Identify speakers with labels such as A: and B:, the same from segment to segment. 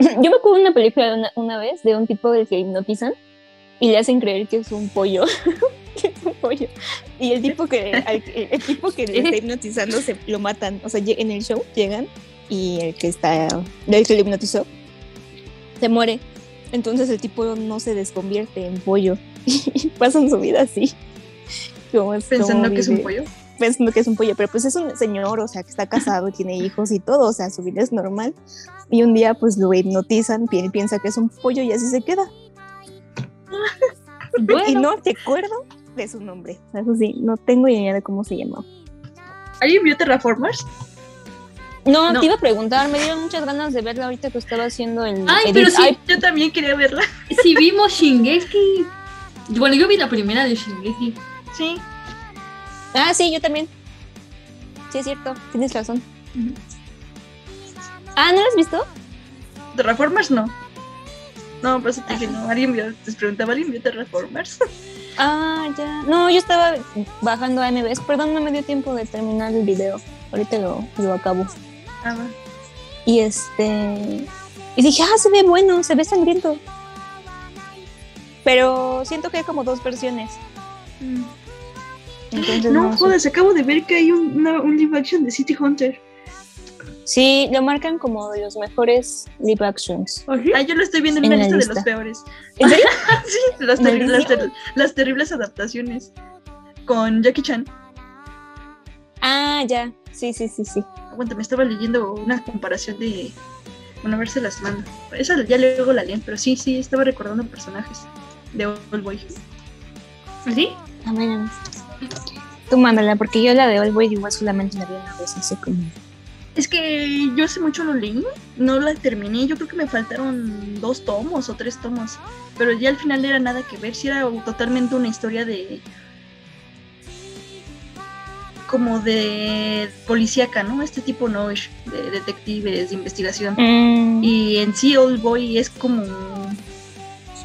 A: Yo me acuerdo de una película una, una vez de un tipo del que hipnotizan y le hacen creer que es un pollo. que es un pollo. Y el tipo que, al- el tipo que le está hipnotizando se lo matan. O sea, en el show llegan y el que está, el que lo hipnotizó, se muere. Entonces el tipo no se desconvierte en pollo. Y pasan su vida así. Como
B: Pensando
A: como
B: que es un pollo.
A: Pensando que es un pollo, pero pues es un señor, o sea, que está casado, tiene hijos y todo, o sea, su vida es normal. Y un día pues lo hipnotizan, piensa que es un pollo y así se queda. Y no recuerdo de su nombre. O sea, eso sí, no tengo idea de cómo se llamaba.
B: ¿Alguien vio Terraformers?
A: No,
B: No.
A: te iba a preguntar, me dieron muchas ganas de verla ahorita que estaba haciendo el
C: Ay,
A: edit.
C: pero sí.
A: Ay,
B: Yo también quería verla.
C: Si vimos Shingeki. Bueno, yo vi la primera de Shingeki.
B: Sí.
A: Ah, sí, yo también. Sí, es cierto, tienes razón. Ah, ¿no lo has visto?
B: Terraformers no. No, por eso te dije, no. ¿Alguien vio? Les preguntaba, ¿alguien vio Terraformers?
A: Ah, ya. No, yo estaba bajando a MBS. Perdón, no me dio tiempo de terminar el video. Ahorita lo, lo acabo.
B: Ah, va.
A: Y este. Y dije, ah, se ve bueno, se ve sangriento. Pero siento que hay como dos versiones. Entonces,
B: No,
A: sé.
B: jodas, acabo de ver que hay un, una- un live action de City Hunter.
A: Sí, lo marcan como de los mejores live actions.
B: Ah, yo lo estoy viendo en,
A: En
B: una
A: la
B: lista, de los peores.
A: ¿En serio?
B: sí, las, terri- las,
A: ¿Maldición?
B: ter- las terribles adaptaciones. Con Jackie Chan.
A: Ah, ya. Sí, sí, sí, sí.
B: Aguanta, me estaba leyendo una comparación de. Bueno, a ver si las mando. Esa ya luego la leen, pero sí, sí, estaba recordando personajes de Old Boy.
C: ¿Sí?
A: A ver, a ver. Tú mándala, porque yo la de All Boy igual solamente la vi una vez, así como.
B: Es que yo hace mucho lo leí, no la terminé, yo creo que me faltaron dos tomos o tres tomos, pero ya al final era nada que ver, si era totalmente una historia de como de policíaca, ¿no? Este tipo Noish, de detectives, de investigación.
A: Mm,
B: Y en sí Old Boy es como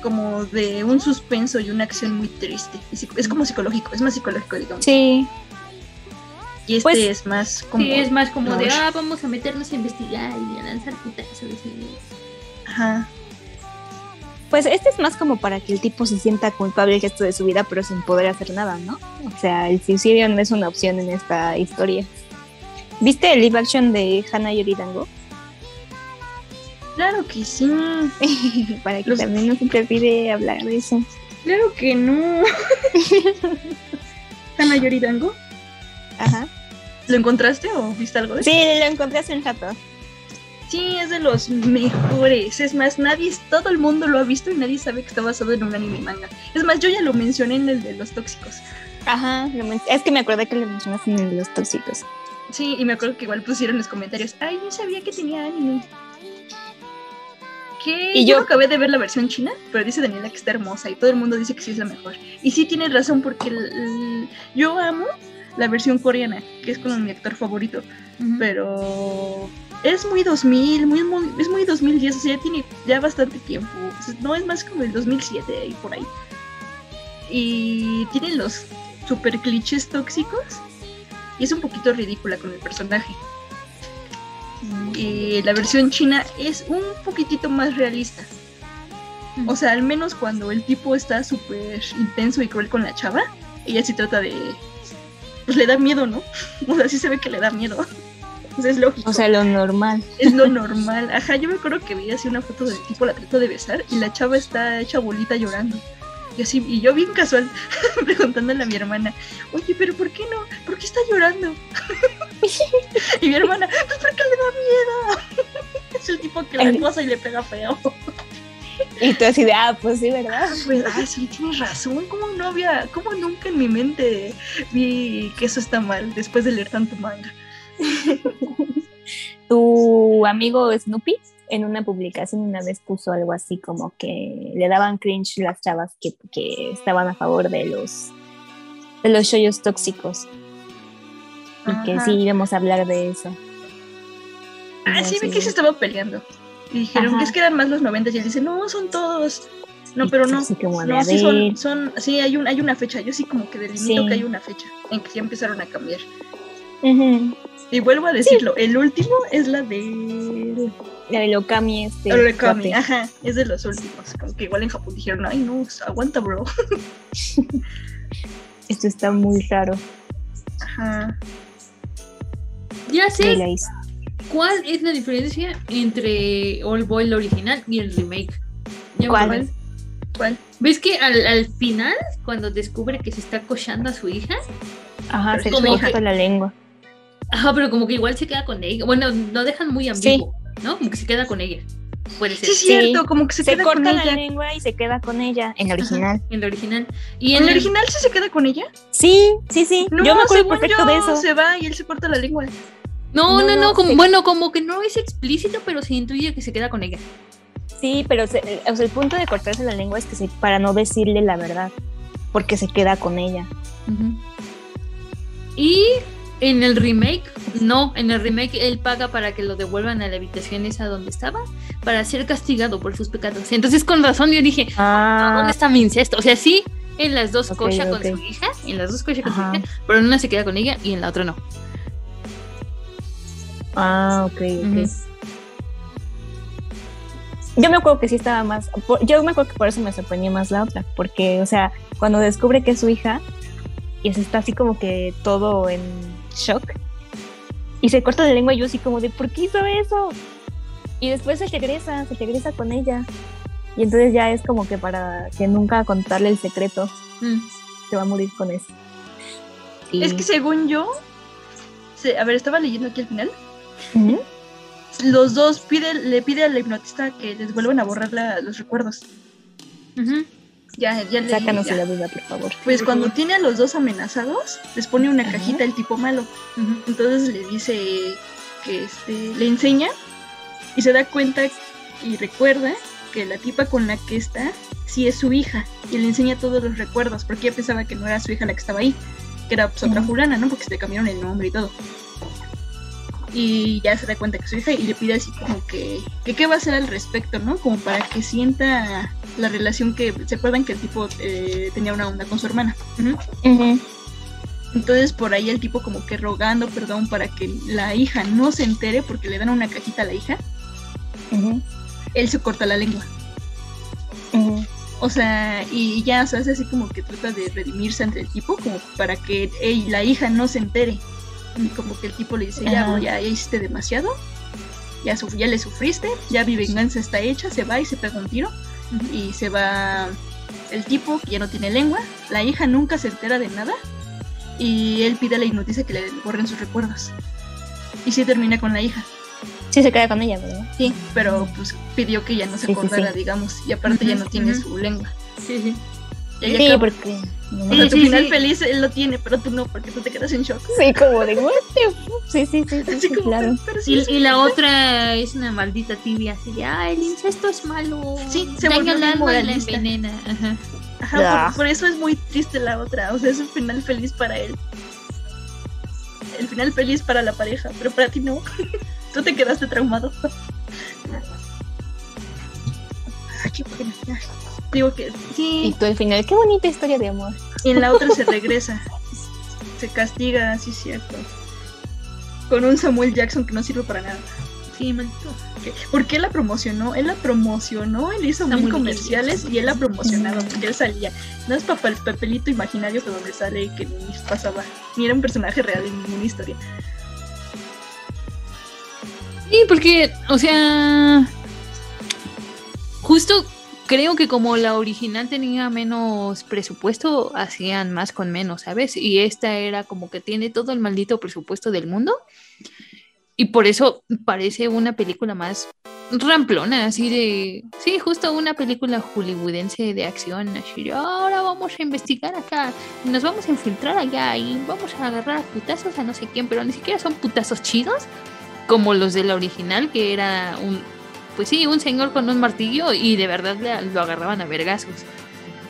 B: como de un suspenso y una acción muy triste. Es como psicológico, es más psicológico, digamos.
A: sí.
B: Y este
A: Pues,
B: es más como...
C: Sí, es más como de, ah, vamos a meternos a investigar y a lanzar putazos.
B: Ajá.
A: Pues este es más como para que el tipo se sienta culpable el resto de su vida, pero sin poder hacer nada, ¿no? O sea, el suicidio no es una opción en esta historia. ¿Viste el live action de Hannah Yoridango?
B: Claro que sí.
A: para que
B: Los-
A: también no se te olvide hablar de eso.
B: Claro que no. Hannah Yoridango.
A: Ajá.
B: ¿Lo encontraste o viste algo de eso?
A: Sí, lo encontré hace un rato.
B: Sí, es de los mejores. Es más, nadie, todo el mundo lo ha visto y nadie sabe que está basado en un anime manga. Es más, yo ya lo mencioné en el de los tóxicos.
A: Ajá, es que me acordé que lo mencionaste en el de los tóxicos.
B: Sí, y me acuerdo que igual pusieron los comentarios, ay, no sabía que tenía anime.
A: Y
B: yo acabé de ver la versión china, pero dice Daniela que está hermosa y todo el mundo dice que sí es la mejor. Y sí tienes razón porque el- el- yo amo la versión coreana, que es con mi actor favorito, pero es muy 2000, muy, muy, es muy 2010, o sea, ya tiene ya bastante tiempo. O sea, no es más como el 2007 y por ahí. Y tiene los super clichés tóxicos y es un poquito ridícula con el personaje. La versión china es un poquitito más realista. O sea, al menos cuando el tipo está súper intenso y cruel con la chava, ella sí trata de... Pues le da miedo, ¿no? O sea, sí se ve que le da miedo. Sea, es lógico.
A: O sea, lo normal.
B: es lo normal. Ajá, yo me acuerdo que vi así una foto del tipo, la trato de besar y la chava está hecha bolita llorando. Y así, y yo bien casual, preguntándole a mi hermana, oye, pero ¿por qué no? ¿Por qué está llorando? y mi hermana, pues porque le da miedo. es el tipo que la y le pega feo.
A: Y tú así de, ah, pues sí, ¿verdad?
B: Pues, ah, sí, tienes razón. ¿Cómo no había, cómo nunca en mi mente vi que eso está mal después de leer tanto manga?
A: Tu amigo Snoopy en una publicación una vez puso algo así como que le daban cringe las chavas que, que estaban a favor de los de los shoyos tóxicos. Y que
B: Ajá.
A: sí íbamos a hablar de eso.
B: Ah, sí, vi que se estaba peleando. Y dijeron
A: Ajá.
B: que es que eran más los 90 y él dice, no, son todos. No, pero
A: pues
B: no.
A: así como
B: No, sí son, son, sí hay un, hay una fecha. Yo sí como que delimito
A: Sí.
B: que hay una fecha en que ya empezaron a cambiar.
A: Ujú.
B: Y vuelvo a decirlo, el último es la de
A: La de Lokami este. Cuate.
B: ajá, es de los últimos. Como que igual en Japón dijeron, ay no, aguanta bro.
A: Esto está muy raro.
B: Ajá.
C: Ya sé cuál es la diferencia entre All Boy el original y el remake. ¿Ya me
A: ¿Cuál?
B: ¿Cuál?
C: ¿Ves que al, al final, cuando descubre que se está cochando a su hija?
A: Ajá, se
C: que-
A: corta la lengua.
C: Ajá, pero como que igual se queda con ella. Bueno, lo dejan muy ambiguo, ¿no? Como que se queda con ella. Puede ser.
B: Sí, es cierto, como que se,
A: Se,
B: queda con
A: corta la
B: ella.
A: lengua y se queda con ella en la original.
C: En la original. Y
B: ¿En
C: en
B: el
C: el
B: original sí se queda con ella?
A: Sí, sí, sí.
B: No,
A: yo me acuerdo
B: según
A: perfecto
B: yo,
A: de eso.
B: se va y él se corta la lengua.
C: No,
A: No,
C: no, no,
A: no,
C: como,
A: sí.
C: bueno, como que no es explícito, pero se intuye que se queda con ella.
A: Sí, pero se- o sea, el punto de cortarse la lengua es que se, para no decirle la verdad, porque se queda con ella.
C: Y en el remake, no, en el remake él paga para que lo devuelvan a la habitación esa donde estaba, para ser castigado por sus pecados. Entonces con razón yo dije, "Ah, ¿dónde
A: Ah,
C: está mi incesto? O sea, sí, en las dos
A: Ok,
C: cocha
A: ok.
C: con su hija, en las dos cocha con
A: Ajá.
C: su hija, pero en una se queda con ella y en la otra no.
A: ah, ok, ok. Yo me acuerdo que sí estaba más. yo me acuerdo que por eso me sorprendió más la otra, porque, o sea, cuando descubre que es su hija y se está así como que todo en shock y se corta la lengua, yo así como de, ¿por qué hizo eso? Y después se regresa, se regresa con ella. Y entonces ya es como que para que nunca contarle el secreto,
C: Mm.
A: se va a morir con eso. Y-
B: Es que según yo, se- a ver, estaba leyendo aquí al final. Los dos pide, le pide al hipnotista que les vuelvan a borrar la- los recuerdos. Ya, ya le
A: Sácanos de la duda, por favor.
B: Pues
C: Por
B: cuando
C: favor.
B: tiene a los dos amenazados, les pone una
A: Ajá.
B: cajita el tipo malo. Entonces le dice que este, le enseña y se da cuenta y recuerda que la tipa con la que está sí es su hija y le enseña todos los recuerdos porque ella pensaba que no era su hija la que estaba ahí, que era pues, otra fulana, ¿no? Porque se le cambiaron el nombre y todo. Y ya se da cuenta que es su hija y le pide así como que, que qué va a hacer al respecto, ¿no? Como para que sienta la relación que se acuerdan que el tipo eh, tenía una onda con su hermana. Entonces por ahí el tipo como que rogando perdón para que la hija no se entere porque le dan una cajita a la hija, él se corta la lengua. O sea, y ya o sea, hace así como que trata de redimirse ante el tipo como para que ey, la hija no se entere. Y como que el tipo le dice, ya, ya, ya hiciste demasiado, ya, ya le sufriste, ya mi venganza está hecha, se va y se pega un tiro. Y se va el tipo que ya no tiene lengua, la hija nunca se entera de nada y él pide a la hipnotista que le borren sus recuerdos. Y sí termina con la hija.
A: Sí, se queda con ella, ¿verdad?
B: Sí, pero pues pidió que ya no se
A: Sí, sí,
B: acordara,
A: sí.
B: digamos, y aparte ya no tiene su lengua.
C: Sí, sí.
B: Y ahí
A: Sí,
B: acaba.
A: porque. no,
B: O sea,
C: Sí,
B: tu
C: sí,
B: final
C: sí.
B: feliz él lo tiene, pero tú no, porque tú te quedas en shock.
A: Sí, como de what the fu-". Sí, sí, sí, sí,
B: como,
A: claro.
B: pero, pero sí
C: Y, y la otra es una maldita tibia, así de, ah, el incesto es malo.
B: Sí, se
C: daña
B: volvió
C: el alma y la envenena. Ajá.
B: Ajá, por, por eso es muy triste la otra. O sea, es un final feliz para él. El final feliz para la pareja, pero para ti no. Tú te quedaste traumado. Digo que
A: Y
B: sí,
A: tú al final, qué bonita historia de amor.
B: y en la otra se regresa. Se castiga, así es cierto. Con un Samuel Jackson que no sirve para nada.
C: Sí, maldito.
B: ¿Por qué la promocionó? Él la promocionó, él hizo
C: Está
B: mil
C: muy
B: comerciales y él la promocionaba porque él salía. No es papel, papelito imaginario que donde sale que ni pasaba, ni era un personaje real en ninguna historia.
C: Sí, porque, o sea, justo creo que como la original tenía menos presupuesto, hacían más con menos, ¿sabes? Y esta era como que tiene todo el maldito presupuesto del mundo. Y por eso parece una película más ramplona, así de... Sí, justo una película hollywoodense de acción, así de, ahora vamos a investigar acá, nos vamos a infiltrar allá y vamos a agarrar putazos a no sé quién, pero ni siquiera son putazos chidos como los de la original, que era un pues sí, un señor con un martillo y de verdad le- lo agarraban a vergazos.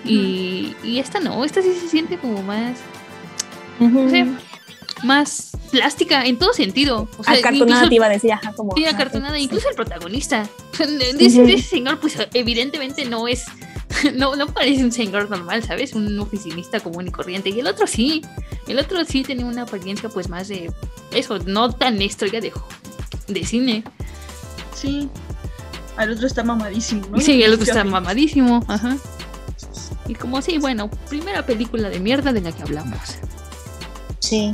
C: Y, y esta no, esta sí se siente como más, no sé, más plástica en todo sentido. O sea,
A: Acartonada
C: incluso-
A: te iba a decir, ajá, como.
C: Sí, acartonada,
A: sí.
C: incluso el protagonista. De ese señor, pues evidentemente no es, no, no parece un señor normal, ¿sabes? Un oficinista común y corriente. Y el otro sí, el otro sí tenía una apariencia pues más de eso, no tan estrella de, de cine.
B: Sí. Al otro está mamadísimo, ¿no?
C: Sí, el otro está mamadísimo, ajá. Y como sí, bueno, primera película de mierda de la que hablamos.
A: Sí.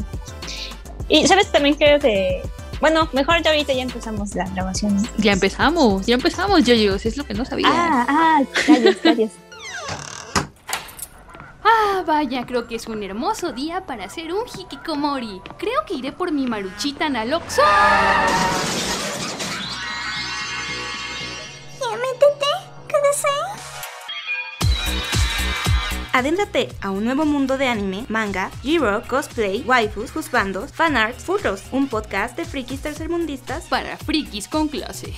A: Y sabes también que. Bueno, mejor ya ahorita ya empezamos la grabación. ¿no?
C: Ya empezamos, ya empezamos, yo es lo que no sabía.
A: Ah, ah, calles, calles.
D: Ah, vaya, creo que es un hermoso día para hacer un hikikomori. Creo que iré por mi maruchita Naloxo.
E: Adéntrate a un nuevo mundo de anime, manga, G-Rock, cosplay, waifus, juzbandos, fanarts, furros, un podcast de frikis tercermundistas
D: Para frikis con clase.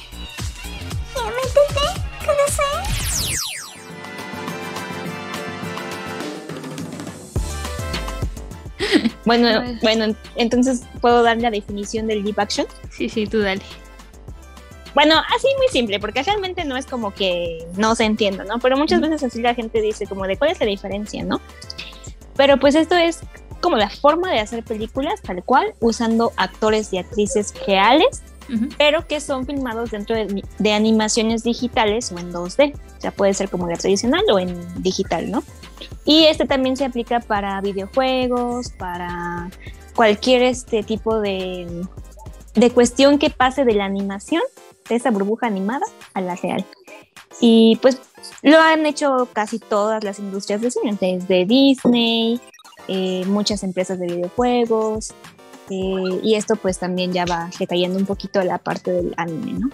A: Bueno, bueno, entonces puedo dar la definición del live action.
C: Sí, sí, tú dale.
A: Bueno, así muy simple, porque realmente no es como que no se entienda, ¿no? Pero muchas veces así la gente dice como de cuál es la diferencia, ¿no? Pero pues esto es como la forma de hacer películas tal cual, usando actores y actrices reales, pero que son filmados dentro de, de animaciones digitales o en 2D. O sea, puede ser como la tradicional o en digital, ¿no? Y este también se aplica para videojuegos, para cualquier este tipo de, de cuestión que pase de la animación, de esa burbuja animada, a la real. Y pues lo han hecho casi todas las industrias de cine, desde Disney, eh, muchas empresas de videojuegos, eh, y esto pues también ya va recayendo un poquito la parte del anime, ¿no?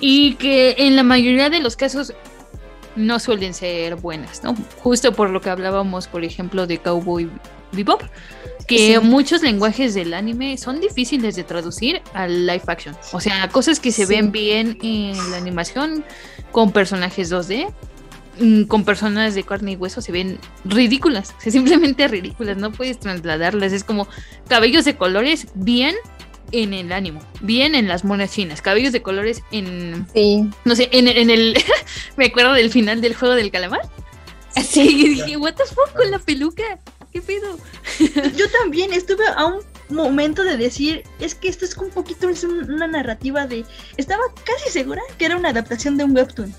C: Y que en la mayoría de los casos no suelen ser buenas, ¿no? Justo por lo que hablábamos, por ejemplo, de Cowboy Bebop, que
A: Sí.
C: muchos lenguajes del anime son difíciles de traducir al live action. O sea, cosas que se
A: Sí.
C: ven bien en la animación con personajes 2D, mm, con personas de carne y hueso se ven ridículas, o sea, simplemente ridículas, no puedes trasladarlas, es como cabellos de colores bien en el ánimo, bien en las monas chinas, cabellos de colores en,
A: Sí.
C: no sé, en, en el, me acuerdo del final del juego del calamar. Sí, y dije, what the fuck con la peluca, qué pedo.
B: Yo también estuve a un momento de decir, es que esto es un poquito es un- una narrativa de... Estaba casi segura que era una adaptación de un webtoon.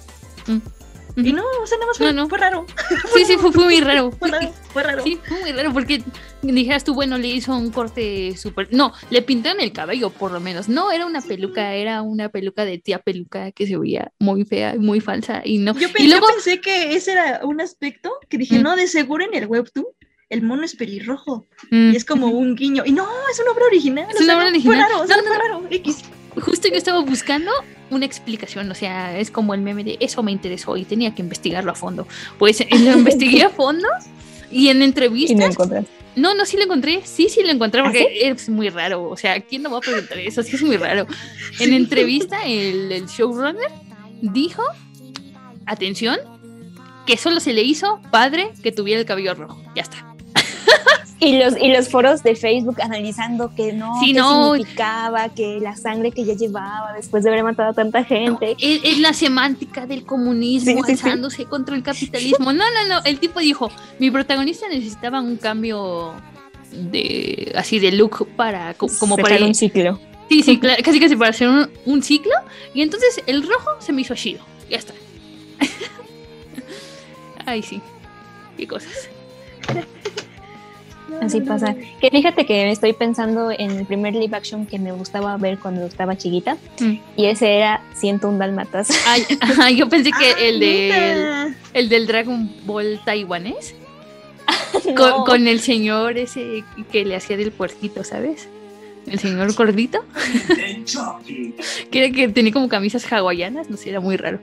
B: Y no, o sea, nada más fue,
C: No, no.
B: fue raro.
C: Sí, sí, fue, fue muy raro.
B: Fue raro, fue raro.
C: Sí, fue muy raro porque dijeras tú, bueno, le hizo un corte súper... No, le pintaron el cabello por lo menos. No, era una peluca, era una peluca de tía peluca que se veía muy fea, muy falsa y no.
B: Yo,
C: y luego,
B: yo pensé que ese era un aspecto que dije,
C: Mm.
B: no, de seguro en el webtoon el mono es pelirrojo.
C: mm,
B: Y es como un guiño. Y no, es una obra original.
C: Es
B: o sea,
C: una obra original.
B: Fue raro, o sea,
C: No, no,
B: fue raro. X.
C: justo yo estaba buscando una explicación, o sea, es como el meme de eso me interesó y tenía que investigarlo a fondo. Pues eh, lo investigué a fondo y en
A: Y no
C: entrevistas,
A: encontré.
C: no, no, sí lo encontré, sí, sí lo encontré
A: ¿Ah,
C: porque es muy raro, o sea, ¿quién no va a preguntar eso? Sí, es muy raro. En entrevista, el, el showrunner dijo, atención, que solo se le hizo padre que tuviera el cabello rojo, ya está.
A: Y los, y los foros de Facebook analizando que no,
C: Sí,
A: qué
C: no.
A: significaba, que la sangre que ya llevaba después de haber matado a tanta gente.
C: Es, es la semántica del comunismo
A: Sí, sí, sí.
C: alzándose contra el capitalismo. No, no, no. El tipo dijo, mi protagonista necesitaba un cambio de así de look para co- como para
A: un ciclo.
C: sí, sí, claro, casi casi para hacer un, un ciclo. Y entonces el rojo se me hizo chido. Ya está. Ay, sí. Qué cosas.
A: Así pasa. Que fíjate que estoy pensando en el primer live action que me gustaba ver cuando estaba chiquita.
C: Mm.
A: Y ese era 101 Dálmatas.
C: Ay, ajá, yo pensé que el del el del Dragon Ball taiwanés
A: No.
C: con, con el señor ese que le hacía del puerquito, ¿sabes? El señor gordito. que era que tenía como camisas hawaianas, no sé, era muy raro.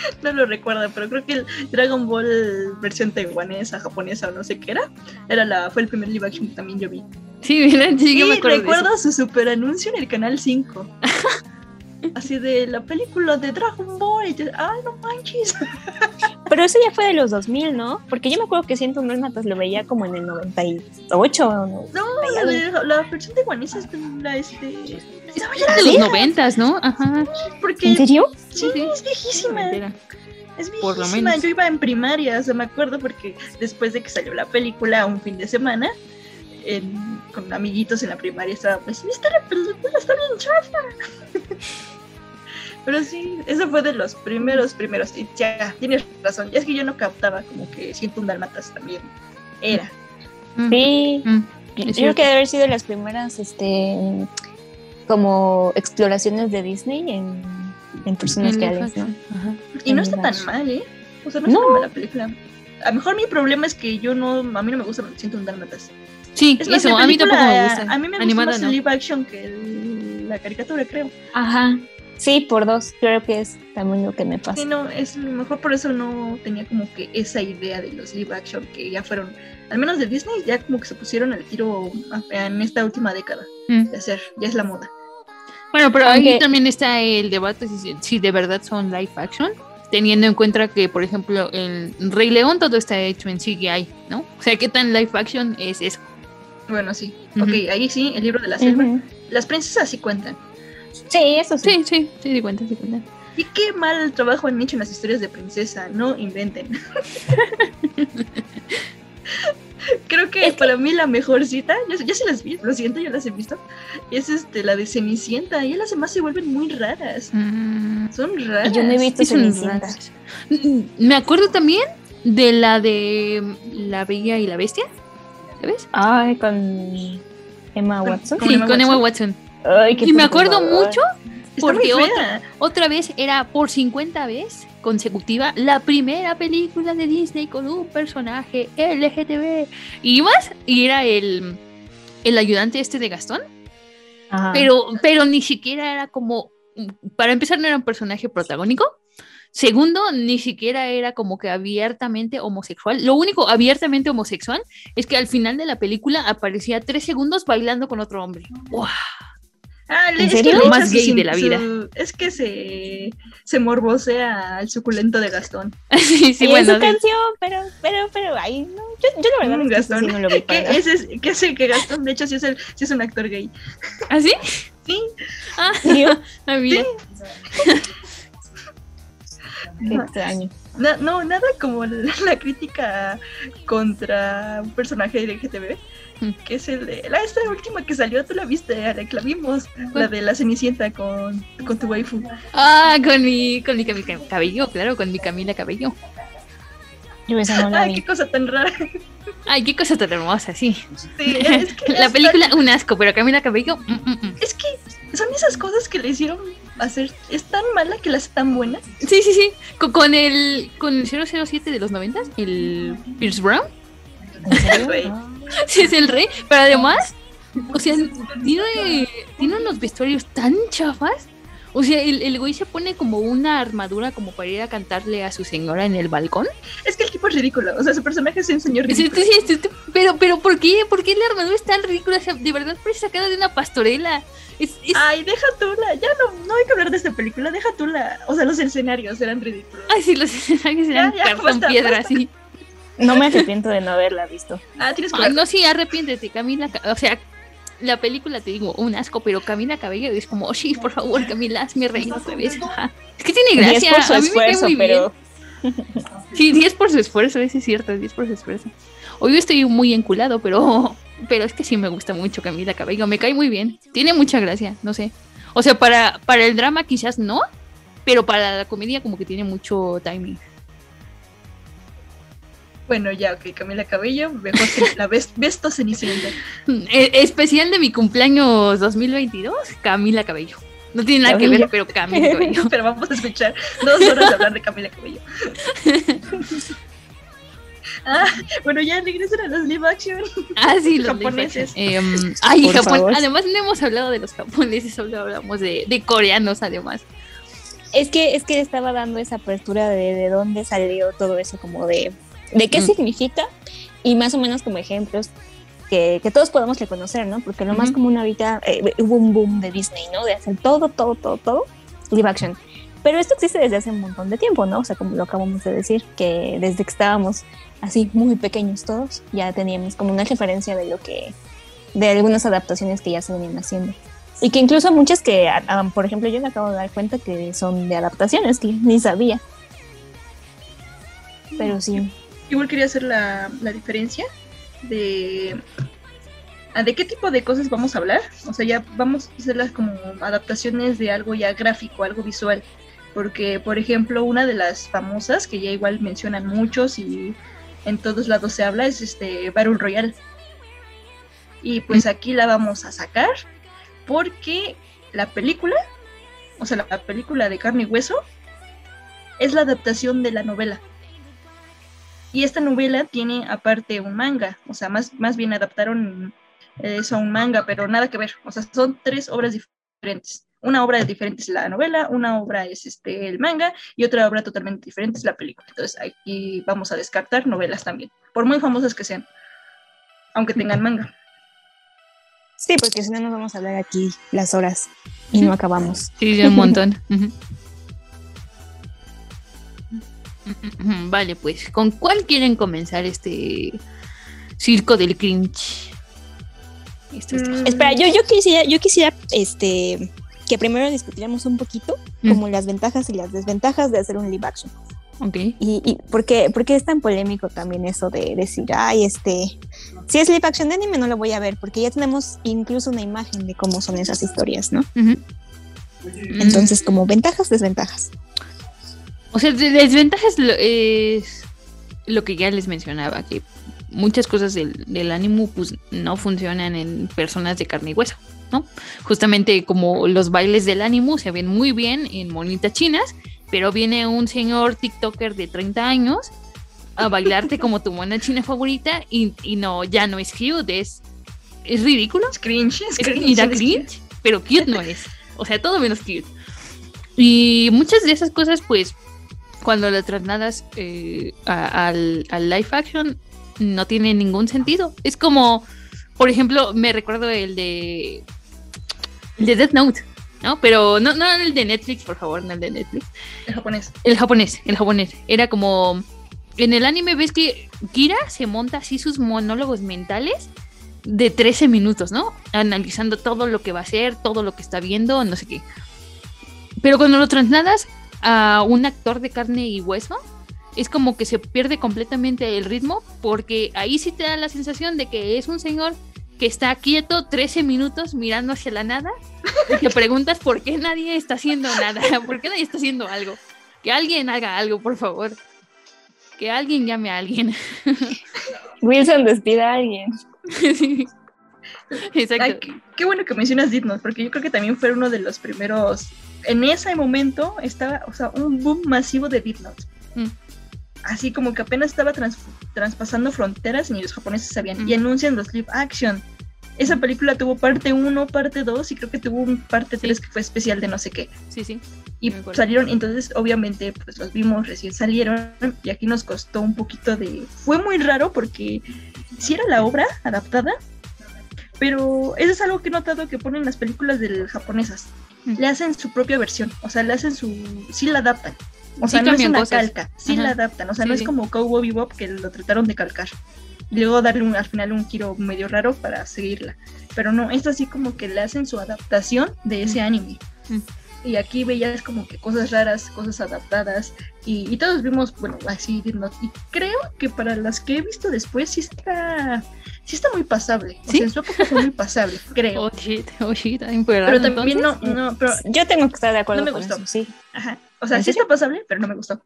B: No lo recuerdo, pero creo que el Dragon Ball versión taiwanesa, japonesa o no sé qué era, era la, fue el primer live action que también yo vi.
C: Sí, ¿verdad? Sí, yo me acuerdo de
B: recuerdo
C: eso.
B: su super anuncio en el canal 5. Así de la película de Dragon Ball. y yo, Ah, no manches.
A: Pero eso ya fue de los 2000, ¿no? Porque yo me acuerdo que Siento un Dálmatas lo veía como en el 98 o no.
B: No, la, de- la versión de Juanis es de la este. Estaba ya
C: de los noventas, ¿no? Ajá.
B: porque
A: ¿En serio?
B: Sí, es viejísima. Es
C: Por lo
B: viejísima.
C: menos.
B: Yo iba en primaria, o sea, me acuerdo porque después de que salió la película un fin de semana, en- con amiguitos en la primaria estaba pues, esta película está bien chafa. Pero sí, eso fue de los primeros, primeros. Y ya, tienes razón. Ya es que yo no captaba como que siento un dalmatas también. Era.
C: Mm,
A: Sí.
C: mm,
A: Yo creo que debe haber sido las primeras, este, como exploraciones de Disney en, en personas
C: En
A: reales, ¿no?
C: Ajá.
B: Y no está tan mal, ¿eh? O sea, no,
A: No.
B: está tan mal la película. A lo mejor mi problema es que yo no, a mí no me gusta siento un dálmatas.
C: Sí,
B: Es más,
C: eso, a mí tampoco me gusta.
B: A mí me gusta
C: Animada
B: más
C: no.
B: el live action que el- la caricatura, creo.
A: Ajá. Sí, por dos. Creo que es también lo que me pasa.
B: Sí, no, es lo mejor por eso no tenía como que esa idea de los live action que ya fueron, al menos de Disney, ya como que se pusieron al tiro en esta última década
C: Mm.
B: de hacer, ya es la moda.
C: Bueno, pero ahí
A: Aunque-
C: también está el debate si, si de verdad son live action, teniendo en cuenta que, por ejemplo, el Rey León todo está hecho en CGI, ¿no? O sea, ¿qué tan live action es eso?
B: Bueno, sí.
C: Ujú.
B: Ok, ahí sí, el libro de la selva. Las princesas sí cuentan.
A: Sí, eso sí.
C: Sí, sí, sí, di cuenta, sí, cuenta.
B: Y qué mal trabajo han hecho en las historias de princesa, no inventen. Creo que para mí la mejor cita, yo sí las vi, lo siento, yo las he visto, es este, la de Cenicienta, y las demás se vuelven muy raras,
C: Mm,
B: son raras.
A: Yo no he visto Cenicienta.
C: Mm, Me acuerdo también de la de La Bella y la Bestia, ¿sabes?
A: Ay, con Emma Watson.
B: ¿Con
C: Sí,
B: Emma
C: con Emma
B: Watson?
A: Ay, qué
C: Y me acuerdo mucho porque
B: fea.
C: Otra vez era por 50 vez consecutiva la primera película de Disney con un personaje LGTB. Y más, y era el, el ayudante este de Gastón,
A: Ajá.
C: pero, pero ni siquiera era como, para empezar no era un personaje protagónico. Segundo, ni siquiera era como que abiertamente homosexual. Lo único abiertamente homosexual es que al final de la película aparecía tres segundos bailando con otro hombre. ¡Guau!
B: Ah, le-
A: ¿En
B: es que
A: serio?
C: Lo más
B: su
C: gay
B: sin-
C: de la vida.
B: su- es que se, se morbosea al suculento de Gastón.
C: sí, sí,
A: y
C: bueno.
A: en su canción, pero, pero, pero, ay, no, yo, yo la verdad
B: Mm,
A: es que
B: Gastón.
A: sí no lo vi
B: ¿Qué
A: para
B: es, es, ¿Qué hace que Gastón, de hecho, sí es, el, sí es un actor gay?
C: ¿Ah, sí?
B: Sí,
C: Ah, mira.
A: Qué extraño.
B: Na- no, nada como la, la crítica contra un personaje LGTB. que es el de la esta última que salió, tú la viste, Alec, la vimos, la de la Cenicienta con, con tu waifu.
C: Ah, con mi, con mi cabello, claro, con mi Camila Cabello.
A: Yo esa no la
B: Ay,
A: vi.
B: qué cosa tan rara.
C: Ay, qué cosa tan hermosa, sí.
B: Sí, es que
C: La
B: es
C: película, un asco, pero Camila Cabello, mm, mm, mm.
B: es que son esas cosas que le hicieron hacer, es tan mala que la hace tan buena.
C: Sí, sí, sí. Con, con el, con el 007 de los 90, el Pierce Brown.
A: ¿En serio?
C: Sí, es el rey. Pero además, o sea, tiene, tiene unos vestuarios tan chafas. O sea, el, el güey se pone como una armadura como para ir a cantarle a su señora en el balcón.
B: Es que el tipo es ridículo, o sea, su personaje es un señor ridículo.
C: sí, sí, sí, pero, pero ¿por qué? ¿Por qué la armadura es tan ridícula? O sea, de verdad parece sacada de una pastorela. Es, es-
B: Ay, deja tú la, ya no, no hay que hablar de esta película, deja tú la, o sea, los escenarios eran ridículos.
C: Ay, sí, los escenarios eran
B: Ya, ya,
C: cartón
B: basta,
C: piedra,
B: basta.
C: sí.
A: No me arrepiento de no haberla visto.
B: Ah, tienes que verlo.
C: no, sí, arrepiéntete, Camila. Ca- O sea, la película te digo, un asco, pero Camila Cabello es como, oh, sí, por favor, Camila, hazme reír otra vez. Ajá. Es que tiene
A: Diez
C: gracia.
A: por su
C: a mí me cae
A: esfuerzo,
C: muy
A: pero
C: bien. Sí, 10 por su esfuerzo, ese es cierto, 10 por su esfuerzo. Hoy estoy muy enculado, pero, pero es que sí me gusta mucho Camila Cabello, me cae muy bien. Tiene mucha gracia, no sé. O sea, para, para el drama quizás no, pero para la comedia como que tiene mucho timing.
B: Bueno, ya, ok, Camila Cabello, mejor que la best, besto Cenicienta.
C: Eh, especial de mi cumpleaños 2022, Camila Cabello. No tiene nada que ver, pero Camila Cabello.
B: Pero vamos a escuchar dos horas de hablar de Camila Cabello. ah, bueno, ya regresen a los live action.
C: Ah, sí, los
B: Japoneses.
C: Em, ay,
A: Por
C: Japón.
A: favor.
C: Además, no hemos hablado de los japoneses, solo hablamos de, de coreanos, además.
A: es que es que estaba dando esa apertura de, de dónde salió todo eso, como de, de qué
C: Mm.
A: significa y más o menos como ejemplos que, que todos podamos reconocer, ¿no? Porque lo más
C: Ujú.
A: común ahorita eh, hubo un boom de Disney, ¿no? De hacer todo, todo, todo, todo live action. Pero esto existe desde hace un montón de tiempo, ¿no? O sea, como lo acabamos de decir, que desde que estábamos así muy pequeños todos, ya teníamos como una referencia de lo que, de algunas adaptaciones que ya se venían haciendo. Y que incluso muchas que, ah, por ejemplo, yo me acabo de dar cuenta que son de adaptaciones, que ni sabía. Pero sí.
B: Igual quería hacer la, la diferencia de ah, de qué tipo de cosas vamos a hablar. O sea, ya vamos a hacerlas como adaptaciones de algo ya gráfico, algo visual. Porque, por ejemplo, una de las famosas, que ya igual mencionan muchos y en todos lados se habla, es este Battle Royale. Y pues aquí la vamos a sacar porque la película, o sea, la película de carne y hueso, es la adaptación de la novela. Y esta novela tiene aparte un manga, o sea, más, más bien adaptaron eso a un manga, pero nada que ver. O sea, son tres obras diferentes. Una obra diferente es la novela, una obra es este el manga y otra obra totalmente diferente es la película. Entonces aquí vamos a descartar novelas también, por muy famosas que sean, aunque tengan manga.
A: Sí, porque si no nos vamos a hablar aquí las horas y no acabamos.
C: Sí, sí, un montón. Vale, pues, ¿con cuál quieren comenzar este circo del cringe? Esto está-
B: Mm,
A: Espera, yo, yo quisiera, yo quisiera este que primero discutiéramos un poquito
C: Mm.
A: como las ventajas y las desventajas de hacer un live action.
C: Ok.
A: Y, y por, qué, por qué es tan polémico también eso de decir, ay, este, si es live action de anime no lo voy a ver, porque ya tenemos incluso una imagen de cómo son esas historias, ¿no? Entonces, como ventajas, desventajas.
C: O sea, de desventajas es lo que ya les mencionaba, que muchas cosas del, del anime pues no funcionan en personas de carne y hueso, ¿no? Justamente como los bailes del anime se ven muy bien en monitas chinas, pero viene un señor TikToker de 30 años a bailarte como tu mona china favorita y, y no, ya no es cute, es, es ridículo.
B: Es cringe, es cringe.
C: y da
B: es
C: cringe, pero cute no es. O sea, todo menos cute. Y muchas de esas cosas, pues, cuando las trasladas eh, a- al, al live action, no tiene ningún sentido. Es como, por ejemplo, me recuerdo el de. El de Death Note, ¿no? Pero no, no el de Netflix, por favor, no el de Netflix.
B: El japonés.
C: El japonés, el japonés. Era como. En el anime ves que Kira se monta así sus monólogos mentales de 13 minutos, ¿no? Analizando todo lo que va a hacer, todo lo que está viendo, no sé qué. Pero cuando lo trasladas a un actor de carne y hueso, es como que se pierde completamente el ritmo, porque ahí sí te da la sensación de que es un señor que está quieto 13 minutos mirando hacia la nada y te preguntas por qué nadie está haciendo nada, por qué nadie está haciendo algo. Que alguien haga algo, por favor. Que alguien llame a alguien.
A: Wilson despida a alguien.
C: Sí. Exacto.
B: Ay, qué, qué bueno que mencionas Note, porque yo creo que también fue uno de los primeros. En ese momento estaba, o sea, un boom masivo de Death Note.
C: Mm.
B: Así como que apenas estaba trans- traspasando fronteras y ni los japoneses sabían.
C: Mm.
B: Y anuncian los live action. Esa película tuvo parte 1, parte 2 y creo que tuvo un parte 3 que fue especial de no sé qué.
C: Sí, sí.
B: Y salieron, entonces obviamente pues los vimos, recién salieron y aquí nos costó un poquito de... Fue muy raro porque sí era la obra adaptada, pero eso es algo que he notado que ponen las películas del japonesas.
C: Mm.
B: Le hacen su propia versión, o sea, le hacen su... sí la adaptan. O
C: Sí
B: sea, no es una
C: cosas.
B: calca, sí
C: Ajá.
B: la adaptan, o sea,
C: Sí,
B: no es como Cowboy Bebop que lo trataron de calcar. Y luego darle un- al final un giro medio raro para seguirla. Pero no, esto así como que le hacen su adaptación de ese
C: Mm.
B: anime.
C: Mm.
B: Y aquí veías como que cosas raras, cosas adaptadas. Y, y todos vimos, bueno, así, Death. Y creo que para las que he visto después sí está, sí está muy pasable. O
C: ¿Sí?
B: sea, en su época fue muy pasable, creo.
C: Oh shit, oh shit,
B: pero también
C: entonces.
B: no, no, pero,
A: Yo tengo que estar de acuerdo
B: No me
A: con
B: gustó.
A: eso, sí.
B: ajá. O sea,
A: ¿En
B: sí
A: serio?
B: está pasable, pero no me gustó.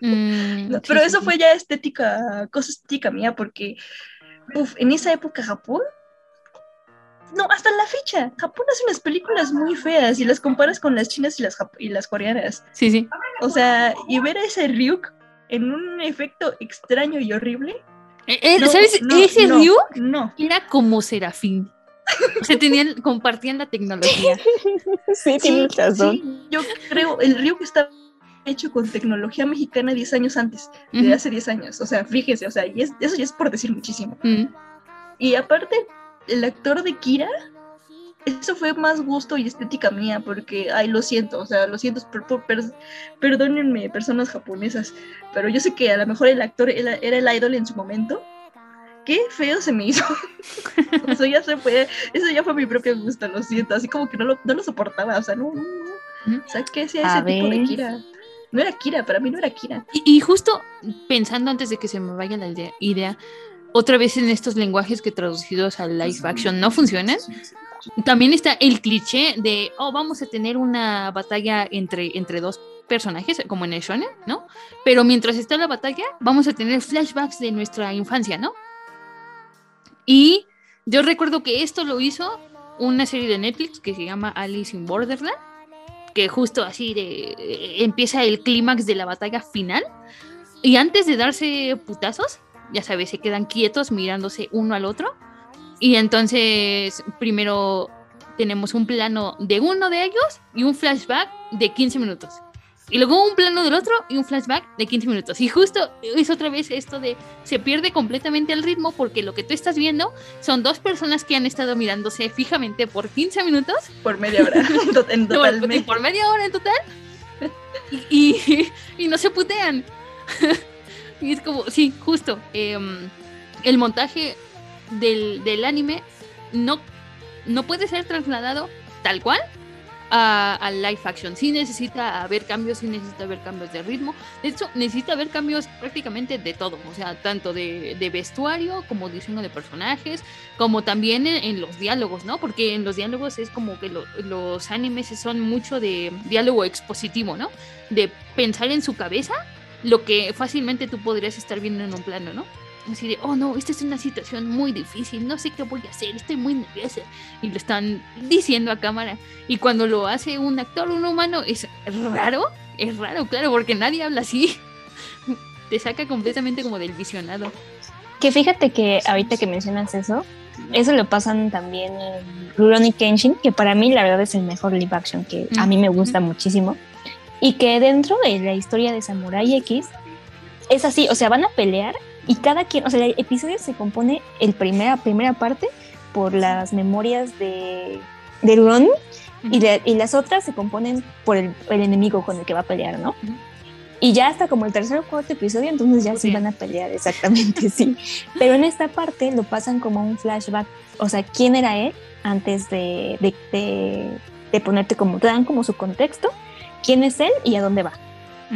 C: Mm,
B: No,
C: sí,
B: pero
C: sí,
B: eso
C: sí.
B: fue ya estética, cosa estética mía, porque uf, en esa época Japón, no, hasta la fecha, Japón hace unas películas muy feas y las comparas con las chinas y las, y las coreanas.
C: Sí, sí.
B: O sea, y ver a ese Ryuk en un efecto extraño y horrible.
C: Eh, eh,
B: no,
C: ¿Sabes?
B: no,
C: Ese
B: no,
C: Ryuk
B: No,
C: era como Serafín. O sea, tenían, compartían la tecnología.
A: Sí,
B: sí,
A: razón.
B: sí, yo creo, el Ryuk está hecho con tecnología mexicana 10 años antes, de hace 10 años. O sea, fíjese, o sea, y es- eso ya es por decir muchísimo. Y aparte, el actor de Kira, eso fue más gusto y estética mía, porque, ay, lo siento, o sea, lo siento, perdónenme, personas japonesas, pero yo sé que a lo mejor el actor era, el idol en su momento. Qué feo se me hizo. eso ya se fue, eso ya fue mi propio gusto, lo siento, así como que no lo, no lo soportaba, o sea, no, no, no. O sea, ¿qué hacía ese tipo de Kira? No era Kira, para mí no era Kira.
C: Y, y, justo pensando antes de que se me vaya la idea, otra vez en estos lenguajes que traducidos al live action no funcionan. También está el cliché de, oh, vamos a tener una batalla entre, entre dos personajes, como en el shonen, ¿no? Pero mientras está la batalla, vamos a tener flashbacks de nuestra infancia, ¿no? Y yo recuerdo que esto lo hizo una serie de Netflix que se llama Alice in Borderland, que justo así de, eh, empieza el clímax de la batalla final. Y antes de darse putazos, ya sabes, se quedan quietos mirándose uno al otro. Y entonces primero tenemos un plano de uno de ellos y un flashback de 15 minutos. Y luego un plano del otro y un flashback de 15 minutos. Y justo es otra vez esto de se pierde completamente el ritmo porque lo que tú estás viendo son dos personas que han estado mirándose fijamente por 15 minutos.
B: Por media hora. en
C: total, por, por, media hora en total. Y, y no se putean. Y es como, sí, justo. Em, el montaje del, del, anime no, no puede ser trasladado tal cual al live action. Sí necesita haber cambios, sí necesita haber cambios de ritmo. De hecho, necesita haber cambios prácticamente de todo. O sea, tanto de, de vestuario como diseño de personajes, como también en, los diálogos, ¿no? Porque en los diálogos es como que los animes son mucho de diálogo expositivo, ¿no? De pensar en su cabeza lo que fácilmente tú podrías estar viendo en un plano, ¿no? Así de, oh no, esta es una situación muy difícil, no sé qué voy a hacer, estoy muy nerviosa. Y lo están diciendo a cámara. Y cuando lo hace un actor, un humano, es raro, es raro, claro, porque nadie habla así. Te saca completamente como del visionado.
A: Que fíjate que ahorita que mencionas eso, eso lo pasan también en Rurouni Kenshin, que para mí la verdad es el mejor live action, que a mí me gusta muchísimo y que dentro de la historia de Samurai X es así, o sea, van a pelear y cada quien, o sea, el episodio se compone el primera, primera parte por las memorias de, de Ron y, y, las otras se componen por el, enemigo con el que va a pelear, ¿no? Y ya hasta como el tercer o cuarto episodio, entonces ya sí van a pelear, exactamente, sí. Pero en esta parte lo pasan como un flashback, o sea, quién era él antes de, de, de, de ponerte como, te dan como su contexto quién es él y a dónde va.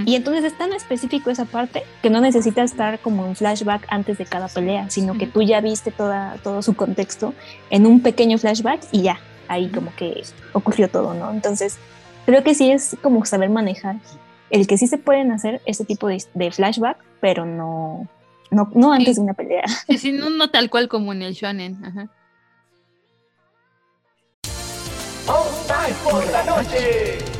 A: Y entonces es tan específico esa parte que no necesita estar como un flashback antes de cada pelea, sino que tú ya viste toda, todo su contexto en un pequeño flashback y ya, ahí como que ocurrió todo, ¿no? Entonces, creo que sí es como saber manejar el que sí se pueden hacer ese tipo de, flashback, pero no, no, antes de una pelea.
C: Sí, no, no, tal cual como en el shonen. Ajá.
F: por la noche.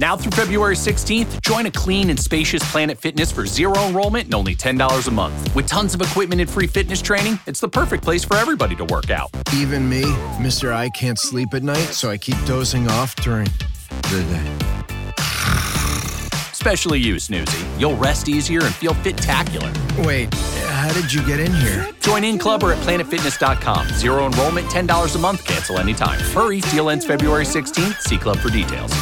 G: Now through February 16th, join a clean and spacious Planet Fitness for zero enrollment and only $10 a month. With tons of equipment and free fitness training, it's the perfect place for everybody to work out.
H: Even me, Mr. I can't sleep at night, so I keep dozing off during the day.
G: Especially you, Snoozy. You'll rest easier and feel fit-tacular.
H: Wait, how did you get in here?
G: Join in club or at planetfitness.com. Zero enrollment, $10 a month, cancel anytime. Hurry, deal ends February 16th. See club for details.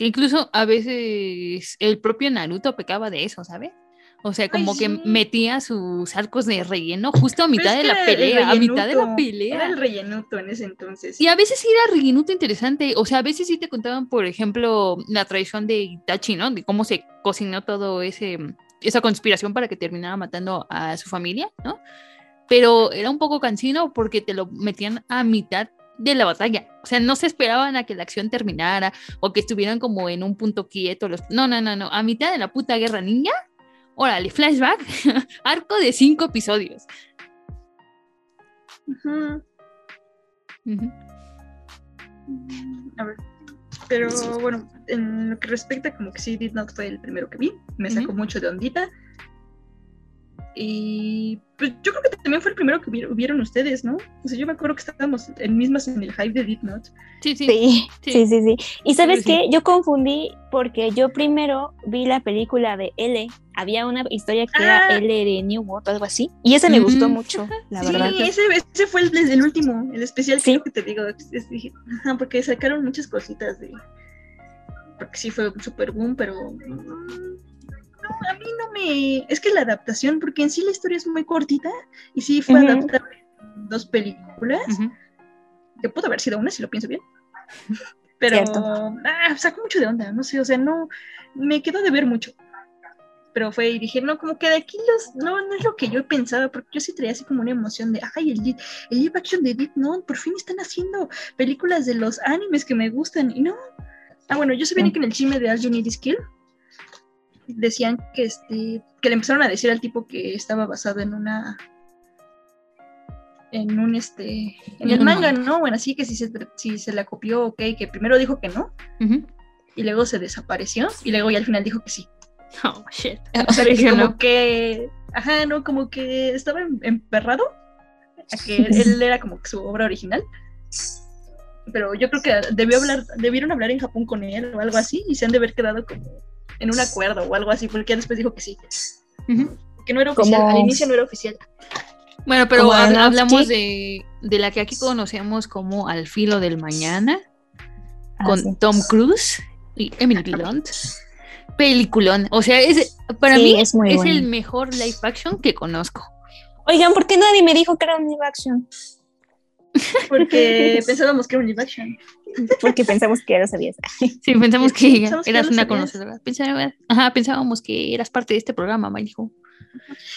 C: Que incluso a veces el propio Naruto pecaba de eso, ¿sabes? O sea, como que metía sus arcos de relleno justo a mitad de la pelea, a mitad de la pelea.
B: Era el rellenuto en ese entonces.
C: Y a veces sí era rellenuto interesante, o sea, a veces sí te contaban, por ejemplo, la traición de Itachi, ¿no? De cómo se cocinó todo ese esa conspiración para que terminara matando a su familia, ¿no? Pero era un poco cansino porque te lo metían a mitad de la batalla. O sea, no se esperaban a que la acción terminara o que estuvieran como en un punto quieto. Los... No, no, no, no. A mitad de la puta guerra ninja, órale, flashback, arco de cinco episodios.
B: A ver. Pero bueno, en lo que respecta, como que sí, Did Not fue el primero que vi. Me sacó mucho de ondita. Y pues yo creo que también fue el primero que vieron ustedes, ¿no? O sea, yo me acuerdo que estábamos en mismas en el hype de Deep Note.
C: Sí, sí.
A: Sí, sí, sí. sí. Y sabes qué, yo confundí porque yo primero vi la película de L. Había una historia que era
B: Ah.
A: L de New World, algo así. Y esa me gustó mucho, la
B: sí,
A: verdad.
B: ese, ese fue el, el último, el especial creo que te digo. es- dije, ajá, porque sacaron muchas cositas de. Porque sí fue un super boom, pero. mm, a mí no me. Es que la adaptación, porque en sí la historia es muy cortita y sí fue en dos películas, que pudo haber sido una si lo pienso bien. Pero ah, sacó mucho de onda, no sé, o sea, no. Me quedó de ver mucho. Pero fue y dije, no, como que de aquí los, no, no es lo que yo pensaba, porque yo sí traía así como una emoción de, ay, el, el live action de Death Note, por fin están haciendo películas de los animes que me gustan, y no. Ah, bueno, yo sabía que en el chisme de All You Need Is Kill decían que este, que le empezaron a decir al tipo que estaba basado en una en un este en el manga. ¿no? Bueno, así que si se, si se la copió, ok, que primero dijo que no, y luego se desapareció, y luego ya al final dijo que sí.
C: Oh, shit.
B: O sea, que como que, ajá, no, como que estaba em- emperrado a que él era como su obra original. Pero yo creo que debió hablar, debieron hablar en Japón con él o algo así y se han de haber quedado como en un acuerdo o algo así, porque ya después dijo que sí. Que no era oficial, al inicio no era oficial.
C: Bueno, pero hab- hablamos de, de la que aquí conocemos como Al filo del mañana,
A: Ah,
C: con
A: sí.
C: Tom Cruise y Emily Blunt. Peliculón. O sea, es, para
A: Sí,
C: mí
A: es muy
C: es
A: bueno.
C: el mejor live action que conozco.
A: Oigan, ¿por qué nadie me dijo que era un live action?
B: Porque pensábamos que era un live action.
A: Porque pensamos que ya lo sabías.
C: Sí, pensamos
B: Sí,
C: que
B: pensamos que
C: eras
B: lo
C: una conocedora. Pensaba- ajá, pensábamos que eras parte de este programa, Marijo.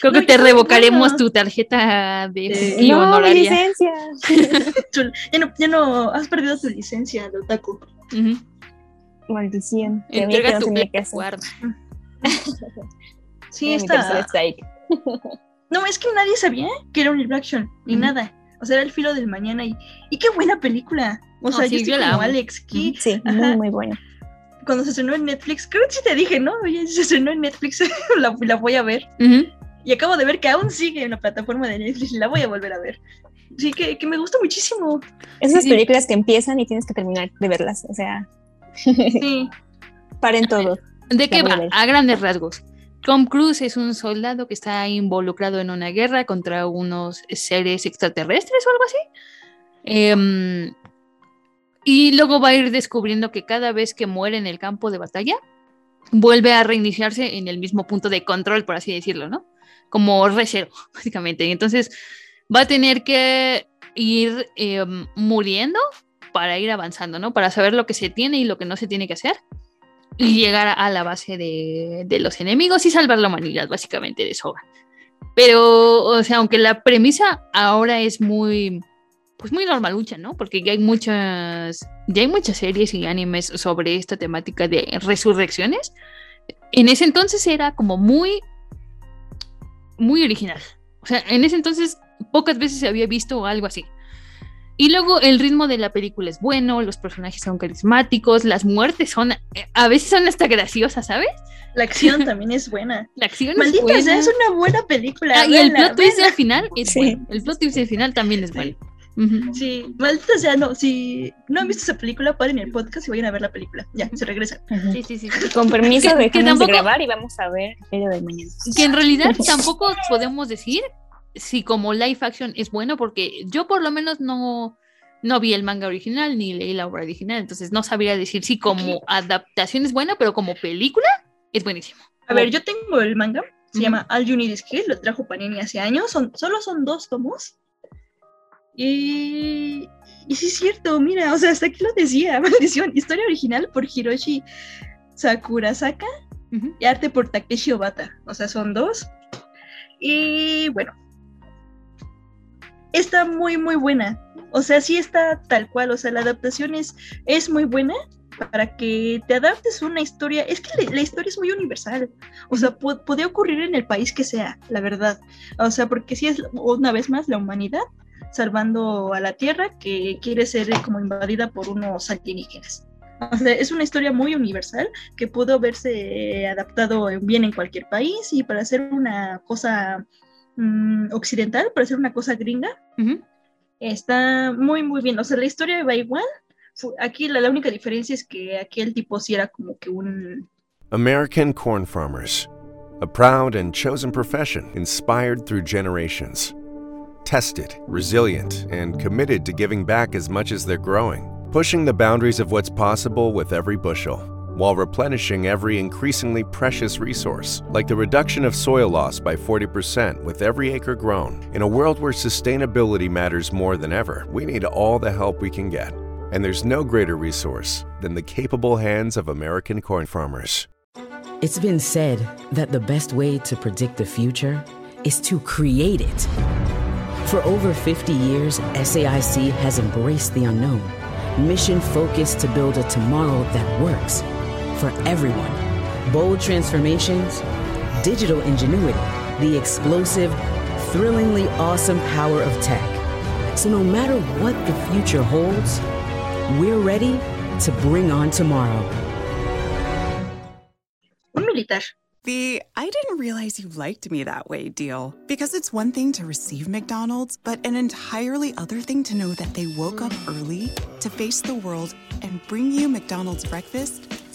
C: Creo
B: No,
C: que te revocaremos
B: no.
C: tu tarjeta de
B: Eh,
A: no, mi licencia.
B: Ya, no, ya no has perdido tu licencia de otaku.
C: Ujú.
A: Maldición. Sabía que
C: Entrega
A: no
C: tu
A: que.
C: Guarda.
B: Sí, está. No, es que nadie sabía que era un live action, ni
C: Ujú.
B: nada. O sea, era el filo del mañana y, y qué buena película. O
C: No,
B: sea,
C: sí,
B: yo estoy
C: yo la
B: como
C: amo.
B: Alex, que
A: Sí,
B: Ajá.
A: muy, muy bueno.
B: cuando se estrenó en Netflix, creo que sí te dije, ¿no? Oye, se estrenó en Netflix, la, la voy a ver. Y acabo de ver que aún sigue en la plataforma de Netflix y la voy a volver a ver. Sí, que, que me gusta muchísimo.
A: Esas
C: Sí.
A: películas que empiezan y tienes que terminar de verlas. O sea,
B: Sí.
A: paren todo.
C: ¿De qué
A: a
C: va? A grandes rasgos. Tom Cruise es un soldado que está involucrado en una guerra contra unos seres extraterrestres o algo así. Em, y luego va a ir descubriendo que cada vez que muere en el campo de batalla, vuelve a reiniciarse en el mismo punto de control, por así decirlo, ¿no? Como recero, básicamente. Y entonces va a tener que ir em, muriendo para ir avanzando, ¿no? Para saber lo que se tiene y lo que no se tiene que hacer y llegar a la base de, de los enemigos y salvar la humanidad, básicamente, de Soga. Pero, o sea, aunque la premisa ahora es muy, pues muy normalucha, ¿no? Porque ya hay muchas, ya hay muchas series y animes sobre esta temática de resurrecciones. En ese entonces era como muy, muy original. O sea, en ese entonces pocas veces se había visto algo así. Y luego el ritmo de la película es bueno, los personajes son carismáticos, las muertes son, a veces son hasta graciosas, ¿sabes?
B: La acción también es buena.
C: La acción es
B: Maldita
C: buena.
B: sea, es una buena película.
C: Ah, y el plot twist del final es
A: Sí.
C: bueno. El plot twist del final también es bueno. Ujú.
B: Sí, maldita sea, no, si no han visto esa película, paren el podcast y vayan a ver la película. Ya, se regresan.
C: Sí, sí, sí.
A: Con permiso,
C: Que- que tampoco-
A: de grabar y vamos a ver el mañana.
C: Que en realidad tampoco podemos decir si como live action es bueno, porque yo por lo menos no, no vi el manga original ni leí la obra original, entonces no sabría decir si como adaptación es buena, pero como película es buenísimo.
B: A ver, yo tengo el manga, se llama All You Need Is Kill, lo trajo Panini hace años, son, solo son dos tomos. Y, y sí es cierto, mira, o sea, hasta aquí lo decía, maldición, historia original por Hiroshi Sakurasaka
C: Ujú.
B: y arte por Takeshi Obata, o sea, son dos. Y bueno, está muy, muy buena. O sea, sí está tal cual, o sea, la adaptación es, es muy buena para que te adaptes una historia. Es que la, historia es muy universal. O sea, pu- puede ocurrir en el país que sea, la verdad. O sea, porque sí es una vez más la humanidad salvando a la Tierra que quiere ser como invadida por unos alienígenas. O sea, es una historia muy universal que pudo verse adaptado bien en cualquier país y para hacer una cosa mm, occidental, para hacer una cosa gringa, está muy, muy bien. O sea, la historia va igual. Aquí la, la única diferencia es que aquí el tipo sí era como que un...
I: American corn farmers. A proud and chosen profession inspired through generations. Tested, resilient, and committed to giving back as much as they're growing, pushing the boundaries of what's possible with every bushel, while replenishing every increasingly precious resource, like the reduction of soil loss by 40% with every acre grown. In a world where sustainability matters more than ever, we need all the help we can get. And there's no greater resource than the capable hands of American corn farmers.
J: It's been said that the best way to predict the future is to create it. For over 50 years, SAIC has embraced the unknown, mission focused to build a tomorrow that works for everyone. Bold transformations, digital ingenuity, the explosive, thrillingly awesome power of tech. So no matter what the future holds, we're ready to bring on tomorrow.
K: The I didn't realize you liked me that way deal. Because it's one thing to receive McDonald's, but an entirely other thing to know that they woke up early to face the world and bring you McDonald's breakfast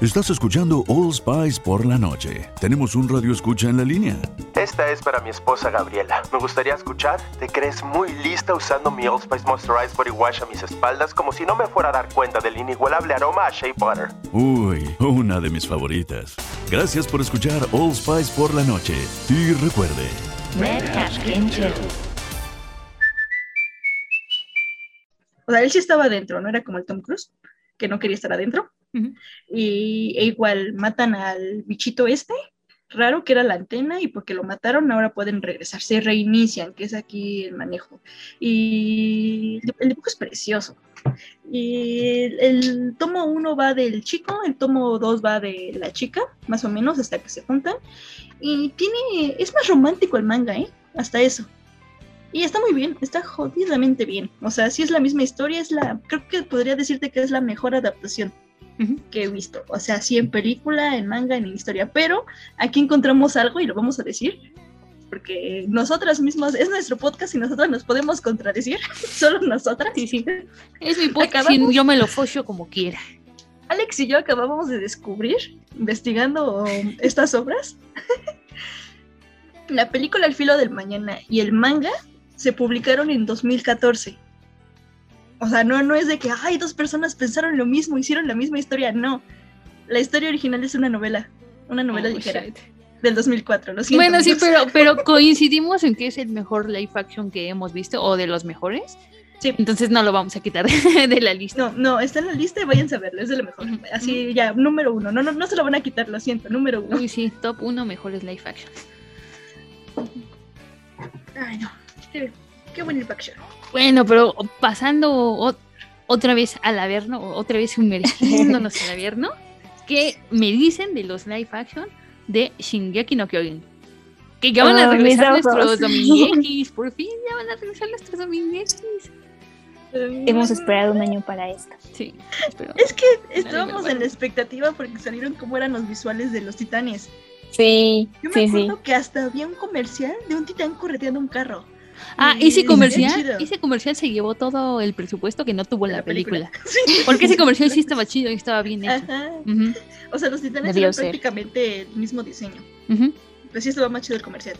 L: Estás escuchando All Spice por la noche. Tenemos un radio escucha en la línea.
M: Esta es para mi esposa Gabriela. Me gustaría escuchar. ¿Te crees muy lista usando mi Old Spice Moisturized Body Wash a mis espaldas como si no me fuera a dar cuenta del inigualable aroma a Shea Butter?
L: Uy, una de mis favoritas. Gracias por escuchar All Spice por la noche. Y recuerde,
B: O sea, él sí estaba adentro, no era como el Tom Cruise, que no quería estar adentro. Y, e igual matan al bichito este, raro que era la antena, y porque lo mataron ahora pueden regresar, se reinician, que es aquí el manejo. Y el dibujo es precioso. Y el, tomo uno va del chico, el tomo dos va de la chica, más o menos, hasta que se juntan. Y tiene, es más romántico el manga, ¿eh? Hasta eso. Y está muy bien, está jodidamente bien. O sea, sí es la misma historia, es la, creo que podría decirte que es la mejor adaptación que he visto. O sea, sí en película, en manga, en historia. Pero aquí encontramos algo y lo vamos a decir. Porque nosotras mismas, es nuestro podcast y nosotras nos podemos contradecir. Solo nosotras.
C: Sí, sí. Es mi podcast y yo me lo follo como quiera.
B: Alex y yo acabamos de descubrir, investigando estas obras, la película El filo del mañana y el manga se publicaron en 2014. O sea, no, no es de que, ay, dos personas pensaron lo mismo, hicieron la misma historia, no. La historia original es una novela, una novela
C: Oh,
B: ligera
C: shit.
B: del 2004, lo siento.
C: Bueno, sí, pero, pero coincidimos en que es el mejor live action que hemos visto o de los mejores.
B: Sí.
C: Entonces no lo vamos a quitar de la lista.
B: No, no, está en la lista y váyanse a verlo, es de lo mejor. Así, ya, número uno. No, no, no se lo van a quitar, lo siento, número uno.
C: Uy, sí, top 1 mejores live action.
B: Ay, no. Qué, qué buen live action.
C: Bueno, pero pasando o- otra vez al Averno, o otra vez sumergiéndonos al Averno, ¿qué me dicen de los live action de Shingeki no Kyojin? Que ya van a
A: mis
C: regresar nuestros domingekis, por fin ya van a regresar nuestros domingekis.
A: Hemos esperado un año para esto.
C: Sí, pero
B: Es que estábamos en la expectativa porque salieron cómo eran los visuales de los titanes.
A: Sí,
B: Yo me
A: sí, sí.
B: acuerdo que hasta había un comercial de un titán correteando un carro.
C: Ah, ese
B: está
C: comercial, ese comercial se llevó todo el presupuesto que no tuvo la,
B: La
C: película.
B: película. Sí.
C: Porque ese comercial sí estaba chido y estaba bien hecho.
B: O sea, los titanes
A: Debió
B: eran
A: ser.
B: prácticamente el mismo diseño.
C: ujú.
B: Pues sí estaba más chido el comercial.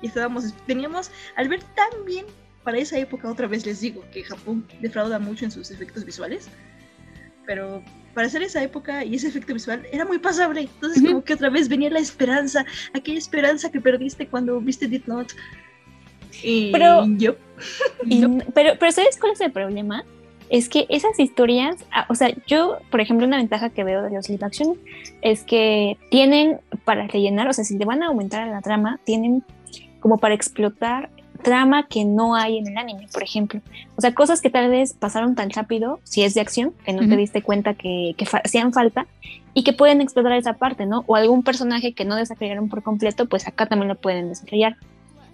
B: Y estábamos, teníamos, al ver tan bien para esa época, otra vez les digo que Japón defrauda mucho en sus efectos visuales. Pero para hacer esa época y ese efecto visual era muy pasable. Entonces, como que otra vez venía la esperanza, aquella esperanza que perdiste cuando viste Death Note. Y
A: Pero-
B: yo,
A: Y pero, pero ¿sabes cuál es el problema? es que esas historias, ah, o sea, yo, por ejemplo, una ventaja que veo de los live action es que tienen para rellenar, o sea, si le van a aumentar a la trama, tienen como para explotar trama que no hay en el anime, por ejemplo. O sea, cosas que tal vez pasaron tan rápido, si es de acción, que no te diste cuenta que, que hacían falta y que pueden explotar esa parte, ¿no? O algún personaje que no desarrollaron por completo, pues acá también lo pueden desarrollar.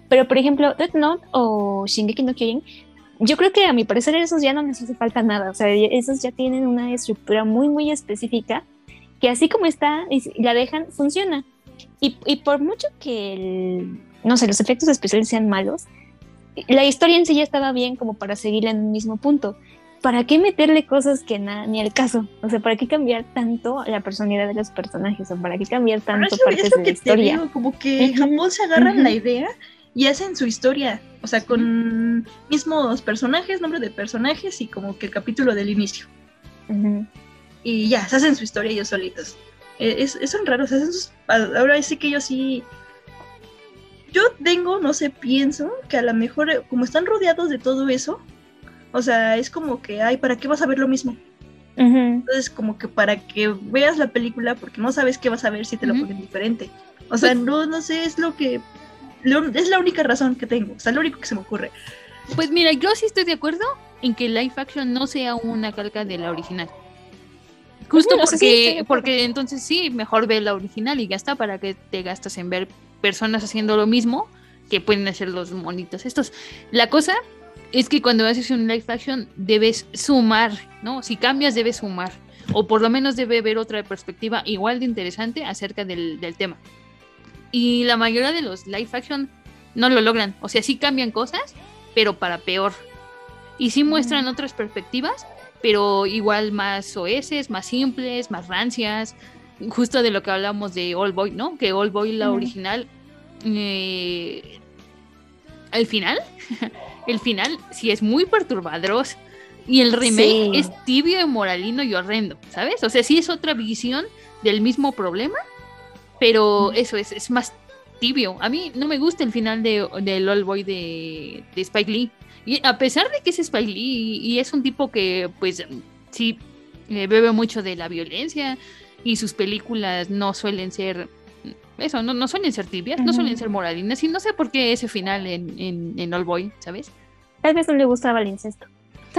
A: Pero, por ejemplo, Death Note o Shingeki no Kyojin, yo creo que a mi parecer esos ya no les hace falta nada. O sea, esos ya tienen una estructura muy, muy específica que así como está la dejan, funciona. Y, y por mucho que, el, no sé, los efectos especiales sean malos, la historia en sí ya estaba bien como para seguir en un mismo punto. ¿Para qué meterle cosas que nada, ni al caso? O sea, ¿para qué cambiar tanto la personalidad de los personajes? ¿O para qué cambiar tanto partes de la historia?
B: como que Japón se agarran la idea y hacen su historia, o sea, con mismos personajes, nombre de personajes y como que el capítulo del inicio. Y ya, se hacen su historia ellos solitos. E, es, son raros, hacen sus, ahora sí que yo sí yo tengo, no sé, pienso que a lo mejor, eh, como están rodeados de todo eso, o sea, es como que, ay, ¿para qué vas a ver lo mismo? Entonces, como que para que veas la película, porque no sabes qué vas a ver si te lo ponen diferente. O sea, pues no, no sé, es lo que. Es la única razón que tengo, o sea, lo único que se me ocurre.
C: Pues mira, yo sí estoy de acuerdo en que live action no sea una calca de la original. Justo porque, porque entonces sí, mejor ve la original y ya está, para que te gastas en ver personas haciendo lo mismo que pueden hacer los monitos estos. La cosa es que cuando haces un live action debes sumar, ¿no? Si cambias debes sumar. O por lo menos debe haber otra perspectiva igual de interesante acerca del, tema. Y la mayoría de los live action no lo logran. O sea, sí cambian cosas, pero para peor. Y sí muestran otras perspectivas, pero igual más OS, más simples, más rancias, justo de lo que hablamos de All Boy, ¿no? Que All Boy, la original, eh, el final, el final sí es muy perturbador. Y el remake es tibio, moralino y horrendo, ¿sabes? O sea, sí es otra visión del mismo problema, pero eso es, es más tibio. A mí no me gusta el final de, de All Boy de, de Spike Lee. Y a pesar de que es Spike Lee y, es un tipo que, pues, sí, eh, bebe mucho de la violencia, y sus películas no suelen ser eso, no, no suelen ser tibias, no suelen ser moralinas, y no sé por qué ese final en, en, en All Boy, ¿sabes?
A: Tal vez no le gustaba el incesto.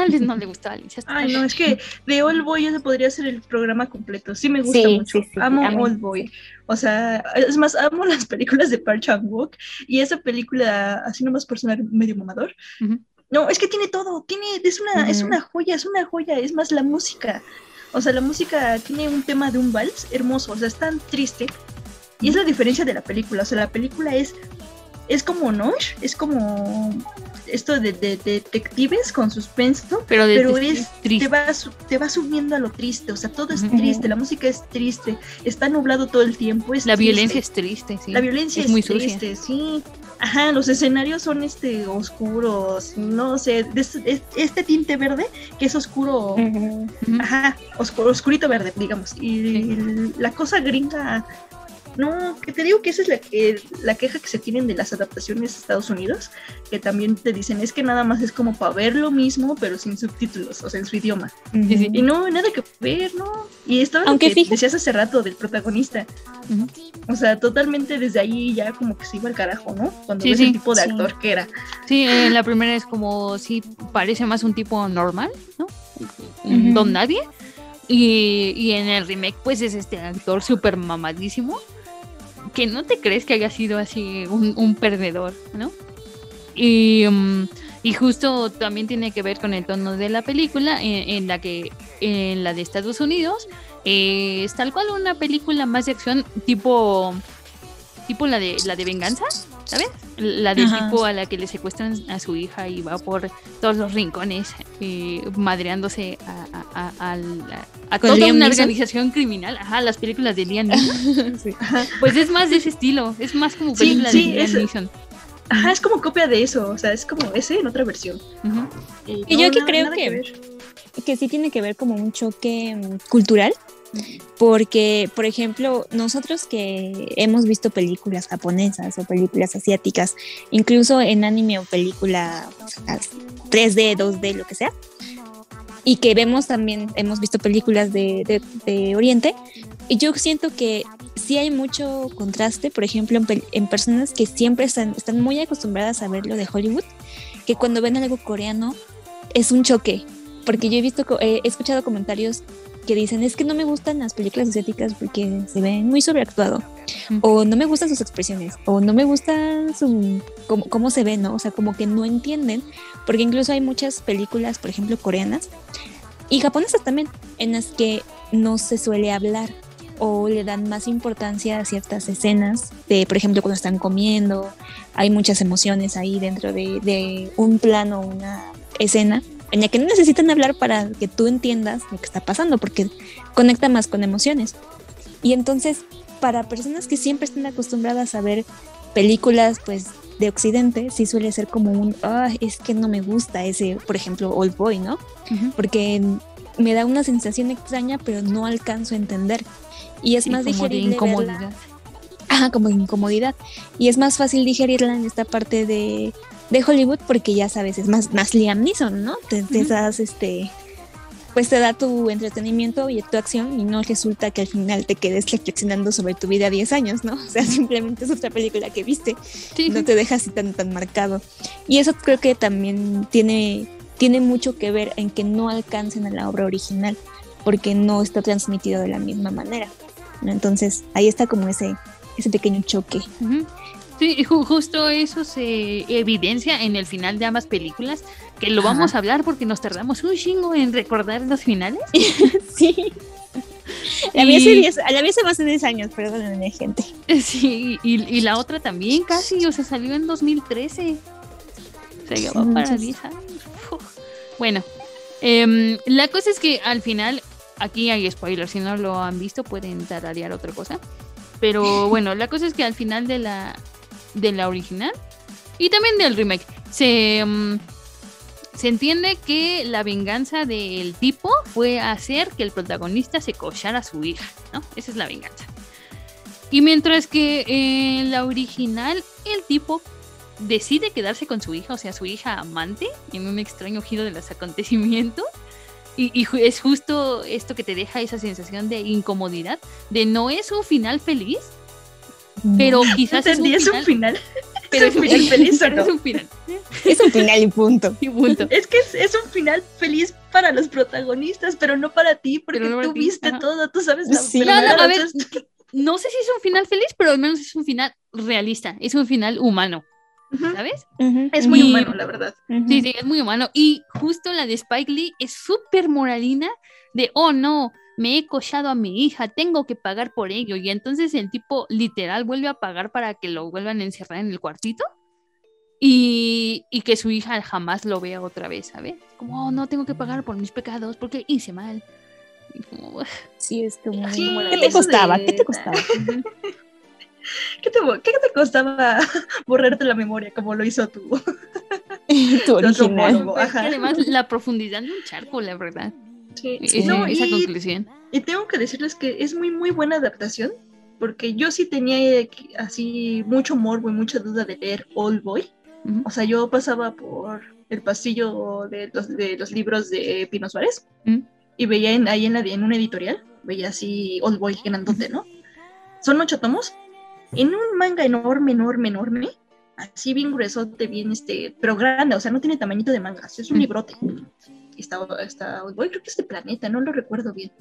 C: Tal vez no le gustaba incesto.
B: Ay, no, es que de All Boy se podría hacer el programa completo. Sí me gusta mucho. amo All Boy. O sea, es más, amo las películas de Park Chan Wook y esa película, así nomás por sonar medio mamador. No, es que tiene todo, tiene, es una, es una joya, es una joya, es más la música. O sea, la música tiene un tema de un vals hermoso, o sea, es tan triste. Y es la diferencia de la película. O sea, la película es, es como Nosh, es como esto de, detectives con suspenso, pero, pero es, te va, te va subiendo a lo triste, o sea, todo es triste, la música es triste, está nublado todo el tiempo. Es
C: la violencia es triste, sí.
B: La violencia es, muy triste, sí. Ajá, los escenarios son este oscuros, no sé, este, este, tinte verde que es oscuro, ajá, oscuro, oscurito verde, digamos. Y la cosa gringa no, que te digo que esa es la, que, la queja que se tienen de las adaptaciones de Estados Unidos, que también te dicen es que nada más es como para ver lo mismo, pero sin subtítulos, o sea, en su idioma. Y no, nada que ver, ¿no? Y esto Aunque que decías hace rato del protagonista. O sea, totalmente desde ahí ya como que se iba al carajo, ¿no? Cuando ves el tipo de actor que era.
C: Sí, la primera es como, sí, parece más un tipo normal, ¿no? Don Nadie. Y, y, en el remake, pues es este actor súper mamadísimo que no te crees que haya sido así un, perdedor, ¿no? Y, mm, y, justo también tiene que ver con el tono de la película, en, la que, en la de Estados Unidos, eh, es tal cual una película más de acción tipo, tipo la de la de venganza, ¿sabes? La del tipo a la que le secuestran a su hija y va por todos los rincones eh, madreándose a, a, toda una organización criminal. Ajá, las películas de Liam Neeson. Pues es más de ese estilo, es más como película de Liam Neeson.
B: Ajá, es como copia de eso, o sea, es como ese en otra versión.
A: y yo aquí creo que, que sí tiene que ver como un choque mm, cultural porque, por ejemplo, nosotros que hemos visto películas japonesas o películas asiáticas, incluso en anime o película 3D, 2D, lo que sea, y que vemos también, hemos visto películas de, de, de Oriente, y yo siento que sí hay mucho contraste, por ejemplo, en, en, personas que siempre están, están muy acostumbradas a ver lo de Hollywood, que cuando ven algo coreano es un choque, porque yo he visto, he escuchado comentarios que dicen es que no me gustan las películas asiáticas porque se ven muy sobreactuado o no me gustan sus expresiones o no me gusta su cómo, cómo, se ve, ¿no? O sea, como que no entienden, porque incluso hay muchas películas, por ejemplo, coreanas y japonesas también, en las que no se suele hablar o le dan más importancia a ciertas escenas de, por ejemplo, cuando están comiendo, hay muchas emociones ahí dentro de, de un plano, una escena en la que no necesitan hablar para que tú entiendas lo que está pasando, porque conecta más con emociones. Y entonces, para personas que siempre están acostumbradas a ver películas, pues, de Occidente, sí suele ser como un, ah, es que no me gusta ese, por ejemplo, Old Boy, ¿no? Uh -huh. Porque me da una sensación extraña, pero no alcanzo a entender. Y es
C: sí,
A: más
C: como
A: digerible.
C: de incomodidad.
A: Ajá, como de incomodidad. Y es más fácil digerirla en esta parte de de Hollywood porque ya sabes, es más, más Liam Neeson, ¿no? Te, te uh -huh. das este pues te da tu entretenimiento y tu acción y no resulta que al final te quedes reflexionando sobre tu vida a 10 años, ¿no? O sea, simplemente es otra película que viste, sí, no te deja así tan, tan marcado. Y eso creo que también tiene, tiene mucho que ver en que no alcancen a la obra original, porque no está transmitido de la misma manera. Entonces, ahí está como ese, ese pequeño choque.
C: Uh -huh. Sí, justo eso se evidencia en el final de ambas películas, que lo Ajá. vamos a hablar porque nos tardamos un chingo en recordar los finales.
A: sí. La vi, hace 10, la vi hace más de 10 años, perdónenme, gente.
C: Sí, y, y, la otra también casi, o sea, salió en 2013. O sea, ya va para 10 años. Uf. Bueno, eh, la cosa es que al final, aquí hay spoilers, si no lo han visto pueden tararear otra cosa. Pero bueno, la cosa es que al final de la, de la original y también del remake. Se, um, se entiende que la venganza del tipo fue hacer que el protagonista se cochara a su hija, ¿no? Esa es la venganza. Y mientras que en la original el tipo decide quedarse con su hija, o sea, su hija amante, en un extraño giro de los acontecimientos. Y, y, es justo esto que te deja esa sensación de incomodidad, de no es un final feliz, pero quizás
B: es un, es un final. Pero es un final feliz no?
C: Es un final.
A: Es un final y punto.
C: Y punto.
B: Es que es, es, un final feliz para los protagonistas, pero no para ti, porque no tú viste Ajá. todo, tú sabes la
C: sí. no, no, a ver, no sé si es un final feliz, pero al menos es un final realista, es un final humano. Uh -huh. ¿Sabes?
B: Uh -huh. Es muy y, humano, la verdad.
C: Uh -huh. Sí, sí, es muy humano. Y justo la de Spike Lee es súper moralina de, oh no, me he cochado a mi hija, tengo que pagar por ello. Y entonces el tipo literal vuelve a pagar para que lo vuelvan a encerrar en el cuartito y, y que su hija jamás lo vea otra vez, ¿sabes? Como, oh, no, tengo que pagar por mis pecados porque hice mal. Y como,
A: sí, es como, sí, ¿qué te costaba? De... ¿Qué te costaba?
B: ¿Qué te, ¿Qué te costaba borrarte la memoria como lo hizo tú?
A: tu original.
C: Además, la profundidad de un charco, la verdad.
B: Sí,
C: esa,
B: no,
C: esa
B: y,
C: conclusión.
B: Y tengo que decirles que es muy, muy buena adaptación, porque yo sí tenía así mucho morbo y mucha duda de leer Old Boy. Uh -huh. O sea, yo pasaba por el pasillo de los, de los libros de Pino Suárez uh -huh. y veía en, ahí en, la, en una editorial, veía así Old Boy grandote, ¿no? Son ocho tomos, en un manga enorme, enorme, enorme, así bien gruesote, bien este, pero grande, o sea, no tiene tamañito de manga, es un librote está, está creo que es de Planeta, no lo recuerdo bien,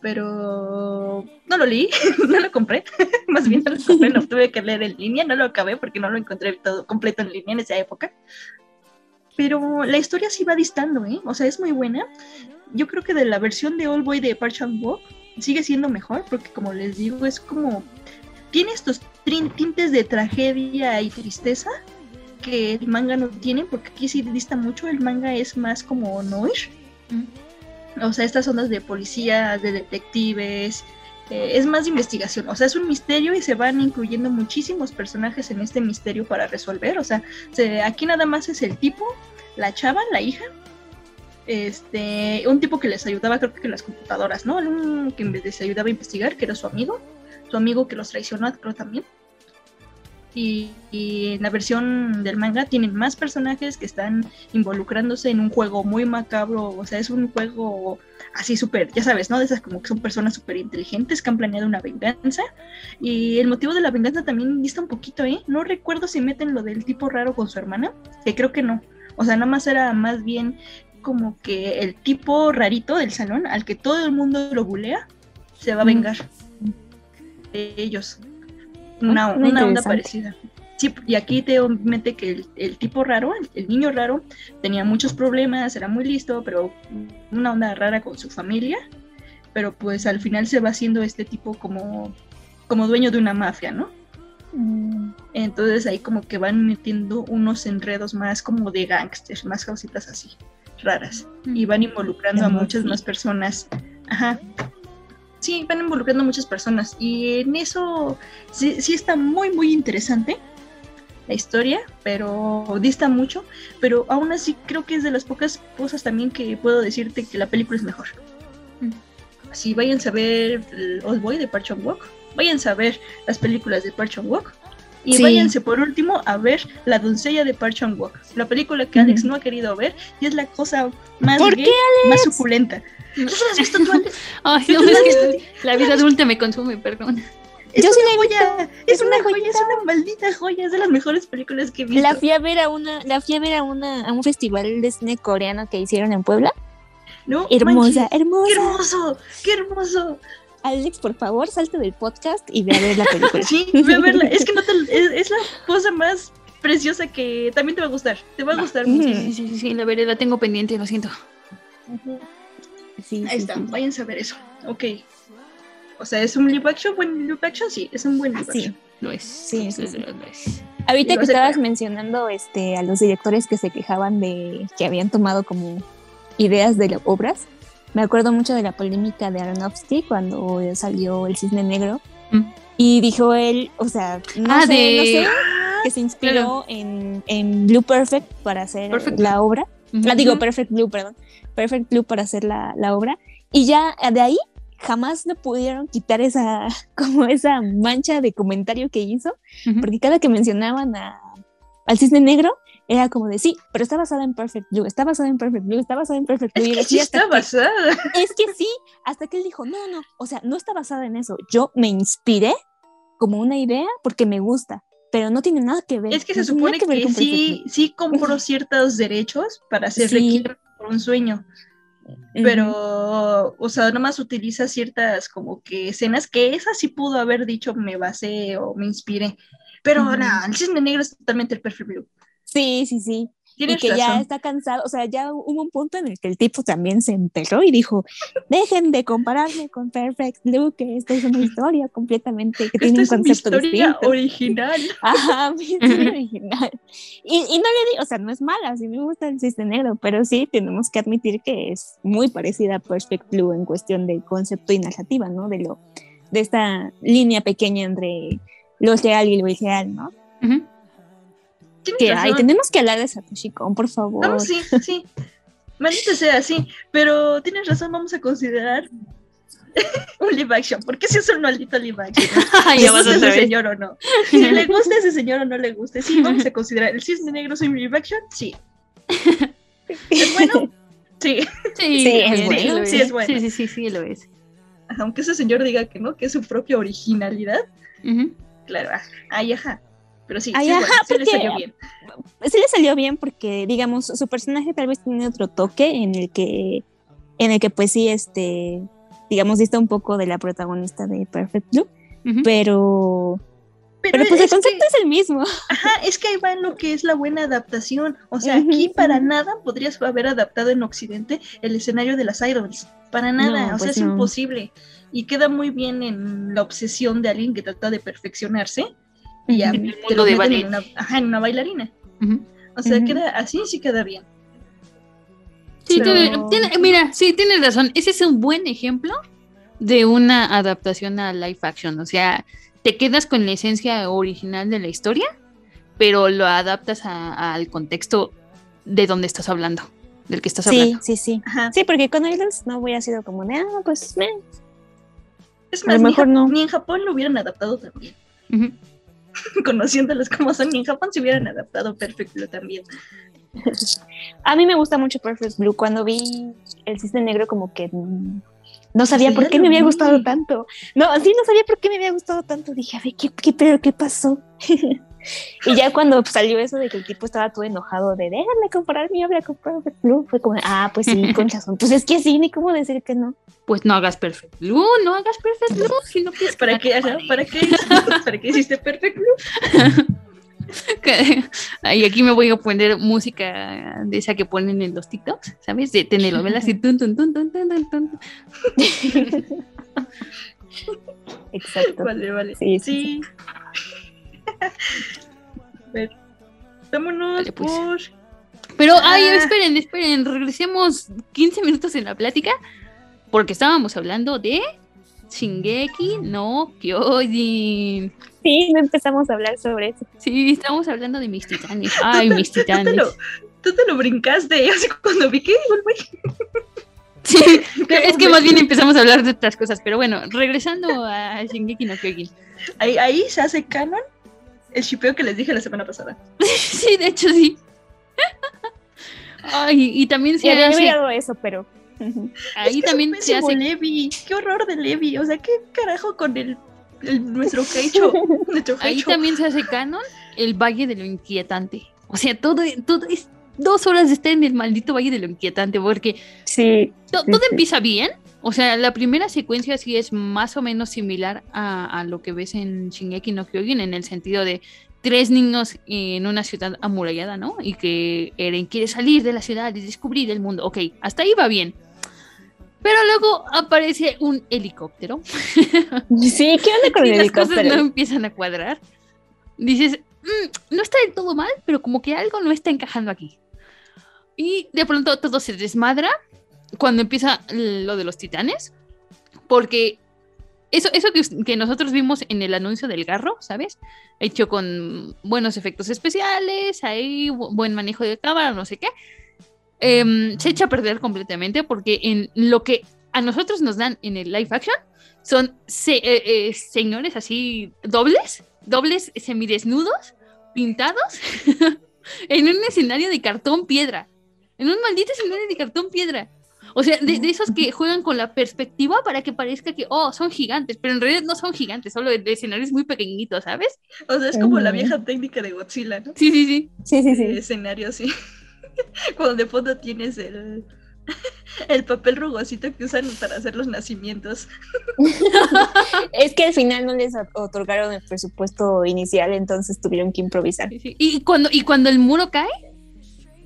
B: pero no lo leí, no lo compré, más bien no lo compré, lo tuve que leer en línea, no lo acabé porque no lo encontré todo completo en línea en esa época, pero la historia sí va distando, ¿eh? o sea, es muy buena, yo creo que de la versión de All Boy de Park Chan Wook sigue siendo mejor, porque como les digo, es como, tiene estos tintes de tragedia y tristeza, que el manga no tiene, porque aquí sí dista mucho, el manga es más como noir. Mm. O sea, estas ondas de policías, de detectives, eh, es más de investigación. O sea, es un misterio y se van incluyendo muchísimos personajes en este misterio para resolver. O sea, se, aquí nada más es el tipo, la chava, la hija, este, un tipo que les ayudaba, creo que en las computadoras, ¿no? Un que les ayudaba a investigar, que era su amigo, su amigo que los traicionó, creo también Y, y en la versión del manga tienen más personajes que están involucrándose en un juego muy macabro, o sea, es un juego así súper, ya sabes, ¿no? De esas como que son personas súper inteligentes que han planeado una venganza. Y el motivo de la venganza también dista un poquito, ¿eh? No recuerdo si meten lo del tipo raro con su hermana, que creo que no. O sea, nada más era más bien como que el tipo rarito del salón, al que todo el mundo lo bulea, se va a vengar de ellos. Una, una onda parecida. Sí, y aquí te mete que el, el tipo raro, el, el niño raro, tenía muchos problemas, era muy listo, pero una onda rara con su familia. Pero pues al final se va haciendo este tipo como, como dueño de una mafia, ¿no? Entonces ahí como que van metiendo unos enredos más como de gangsters, más cositas así, raras. Y van involucrando a muchas más personas. Ajá. Sí, van involucrando a muchas personas. Y en eso sí, sí está muy, muy interesante la historia, pero dista mucho. Pero aún así creo que es de las pocas cosas también que puedo decirte que la película es mejor. Si váyanse a ver Old Boy de Park Wook, váyanse a ver las películas de Park Wook y
A: Sí.
B: váyanse por último a ver La doncella de Park Wook, la película que Alex no ha querido ver y es la cosa más
C: ¿Por
B: gay,
C: qué,
B: más suculenta. ¿No se la has visto tú, Alex?
C: Ay,
B: ¿No la
C: es que la vida adulta me consume, perdón.
B: Es
A: Yo sí
B: una
A: la he
B: joya, es una joya, es una maldita joya, es de las mejores películas que he visto.
A: La fui a ver a una, la fui a ver a una, a un festival de cine coreano que hicieron en Puebla.
B: No,
A: hermosa,
B: manches,
A: hermosa.
B: ¡Qué hermoso! ¡Qué hermoso!
A: Alex, por favor, salte del podcast y ve a ver la película.
B: Sí, ve a verla. Es que no te, es, es la cosa más preciosa que también te va a gustar. Te va a gustar mucho.
C: Sí, sí, sí, sí, la veré, la tengo pendiente, lo siento.
A: Sí,
B: Ahí está, váyanse a ver eso. Ok. O sea, ¿es un live action? ¿Buen live action? Sí, es un buen live
A: Sí.
B: action.
C: Lo es.
A: Sí, sí, sí.
C: Lo es.
A: Ahorita que estabas mencionando este, a los directores que se quejaban de que habían tomado como ideas de obras, me acuerdo mucho de la polémica de Aronofsky cuando salió El Cisne Negro.
C: Mm.
A: Y dijo él, o sea, no
C: Ah,
A: sé,
C: de-
A: no sé,
B: Ah,
A: que se inspiró
C: claro.
A: en, en Blue Perfect para hacer
C: Perfect
A: la obra. Ah, digo, Perfect Blue, perdón. Perfect Blue para hacer la, la obra. Y ya de ahí jamás no pudieron quitar esa, como esa mancha de comentario que hizo,
C: Ujú.
A: porque cada que mencionaban a, al cisne negro, era como de sí, pero está basada en Perfect Blue, está basada en Perfect Blue, está basada en Perfect Blue.
B: Es
A: y
B: que sí está
A: que-
B: basada.
A: es que sí, hasta que él dijo, no, no, o sea, no está basada en eso. Yo me inspiré como una idea porque me gusta, pero no tiene nada que ver.
B: Es que se
A: no nada
B: supone que
A: Perfect
B: sí, sí compró ciertos derechos para hacer
A: Sí.
B: Por un sueño. Pero, o sea, nomás utiliza ciertas como que escenas que esa sí pudo haber dicho me basé o me inspiré. Pero
A: Ujú.
B: no, el cisne negro es totalmente el Perfect Blue.
A: Sí, sí, sí. Y que ya
B: razón.
A: está cansado, o sea, ya hubo un punto en el que el tipo también se enterró y dijo, dejen de compararme con Perfect Blue, que esta es una historia completamente, que tiene un
B: es mi
A: concepto
B: historia
A: distinto.
B: original.
A: Ajá, mi historia original. Y, y no le digo, o sea, no es mala, sí me gusta el cisne negro, pero sí tenemos que admitir que es muy parecida a Perfect Blue en cuestión de concepto y narrativa, ¿no? De lo, de esta línea pequeña entre lo real y lo irreal, ¿no?
C: Ujú.
B: Tienes
A: Que, ay,
B: razón.
A: tenemos que hablar de Satoshi Kon, por favor.
B: No, sí, sí. Maldita sea, sí. Pero tienes razón, vamos a considerar un live action. Porque si es un maldito live action. ¿Le
C: ya vas
B: gusta ese señor o no? Si le gusta a ese señor o no le guste. Sí, vamos a considerar. ¿El cisne negro es un live action? Sí. ¿Es bueno? Sí.
C: Sí,
A: Sí, es bueno,
B: sí es bueno.
C: Sí, sí, sí, sí, lo es.
B: Aunque ese señor diga que no, que es su propia originalidad.
C: Ujú.
B: Claro, ah, ay, ajá. Pero sí,
A: Ay,
B: sí, es
A: ajá,
B: bueno, sí le salió bien.
A: sí le salió bien porque, digamos, su personaje tal vez tiene otro toque en el que, en el que pues sí, este, digamos, dista un poco de la protagonista de Perfect Blue, pero, pero pues el
B: es que-
A: concepto es el mismo.
B: Ajá, es que ahí va en lo que es la buena adaptación. O sea, aquí para nada podrías haber adaptado en Occidente el escenario de las idols. Para nada,
A: No,
B: o sea,
A: pues
B: es
A: no.
B: imposible. Y queda muy bien en la obsesión de alguien que trata de perfeccionarse y a-
C: En el
B: te lo
C: de
B: meten
C: ballet.
B: en una, ajá, en una bailarina. O sea, queda así sí queda bien.
C: Sí,
B: Pero-
C: tiene- tiene- mira, sí, tienes razón. Ese es un buen ejemplo de una adaptación a live action. O sea, te quedas con la esencia original de la historia, pero lo adaptas a- al contexto de donde estás hablando, del que estás
A: Sí,
C: hablando.
A: sí, sí.
B: Ajá.
A: Sí, porque con Idols no hubiera sido como de, ah, pues, meh.
B: Es
A: A lo
B: más, ni,
A: mejor no.
B: ni en Japón lo hubieran adaptado también.
C: Ujú.
B: conociéndolos como son. Y en Japón se hubieran adaptado perfecto también.
A: A mí me gusta mucho Perfect Blue. Cuando vi el cisne negro, como que no sabía por qué me había gustado tanto. No, sí, no sabía por qué me había gustado tanto. Dije, a ver, ¿qué, qué, pero, qué pasó? y ya cuando salió eso de que el tipo estaba todo enojado de déjame comprar mi obra con Perfect Blue, fue como, ah, pues sí, con razón. Pues es que sí, ni cómo decir que no.
C: Pues no hagas Perfect Blue, no hagas Perfect Blue, si no quieres
B: ¿Para qué, ¿para qué, ¿para qué hiciste Perfect Blue?
C: y aquí me voy a poner música de esa que ponen en los TikToks, ¿sabes? De telenovelas y tun, tun, tun, tun, tun, tun, tun.
A: Exacto.
B: Vale, vale.
A: Sí,
B: Sí.
A: sí,
B: A ver, vámonos
C: Vale, pues.
B: por...
C: Pero, ay,
B: Ah.
C: esperen, esperen, regresemos 15 minutos en la plática, porque estábamos hablando de Shingeki no Kyojin.
A: Sí, no empezamos a hablar sobre eso.
C: Sí, estamos hablando de mis titanes. Ay, mis
B: Tú te,
C: titanes.
B: lo, tú te lo brincaste, así cuando vi que.
C: Sí, es que más bien empezamos a hablar de otras cosas, pero bueno, regresando a Shingeki no Kyojin.
B: Ahí, ahí se hace canon el shipeo que les dije la semana pasada.
C: Sí, de hecho sí. Ay, y también se
A: había
C: hace,
A: olvidado eso, pero.
C: ahí
B: Es que
C: también se hace
B: Levi. Qué horror de Levi. O sea, qué carajo con el, el- nuestro Keicho. nuestro
C: Ahí también se hace canon el Valle de lo Inquietante. O sea, todo, todo es dos horas de estar en el maldito Valle de lo Inquietante, porque
A: Sí.
C: to-
A: sí,
C: todo
A: sí.
C: empieza bien. O sea, la primera secuencia sí es más o menos similar a, a lo que ves en Shingeki no Kyojin, en el sentido de tres niños en una ciudad amurallada, ¿no? Y que Eren quiere salir de la ciudad y descubrir el mundo. Ok, hasta ahí va bien. Pero luego aparece un helicóptero.
A: Sí, ¿qué onda con
C: y
A: el
C: las cosas
A: helicóptero?
C: no empiezan a cuadrar. Dices, "Mm, no está del todo mal, pero como que algo no está encajando aquí. Y de pronto todo se desmadra cuando empieza lo de los titanes, porque eso, eso que, que nosotros vimos en el anuncio del garro, ¿sabes? Hecho con buenos efectos especiales, ahí bu- buen manejo de cámara, no sé qué. em, se echa a perder completamente porque en lo que a nosotros nos dan en el live action son se- eh, eh, señores así dobles, dobles semidesnudos, pintados, en un escenario de cartón piedra. En un maldito escenario de cartón piedra. O sea, de, de esos que juegan con la perspectiva para que parezca que, oh, son gigantes, pero en realidad no son gigantes, solo de, de escenarios muy pequeñitos, ¿sabes?
B: O sea, es como la vieja técnica de Godzilla, ¿no?
C: Sí, sí, sí.
A: Sí, sí, sí.
B: escenario, sí. Cuando de fondo tienes el, el papel rugosito que usan para hacer los nacimientos.
A: Es que al final no les ot- otorgaron el presupuesto inicial, entonces tuvieron que improvisar.
C: Sí, sí. Y cuando, y cuando el muro cae,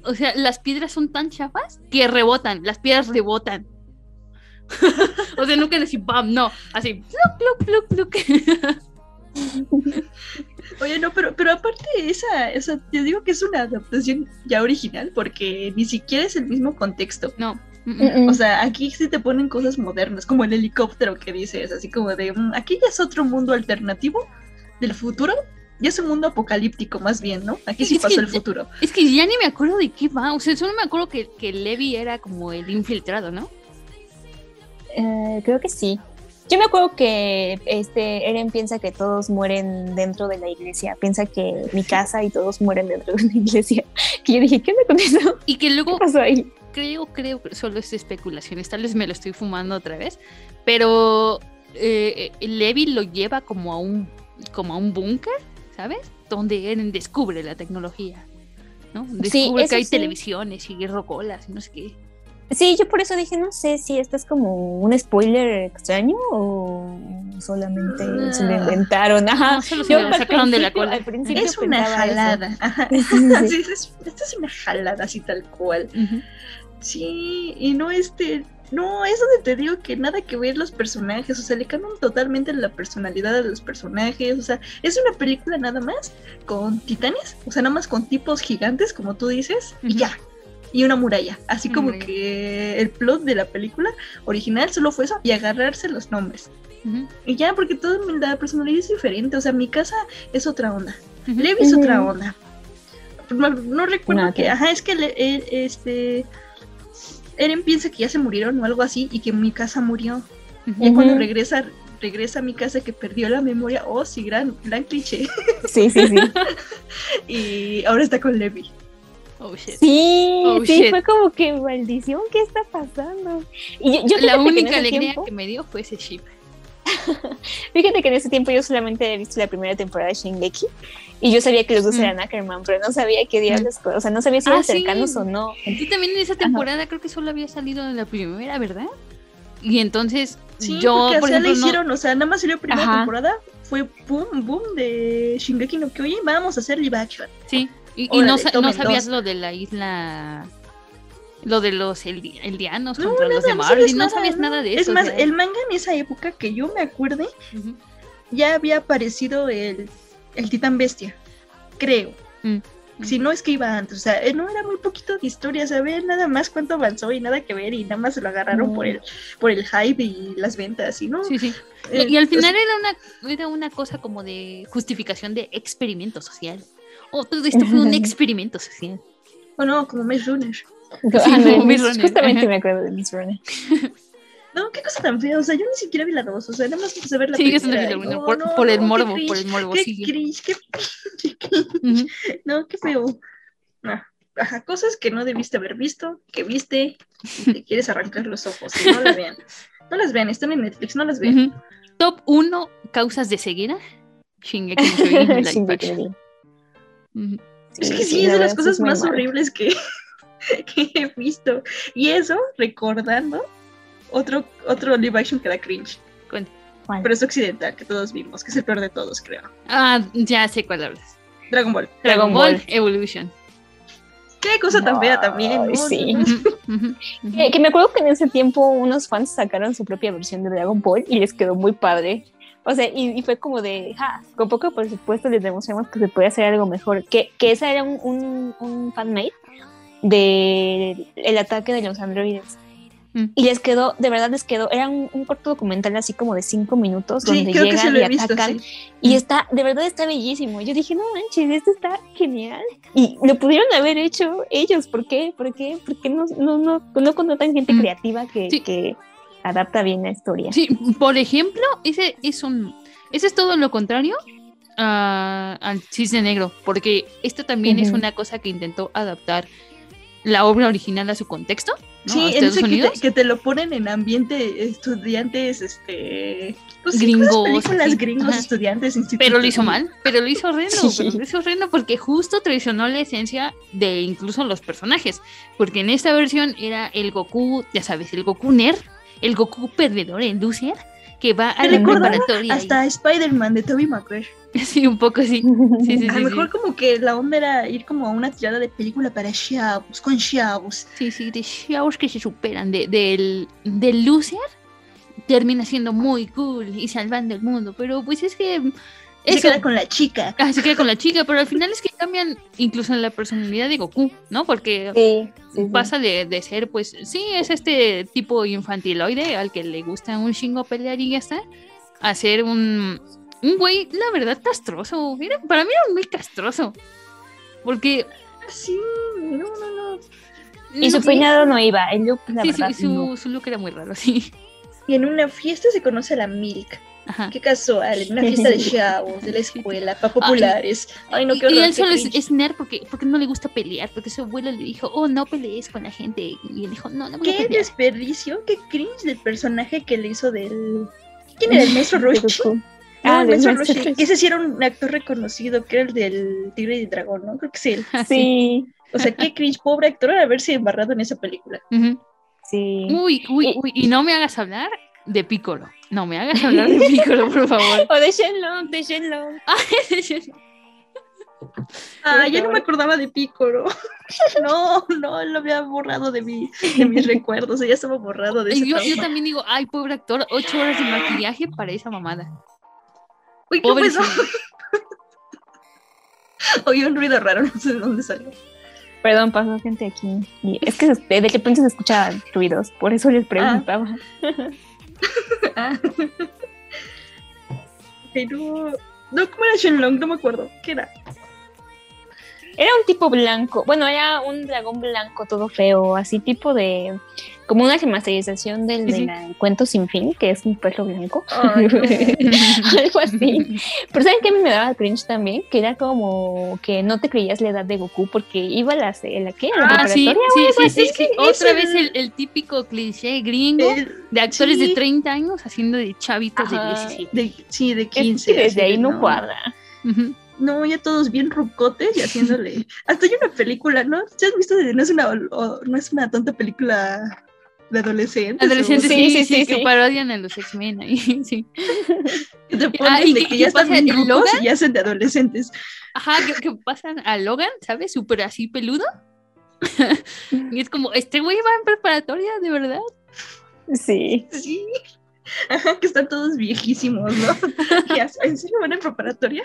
C: o sea, las piedras son tan chafas que rebotan, las piedras rebotan. o sea, nunca así, ¡pam! No, así, pluk, pluk, pluk, pluk.
B: Oye, no, pero, pero aparte esa, esa, te digo que es una adaptación ya original porque ni siquiera es el mismo contexto.
C: No.
A: Mm,
B: O sea, aquí sí te ponen cosas modernas, como el helicóptero que dices, así como de, "Mm, aquí ya es otro mundo alternativo del futuro, ya es un mundo apocalíptico más bien, ¿no? Aquí sí
C: Es
B: pasó
C: que-
B: el futuro.
C: Es que ya ni me acuerdo de qué va. O sea, solo me acuerdo que, que Levi era como el infiltrado, ¿no?
A: Eh, creo que sí. Yo me acuerdo que este Eren piensa que todos mueren dentro de la iglesia. Piensa que mi casa y todos mueren dentro de una iglesia. Que yo dije, ¿qué me con eso?
C: Y que luego
A: ¿Qué pasó ahí?
C: creo, creo que solo es especulaciones, tal vez me lo estoy fumando otra vez, pero eh, eh, Levi lo lleva como a un, como a un búnker, ¿sabes? Donde Eren descubre la tecnología, ¿no? Descubre que hay
A: sí.
C: televisiones y rocolas y no sé qué.
A: Sí, yo por eso dije, no sé si esto es como un spoiler extraño o solamente se lo inventaron. Ajá.
C: No, solo se
A: Yo
C: lo sacaron de la cola.
A: al principio
B: Es una jalada. Ajá.
A: Sí, sí. Sí,
B: es- esta es una jalada así tal cual. Sí, y no este, no, es donde te digo que nada que ver los personajes, o sea, le cambian totalmente la personalidad de los personajes, o sea, es una película nada más con titanes, o sea, nada más con tipos gigantes, como tú dices, y ya, y una muralla, así como que el plot de la película original solo fue eso, y agarrarse los nombres. Y ya, porque toda la personalidad es diferente, o sea, mi casa es otra onda. Levi es otra onda. No, no recuerdo
A: No,
B: que, ajá, es que le- eh, este Eren piensa que ya se murieron o algo así y que mi casa murió. Y cuando regresa regresa a mi casa que perdió la memoria. Oh, sí, gran, gran cliché.
A: Sí, sí, sí.
B: y ahora está con Levi.
C: Oh, shit.
A: Sí,
C: Oh,
A: sí,
C: shit.
A: fue como que maldición, ¿qué está pasando? Y yo, yo
C: La única alegría
A: tiempo-
C: que me dio fue ese ship.
A: Fíjate que en ese tiempo yo solamente he visto la primera temporada de Shingeki y yo sabía que los dos
C: Mm.
A: eran Ackerman, pero no sabía qué diablos, o sea, no sabía si
C: Ah,
A: eran
C: sí.
A: cercanos o no.
C: Tú también en esa temporada creo que solo había salido en la primera, ¿verdad? Y entonces
B: Sí,
C: yo,
B: porque
C: por ejemplo, no-
B: hicieron, o sea, nada más salió primera
C: Ajá.
B: temporada, fue boom, boom de Shingeki no Kyojin, vamos a hacer live action.
C: Sí, y, y no, sa- no sabías
B: dos.
C: lo de la isla, lo de los eldi- eldianos
B: No,
C: contra los de Marley, no sabías nada de
B: Es
C: eso. o
B: más,
C: sea,
B: el manga en esa época que yo me acuerde, ya había aparecido el, el titán bestia, creo.
C: Mm.
B: Si no es que iba antes, o sea, eh, no era muy poquito de historia, saber nada más cuánto avanzó y nada que ver y nada más se lo agarraron
C: No.
B: por el por el hype y las ventas y no.
C: Sí, sí.
B: Eh,
C: y, y al
B: o
C: final era una, era una cosa como de justificación de experimento social. Oh, todo esto fue un experimento social.
B: o no, como Maze Runner.
A: Ah, no, Miss-
C: Runner,
A: justamente
C: ajá.
A: me acuerdo de Miss Runner.
B: No, qué cosa tan fea, o sea, yo ni siquiera vi la dos, o sea, nada más empecé a ver la
C: Sí,
B: primera. no,
C: por-
B: no,
C: por el
B: no,
C: morbo,
B: cringe,
C: por el morbo,
B: Qué
C: sí.
B: cringe, qué cringe. No, qué feo. Ajá, cosas que no debiste haber visto, que viste y te quieres arrancar los ojos. y no las vean. No las vean, están en Netflix, no las vean.
C: Top 1 causas de ceguera. Shingeki no
A: Shingeki no.
B: Es que sí,
A: sí,
B: es
A: la
B: de las
A: sí
B: cosas más horribles que, que he visto. Y eso, recordando otro, otro live action que da cringe.
C: ¿Cuál?
B: Pero es occidental, que todos vimos, que es el peor de todos, creo.
C: Ah, ya sé cuál hablas.
B: Dragon Ball.
C: Dragon
A: Dragon
C: Ball
A: Ball.
C: Evolution.
B: Qué cosa tan fea también.
A: Que, que me acuerdo que en ese tiempo unos fans sacaron su propia versión de Dragon Ball y les quedó muy padre. O sea, y, y fue como de, ja, con poco presupuesto les demostramos que se puede hacer algo mejor. Que, que esa era un, un, un fanmade de el ataque de los androides.
C: Mm.
A: Y les quedó, de verdad les quedó, era un, un corto documental así como de cinco minutos
B: Sí,
A: donde llegan y
B: visto,
A: atacan.
B: sí.
A: Y está, de verdad está bellísimo. Yo dije, no manches, esto está genial. Y lo pudieron haber hecho ellos. ¿Por qué? ¿Por qué? ¿Por qué no, no, no, no contratan gente
C: Mm.
A: creativa que,
C: Sí.
A: que adapta bien la historia?
C: Sí, por ejemplo, ese es un. Ese es todo lo contrario a- al cisne negro. Porque esto también es una cosa que intentó adaptar la obra original a su contexto. ¿no?
B: Sí, en ese que te, que te lo ponen en ambiente estudiantes, este... Pues
C: Gringos,
B: películas gringos,
C: ajá.
B: estudiantes,
C: Pero lo hizo mal, pero lo hizo horrendo,
A: Sí.
C: pero lo hizo horrendo porque justo traicionó la esencia de incluso los personajes. Porque en esta versión era el Goku, ya sabes, el Goku nerd, el Goku perdedor, el loser, que va a la preparatoria.
B: Hasta Spider-Man de Tobey Maguire.
C: Sí, un poco sí. Sí, sí,
B: a lo mejor como que la onda era ir como a una tirada de película para chavos, con chavos.
C: Sí, sí, de chavos que se superan. De, del, del loser termina siendo muy cool y salvando el mundo. Pero pues es que.
B: Se
C: eso-
B: queda con la chica.
C: Ah, se queda con la chica, pero al final es que cambian incluso en la personalidad de Goku, ¿no? Porque
A: Sí, sí, sí.
C: pasa de, de ser, pues, sí, es este tipo infantiloide al que le gusta un chingo pelear y ya está, a ser un, un güey, la verdad, castroso. Era- para mí era un muy castroso. Porque.
B: Sí, no, no, no.
A: Y su peinado no iba. El look, la
C: Sí,
A: verdad,
C: sí, su,
A: no.
C: su look era muy raro, sí.
B: Y en una fiesta se conoce a la Milk.
C: Ajá.
B: Qué casual, en una fiesta de chavos, de la escuela, para populares. Ay, no, qué
C: y
B: horror.
C: él
B: qué
C: solo es, es nerd porque, porque no le gusta pelear, porque su abuelo le dijo, oh, no pelees con la gente. Y él dijo, no, no voy a
B: Qué
C: pelear.
B: desperdicio, qué cringe del personaje que le hizo del. ¿Quién era el maestro Roshi? No,
A: Ah,
B: el maestro Roshi. Ese sí era un actor reconocido, que era el del Tigre y Dragón, ¿no? Creo que sí. él.
A: Sí,
B: O sea, qué cringe, pobre actor, haberse embarrado en esa película.
A: Sí.
C: Uy, uy,
A: Y-
C: uy, y no me hagas hablar de Piccolo. No me hagas hablar de Piccolo, por favor.
A: O de Shenlong, de Shenlong.
B: Ah, ya no me acordaba de Piccolo. No, no, lo había borrado de, mi, de mis recuerdos, ya estaba borrado de
C: yo, yo también digo, ay, pobre actor, ocho horas de maquillaje para esa mamada.
B: Uy, ¿qué. Oí un ruido raro, no sé de dónde salió.
A: Perdón, pasó gente aquí. Y es que de repente se escuchaban ruidos, por eso les preguntaba.
B: Ah. Pero. No, ¿cómo era Shenlong? No me acuerdo. ¿Qué era?
A: Era un tipo blanco, bueno, era un dragón blanco todo feo, así tipo de, como una remasterización del
C: sí.
A: de la cuento sin fin, que es un perro blanco.
B: No.
A: Algo así. Pero ¿saben que a mí me daba cringe también? Que era como que no te creías la edad de Goku porque iba a la, la, ¿qué? ¿A la
C: Ah, sí, sí, sí,
A: así?
C: sí,
B: Es que
C: sí. Otra vez el, el típico cliché gringo de actores
B: sí.
C: de 30 años haciendo de chavitos
A: Ajá.
C: de 17.
B: De, sí, de
A: Es
B: 15.
A: que desde
B: así
A: ahí
B: de,
A: no cuadra.
C: Ujú.
B: No, ya todos bien rucotes y haciéndole. Hasta hay una película, ¿no? ¿Ya has visto? No es una, o- no es una tonta película de adolescentes.
C: Adolescentes,
A: Sí,
C: sí,
A: sí,
C: sí,
A: sí,
C: que
A: sí.
C: parodian a los X-Men ahí, sí.
B: Y te ponen
C: Ah, ¿y
B: de que
C: qué
B: ya están bien y ya hacen de adolescentes.
C: Ajá, que, que pasan a Logan, ¿sabes? Súper así peludo. y es como, este güey va en preparatoria, de verdad.
A: Sí.
B: Sí. Ajá, que están todos viejísimos, ¿no? Y ¿En serio van en preparatoria?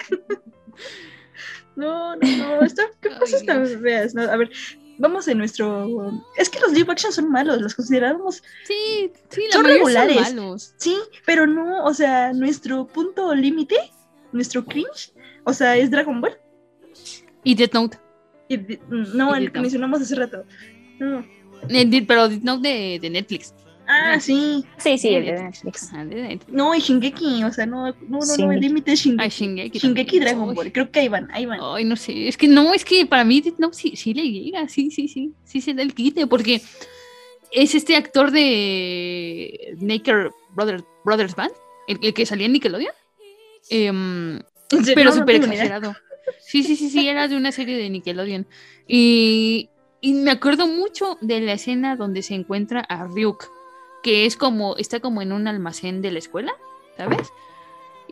B: No, no, no. Está, ¿Qué cosas tan feas? No, a ver, vamos en nuestro. Es que los live action son malos, los consideramos.
C: Sí, sí, la
B: son regulares.
C: malos.
B: Sí, pero no, o sea, nuestro punto límite, nuestro cringe, o sea, es Dragon Ball.
C: Y Death Note.
B: Y de- no,
C: Y
B: el que mencionamos hace rato. No.
C: Eh, Pero Death Note de, de Netflix.
B: Ah, sí.
A: Sí, sí,
C: De
A: el de
C: Netflix.
A: Netflix.
C: Ajá, de Netflix.
B: No, y Shingeki, o sea, no, no, no, no, el límite es Shingeki.
C: Ah, Shingeki.
B: Dragon. Ball, creo que ahí van, ahí van.
C: Ay, no sé, es que no, es que para mí Note sí, sí le llega, sí, sí, sí, sí se da el quite, porque es este actor de Naked Brothers, Brothers Band, el, el que salía en Nickelodeon, Em, pero
B: No, no
C: súper exagerado. Sí, sí, sí, sí, era de una serie de Nickelodeon. Y, y me acuerdo mucho de la escena donde se encuentra a Ryuk, que es como, está como en un almacén de la escuela, ¿sabes?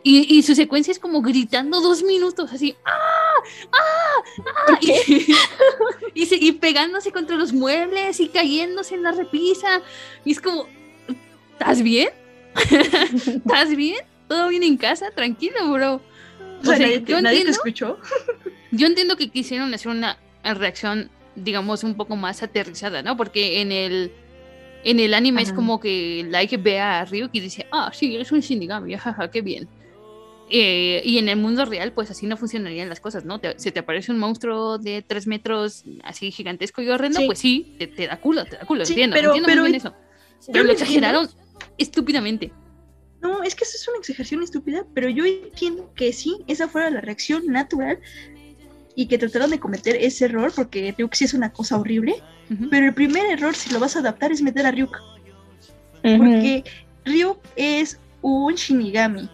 C: Y, y su secuencia es como gritando dos minutos, así, ¡ah! ¡ah! ¡ah! Y, y, se- y pegándose contra los muebles y cayéndose en la repisa. Y es como, ¿estás bien? ¿Estás bien? ¿Todo bien en casa? Tranquilo, bro.
B: O sea, nadie, te-
C: yo
B: nadie te
C: entiendo-
B: escuchó.
C: yo entiendo que quisieron hacer una reacción, digamos, un poco más aterrizada, ¿no? Porque en el, en el anime es
A: Ajá.
C: como que Like ve a Ryuk y dice, ah, sí, eres un Shinigami, jaja, qué bien. Eh, y en el mundo real, pues así no funcionarían las cosas, ¿no? Te- se te aparece un monstruo de tres metros así gigantesco y horrendo,
B: Sí.
C: pues sí, te, te da culo, te da culo,
B: Sí,
C: entiendo,
B: pero-
C: entiendo
B: pero-
C: muy bien eso. Pero
B: lo
C: exageraron estúpidamente.
B: No, es que eso es una exageración estúpida, pero yo entiendo que sí, esa fuera la reacción natural y que trataron de cometer ese error porque Ryuk sí es una cosa horrible, pero el primer error si lo vas a adaptar es meter a Ryuk, porque Ryuk es un Shinigami,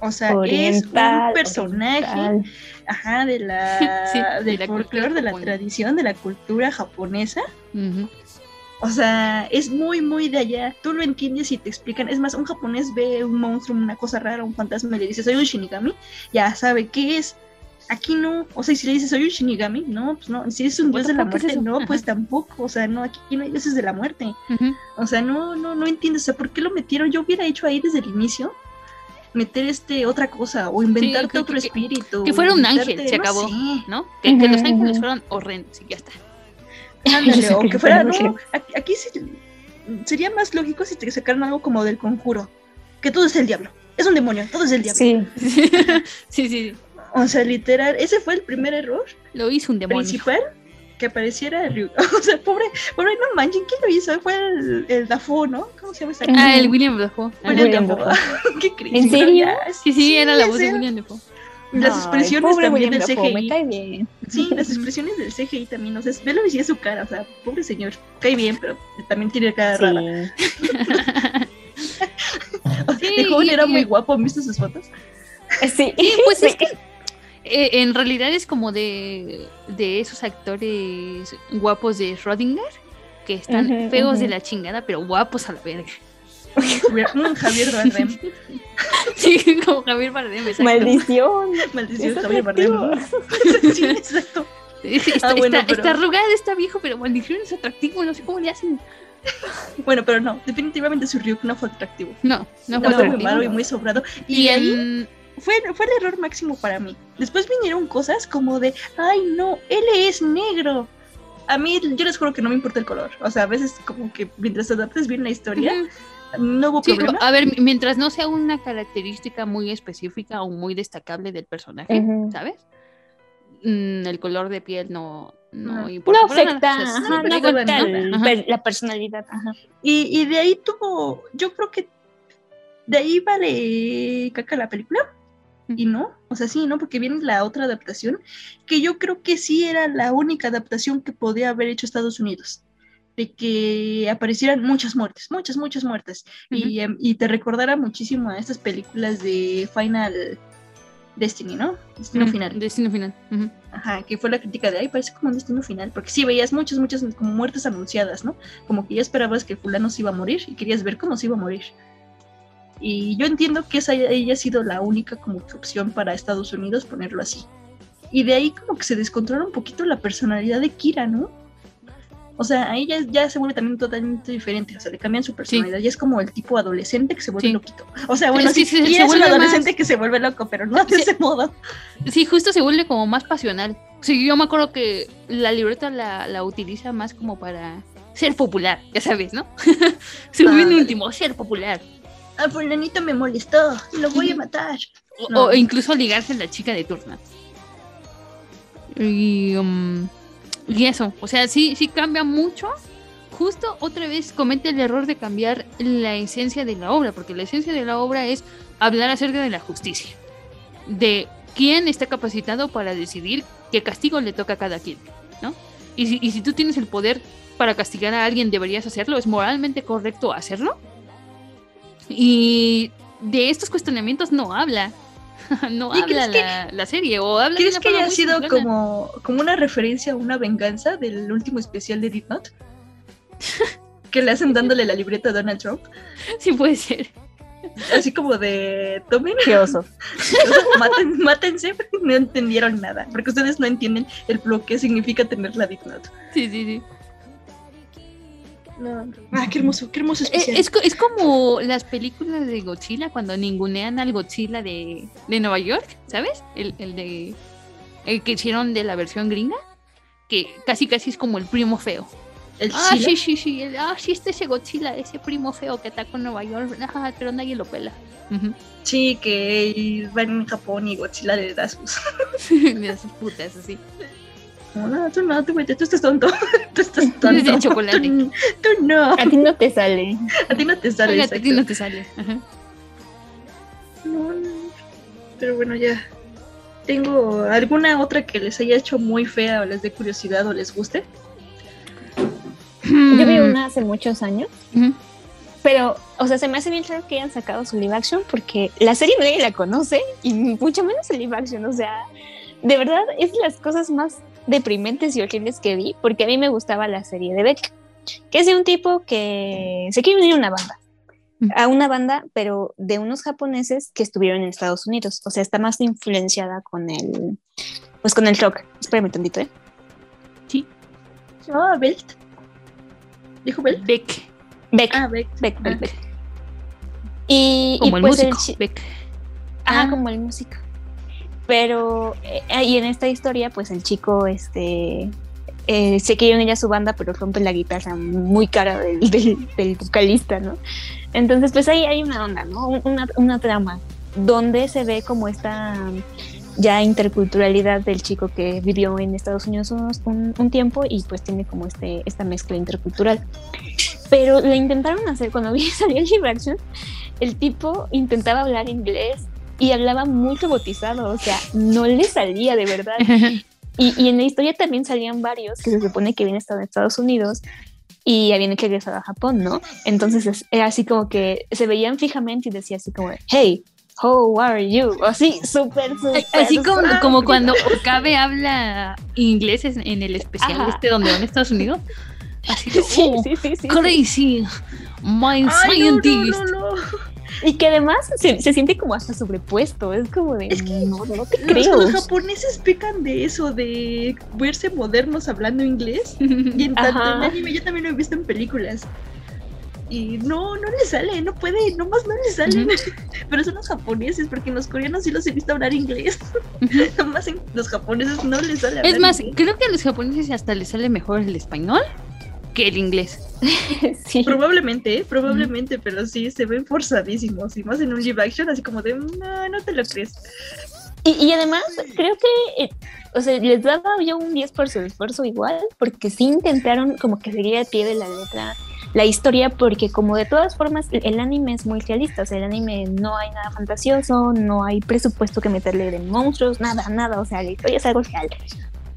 B: o sea, es un personaje
A: oriental.
B: ajá, de la,
C: Sí, de
B: del
C: la
B: folclore,
C: cultura
B: de la
C: japonesa.
B: tradición, de la cultura japonesa. O sea, es muy, muy de allá. Tú lo entiendes y te explican. Es más, un japonés ve un monstruo, una cosa rara, un fantasma y le dice, soy un Shinigami, ya sabe qué es. Aquí no, o sea, y si le dices, soy un Shinigami, no, pues no. Si es un dios de la
C: es
B: muerte, no, pues tampoco. O sea, no, aquí no hay dioses de la muerte. O sea, no, no, no entiendes. O sea, ¿por qué lo metieron? Yo hubiera hecho ahí desde el inicio meter este otra cosa o inventarte
C: que-
B: otro
C: que-
B: espíritu.
C: que fuera un ángel, se
B: no
C: acabó.
B: sé.
C: ¿no? Que, que los ángeles fueron horrendos y ya está.
B: Ándale, o que fuera,
A: fue
B: no, aquí, aquí sí- sería más lógico si te sacaran algo como del conjuro, que todo es el diablo, es un demonio, todo es el diablo.
A: Sí,
C: sí, sí,
B: O sea, literal, ese fue el primer error
C: lo hizo un demonio.
B: principal que apareciera Ryu. O sea, pobre, pobre, no manchen, ¿quién lo hizo? Fue el, el Dafoe, ¿no? ¿Cómo se llama ese
C: Ah, el William Dafoe. Ah,
B: William
A: William
B: Dafoe. ¿Qué crees?
A: ¿En serio?
C: Sí, sí, era la voz de William Dafoe.
B: Las expresiones
A: pobre
B: también
A: William
B: del
A: Dafoe,
B: CGI.
A: me cae bien.
B: Sí, las expresiones del CGI también, o sea, velo y es su cara, o sea, pobre señor, cae bien, pero también tiene cara rara.
C: Sí,
B: de joven
C: y-
B: era
C: y-
B: muy guapo, ¿han visto sus fotos?
A: Sí,
C: Sí, pues es que eh, en realidad es como de, de esos actores guapos de Schrödinger que están feos de la chingada, pero guapos a la verga.
B: Javier, Javier Bardem.
C: Sí, como Javier Bardem, exacto.
A: Maldición.
B: Maldición,
A: Es
B: Javier Bardem. sí, exacto.
C: Es- Está,
B: Ah, bueno,
C: está-
B: pero-
C: está arrugado, está viejo, pero maldición es atractivo, no sé cómo le hacen.
B: Bueno, pero no, definitivamente su Ryuk no fue atractivo.
C: No, no
B: No,
C: fue
B: fue muy
C: atractivo.
B: malo y muy sobrado. Y,
C: Y
B: ahí
C: en-
B: fue, fue el error máximo para mí. Después vinieron cosas como de, ay no, él es negro. A mí, yo les juro que no me importa el color. O sea, a veces como que mientras adaptes bien la historia, no hubo
C: Sí,
B: problema.
C: a ver, mientras no sea una característica muy específica o muy destacable del personaje. ¿sabes? mm, el color de piel no, no,
B: No.
C: importa.
A: No afecta,
C: O sea,
A: no afecta el- la personalidad. Ajá.
B: Y, y de ahí tuvo, yo creo que de ahí vale caca la película. Y no, o sea, sí, ¿no? Porque viene la otra adaptación, que yo creo que sí era la única adaptación que podía haber hecho Estados Unidos. De que aparecieran muchas muertes, muchas, muchas muertes. y, em, y te recordara muchísimo a estas películas de Final Destiny, ¿no? Destino Final.
C: Destino final.
B: Ajá, que fue la crítica de, ay, parece como un destino final, porque sí veías muchas, muchas como muertes anunciadas, ¿no? Como que ya esperabas que fulano se iba a morir y querías ver cómo se iba a morir. Y yo entiendo que esa haya sido la única como opción para Estados Unidos ponerlo así. Y de ahí como que se descontrola un poquito la personalidad de Kira, ¿no? O sea, ahí ya, ya se vuelve también totalmente diferente, o sea, le cambian su personalidad, ya es como el tipo adolescente que se vuelve
C: Sí.
B: loquito. O sea, bueno,
C: Sí, se-
B: es un adolescente
C: más-
B: que se vuelve loco, pero no de ese modo.
C: Sí, justo se vuelve como más pasional. Sí, yo me acuerdo que la libreta la, la utiliza más como para ser popular, ya sabes, ¿no? Su fin
B: Ándale.
C: último, ser popular.
B: Ah, fulanito me molestó, lo voy a matar.
C: O, incluso ligarse a la chica de turno. Y, um, y eso, o sea, sí, sí cambia mucho. Justo otra vez comete el error de cambiar la esencia de la obra, porque la esencia de la obra es hablar acerca de la justicia, de quién está capacitado para decidir qué castigo le toca a cada quien, ¿no? Y si, y si tú tienes el poder para castigar a alguien, deberías hacerlo, es moralmente correcto hacerlo. Y de estos cuestionamientos no habla. no
B: ¿Y
C: habla
B: que-
C: la, serie. O habla de
B: ¿Crees que haya sido como, como una referencia, una venganza del último especial de Deep Note? que le hacen dándole la libreta a Donald Trump.
C: Sí, puede ser.
B: Así como de tomen.
A: Qué oso.
B: Maten- mátense porque no entendieron nada. Porque ustedes no entienden el lo que significa tener la Deep Note.
C: Sí, sí, sí.
B: No. Ah, qué hermoso, qué hermoso
C: Eh,
B: especial.
C: Es, co- es como las películas de Godzilla cuando ningunean al Godzilla de, de Nueva York, ¿sabes? El, el de el que hicieron de la versión gringa, que casi casi es como el primo feo.
B: ¿El
C: ah, sí, sí, sí. el- ah, sí, este ese Godzilla, ese primo feo que atacó en Nueva York. Ajá, pero nadie lo pela. Ujú.
B: Sí, que van en Japón y Godzilla le da sus.
C: De esas putas, así.
B: No, no, tú no, tú, vete, tú estás tonto. tú estás tonto.
C: chocolate.
B: Tú, tú no.
A: A ti no te sale.
B: A ti no te sale.
C: Oiga, a ti no te sale. Ajá.
B: No, no. Pero bueno, ya. ¿Tengo alguna otra que les haya hecho muy fea o les dé curiosidad o les guste?
A: Yo vi una hace muchos años, pero, o sea, se me hace bien raro que hayan sacado su live action porque la serie nadie la conoce y mucho menos el live action. O sea, de verdad es de las cosas más deprimentes y horribles que vi porque a mí me gustaba la serie de Beck, que es de un tipo que se quiere unir a una banda. A una banda, pero de unos japoneses que estuvieron en Estados Unidos. O sea, está más influenciada con el, pues con el rock. Espérame tantito, ¿eh?
C: Sí.
B: ¿Se llamaba Belt? ¿Dijo Belt?
C: Beck.
A: Beck.
B: Ah, Beck.
A: Beck, Beck, Beck. Y,
C: Como
A: y
C: el
A: pues
C: músico.
A: chi-
C: Beck.
A: Ajá,
B: Ah.
A: como el músico. Pero, eh, y en esta historia, pues el chico, este, eh, se quiere unir a su banda, pero rompe la guitarra muy cara del, del, del vocalista, ¿no? Entonces, pues ahí hay una onda, ¿no? Un- Una, una trama donde se ve como esta ya interculturalidad del chico que vivió en Estados Unidos un, un tiempo y pues tiene como este, esta mezcla intercultural. Pero le intentaron hacer, cuando vi salió el live action, el tipo intentaba hablar inglés y hablaba muy robotizado, o sea, no le salía de verdad. Y, y en la historia también salían varios que se supone que habían estado en Estados Unidos y habían regresado a Japón, ¿no? Entonces es- era así como que se veían fijamente y decía así como, hey, how are you? Así, súper, súper.
C: Así como, como cuando Okabe habla inglés en en el especial
A: Ajá.
C: este donde van a Estados Unidos. Así
A: Sí,
C: "Oh,
A: sí, sí, sí, sí.
C: crazy, my
B: Ay,
C: scientist.
B: no, no, no.
A: Y que además se, se siente como hasta sobrepuesto, es como de, no, no te
B: Los,
A: creo.
B: los japoneses pecan de eso, de verse modernos hablando inglés. Y en tanto
A: Ajá.
B: en anime yo también lo he visto en películas. Y no, no le sale, no puede, nomás no le sale. Pero son los japoneses, porque en los coreanos sí los he visto hablar inglés. nomás en los japoneses no les sale hablar
C: Es más,
B: inglés.
C: creo que a los japoneses hasta les sale mejor el español que el inglés.
A: sí.
B: Probablemente, ¿eh? probablemente, pero sí se ven forzadísimos. Y más en un live action, así como de, no, no te lo crees.
A: Y, y además, creo que, eh, o sea, les daba yo un 10 por su esfuerzo igual, porque sí intentaron como que seguir a pie de la letra la historia, porque como de todas formas el anime es muy realista, o sea, el anime no hay nada fantasioso, no hay presupuesto que meterle de monstruos, nada, nada, o sea, la historia es algo real.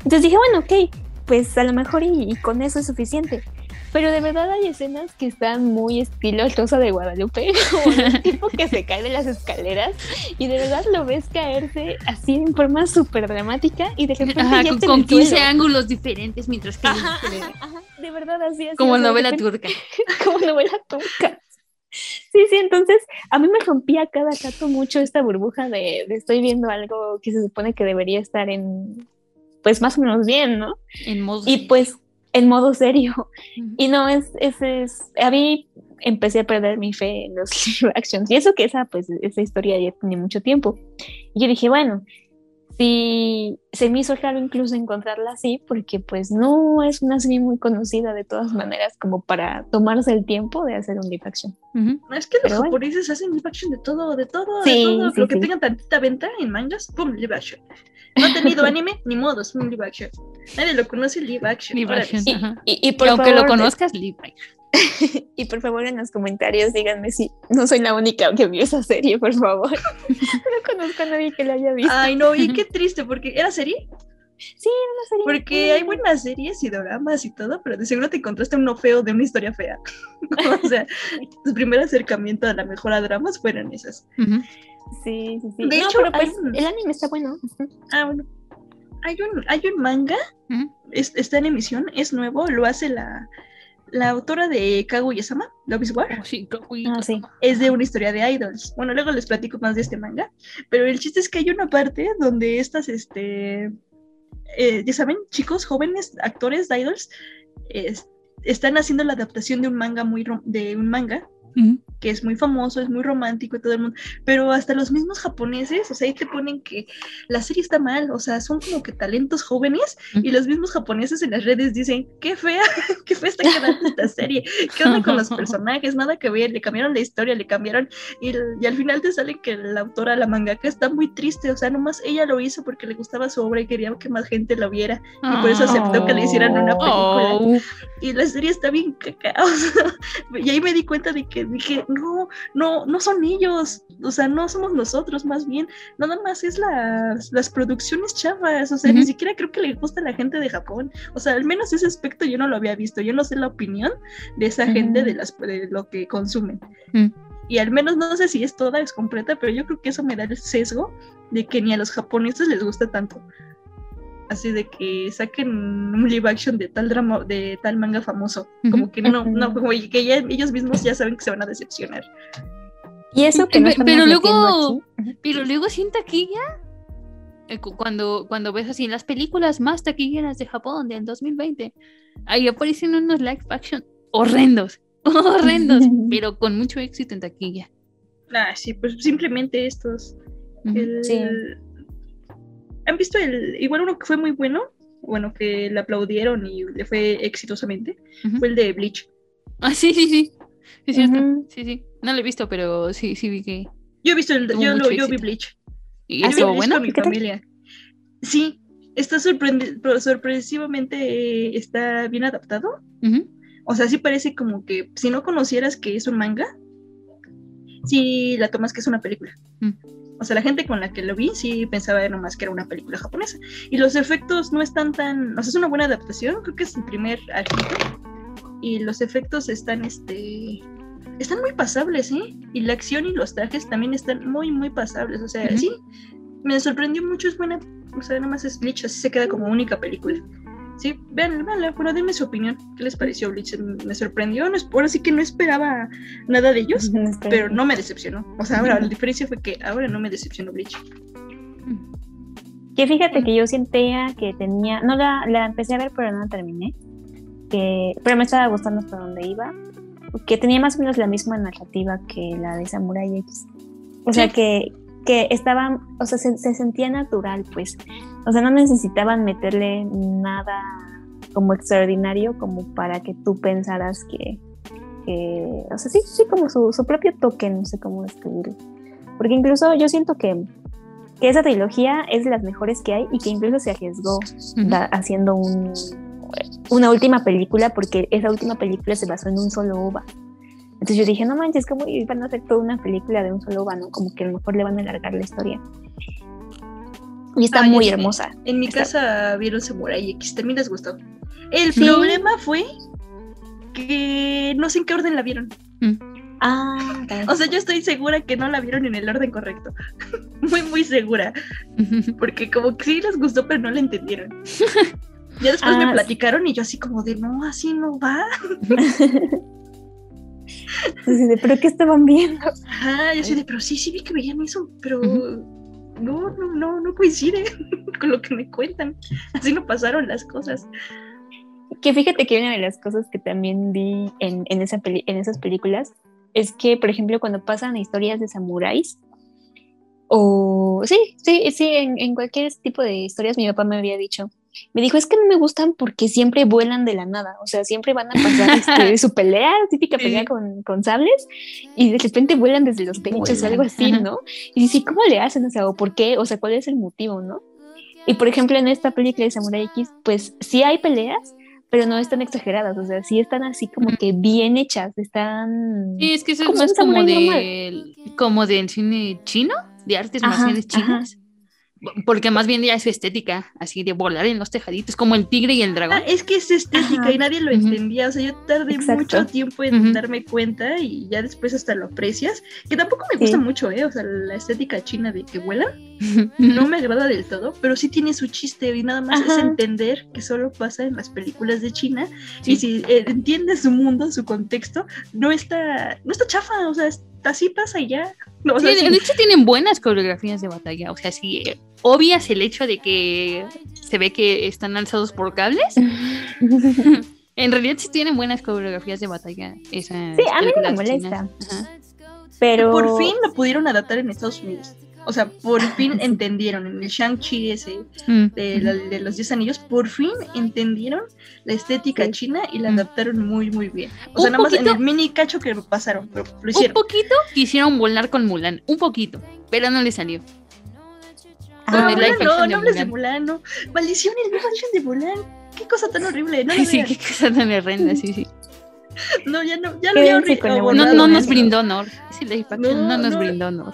A: Entonces dije, bueno, ok, pues a lo mejor y con eso es suficiente. Pero de verdad hay escenas que están muy estilo Rosa de Guadalupe, como el tipo que se cae de las escaleras y de verdad lo ves caerse así en forma súper dramática y de repente
C: Ajá,
A: ya
C: con, con
A: el
C: 15
A: suelo.
C: ángulos diferentes mientras que
A: Ajá, ajá, ajá, de verdad así es.
C: como novela turca.
A: Como novela turca. Sí, sí, entonces a mí me rompía cada rato mucho esta burbuja de, de estoy viendo algo que se supone que debería estar en, pues más o menos bien, ¿no?
C: En modo
A: Y pues en modo serio. Y no, es, es, es, a mí empecé a perder mi fe en los live actions. Y eso que esa, pues, esa historia ya tiene mucho tiempo. Y yo dije, bueno, sí, se me hizo raro incluso encontrarla así, porque pues no es una serie muy conocida de todas maneras como para tomarse el tiempo de hacer un live action.
B: No, es que los
A: Pero bueno.
B: japoneses hacen live action de todo, de todo,
A: Sí,
B: de todo.
A: sí,
B: Lo que
A: sí.
B: tengan tantita venta en mangas, pum, live action. No ha tenido anime, ni modo, es un live action. Nadie lo conoce live action.
C: Live.
A: Y, y por
C: Y aunque lo conozcas, live action.
A: Y por favor en los comentarios díganme si no soy la única que vio esa serie, por favor. no conozco a nadie que la haya visto.
B: Ay, no, y qué triste, porque ¿era serie?
A: Sí, era una serie.
B: Porque hay buenas series y dramas y todo, pero de seguro te encontraste uno feo de una historia fea. o sea, tu primer acercamiento a la mejor a dramas fueron esas.
A: Sí, sí, sí.
B: De
A: No,
B: hecho,
A: pero, pues,
B: un-
A: el anime está bueno.
B: Ah, bueno. Hay un, hay un manga, es- está en emisión, es nuevo, lo hace la, la autora de Kaguya-sama, Love is War.
C: Oh, sí,
A: Ah, sí.
B: Es de una historia de idols. Bueno, luego les platico más de este manga, pero el chiste es que hay una parte donde estas, este, eh, ya saben, chicos jóvenes, actores de idols, es- están haciendo la adaptación de un manga muy rom- de un manga que es muy famoso, es muy romántico y todo el mundo, pero hasta los mismos japoneses, o sea, ahí te ponen que la serie está mal, o sea, son como que talentos jóvenes y los mismos japoneses en las redes dicen, qué fea, qué fea está quedando esta serie, qué onda con los personajes, nada que ver, le cambiaron la historia, le cambiaron y, y al final te sale que la autora, la mangaka, está muy triste, o sea, nomás ella lo hizo porque le gustaba su obra y quería que más gente lo viera y por eso aceptó que le hicieran una película
C: Oh.
B: y la serie está bien caca. o sea, y ahí me di cuenta de que dije, no, no, no son ellos, o sea, no somos nosotros, más bien, nada más es las, las producciones chavas, o sea, ni
C: Ujú.
B: siquiera creo que le gusta a la gente de Japón, o sea, al menos ese aspecto yo no lo había visto, yo no sé la opinión de esa gente de, las, de lo que consumen.
C: Mm.
B: Y al menos no sé si es toda, es completa, pero yo creo que eso me da el sesgo de que ni a los japoneses les gusta tanto. Así de que saquen un live action de tal drama, de tal manga famoso. Como que no, no, como que ya ellos mismos ya saben que se van a decepcionar.
A: Y eso que no
C: pero luego,
A: aquí.
C: pero luego sí en taquilla, eh, cu- cuando, cuando ves así las películas más taquilleras de Japón del 2020, ahí aparecen unos live action horrendos, horrendos, pero con mucho éxito en taquilla.
B: Ah, sí, pues simplemente estos. El-
A: Sí.
B: ¿Han visto el, igual uno que fue muy bueno? Bueno, que le aplaudieron y le fue exitosamente.
C: Ujú.
B: Fue el de Bleach.
C: Ah, sí, sí, sí. Sí, es cierto.
A: Ujú.
C: Sí, sí. No lo he visto, pero sí, sí vi que.
B: Yo he visto el, yo, lo- yo vi. Bleach.
C: ¿Y
B: Yo vi Bleach
C: bueno?
B: con mi familia. Sí, está sorpresivamente eh, está bien adaptado.
C: Ujú.
B: O sea, sí parece como que si no conocieras que es un manga, sí la tomas que es una película.
C: Mm.
B: O sea, la gente con la que lo vi sí pensaba nomás que era una película japonesa. Y los efectos no están tan... O sea, es una buena adaptación, creo que es el primer arquito. Y los efectos están, este... Están muy pasables, ¿eh? Y la acción y los trajes también están muy, muy pasables. O sea,
C: Ujú.
B: sí, me sorprendió mucho, es buena... O sea, nada más es Bleach, así se queda como única película. Sí, vean, veanla, bueno, denme su opinión. ¿Qué les pareció Bleach? Me sorprendió, no, ahora sí que no esperaba nada de ellos,
A: No
B: pero no me decepcionó. O sea, ahora la diferencia fue que ahora no me decepcionó Bleach.
A: Que fíjate que yo sentía que tenía, no la, la empecé a ver pero no la terminé, que, pero me estaba gustando hasta donde iba, que tenía más o menos la misma narrativa que la de Samurai X. O sea
B: Sí.
A: que, que estaban, o sea, se, se sentía natural, pues. O sea, no necesitaban meterle nada como extraordinario como para que tú pensaras que, que o sea, sí, sí, como su, su propio toque, no sé cómo describirlo. Porque incluso yo siento que que esa trilogía es de las mejores que hay y que incluso se arriesgó da- haciendo un, una última película porque esa última película se basó en un solo ova. Entonces yo dije, no manches, ¿cómo van a hacer toda una película de un solo ova, no? Como que a lo mejor le van a alargar la historia. Y está
B: Ah,
A: muy hermosa.
B: En mi
A: Está-
B: casa vieron Samurai X, también les gustó. El
A: Sí.
B: problema fue que no sé en qué orden la vieron.
A: Ah,
B: O sea, yo estoy segura que no la vieron en el orden correcto. muy, muy segura. Porque como que sí les gustó, pero no la entendieron. Ya después
A: Ah,
B: me platicaron y yo así como de, no, así no va.
A: Así de, ¿Pero qué estaban viendo?
B: Ajá, yo así de, pero sí, sí vi que veían eso, pero no, no, no, no coincide con lo que me cuentan. Así no pasaron las cosas.
A: Que fíjate que una de las cosas que también vi en, en, esa en esas películas es que, por ejemplo, cuando pasan historias de samuráis, o sí, sí, sí, en, en cualquier tipo de historias, mi papá me había dicho, me dijo, es que no me gustan porque siempre vuelan de la nada, o sea, siempre van a pasar este, su pelea, típica pelea con, con sables, y de repente vuelan desde los pechos o algo así,
C: Ajá.
A: ¿no? Y dice, ¿cómo le hacen? O sea, ¿o por qué? O sea, ¿cuál es el motivo, no? Y por ejemplo, en esta película de Samurai X, pues sí hay peleas, pero no están exageradas, o sea, sí están así como que bien hechas, están...
C: Sí, es que eso es
A: como un
C: como
A: normal.
C: del, como del cine chino, de artes marciales
A: ajá.
C: Porque más bien ya es su estética, así de volar en los tejaditos, como el tigre y el dragón.
B: Ah, es que es estética
A: Ajá.
B: y nadie lo entendía. O sea, yo tardé
A: Exacto.
B: mucho tiempo en
C: Ujú.
B: darme cuenta y ya después hasta lo aprecias. Que tampoco me gusta
A: Sí.
B: mucho, ¿eh? O sea, la estética china de que vuelan no me agrada del todo, pero sí tiene su chiste y nada más es
A: Ajá.
B: entender que solo pasa en las películas de China. Y si eh, entiendes su mundo, su contexto, no está, no está chafa, o sea, es- así pasa y ya. No, o
C: Sí,
B: sea,
C: de,
B: sí.
C: de hecho tienen buenas coreografías de batalla, o sea, si eh, obvias el hecho de que se ve que están alzados por cables, en realidad sí tienen buenas coreografías de batalla. Esas
A: Sí, a mí no me molesta. Pero...
B: Por fin lo pudieron adaptar en Estados Unidos. O sea, por fin entendieron en el Shang-Chi ese
C: Mm.
B: de, la- de los 10 anillos, por fin entendieron la estética
A: Sí.
B: china y la
C: Mm.
B: adaptaron muy, muy bien. O
C: Un
B: sea, nada más en el mini cacho que pasaron, lo
C: Un
B: hicieron.
C: poquito quisieron volar con Mulan, un poquito, pero no le salió.
B: No,
C: live
B: no,
C: action
B: no
C: de
B: hables de
C: Mulan.
B: No. Maldición, el live action de Mulan. Qué cosa tan horrible. No,
C: Sí,
B: vean.
C: qué cosa tan horrenda, sí, sí.
B: no ya no, ya lo
C: No, no nos brindó honor. No,
B: No,
C: nos
B: no.
C: brindó honor.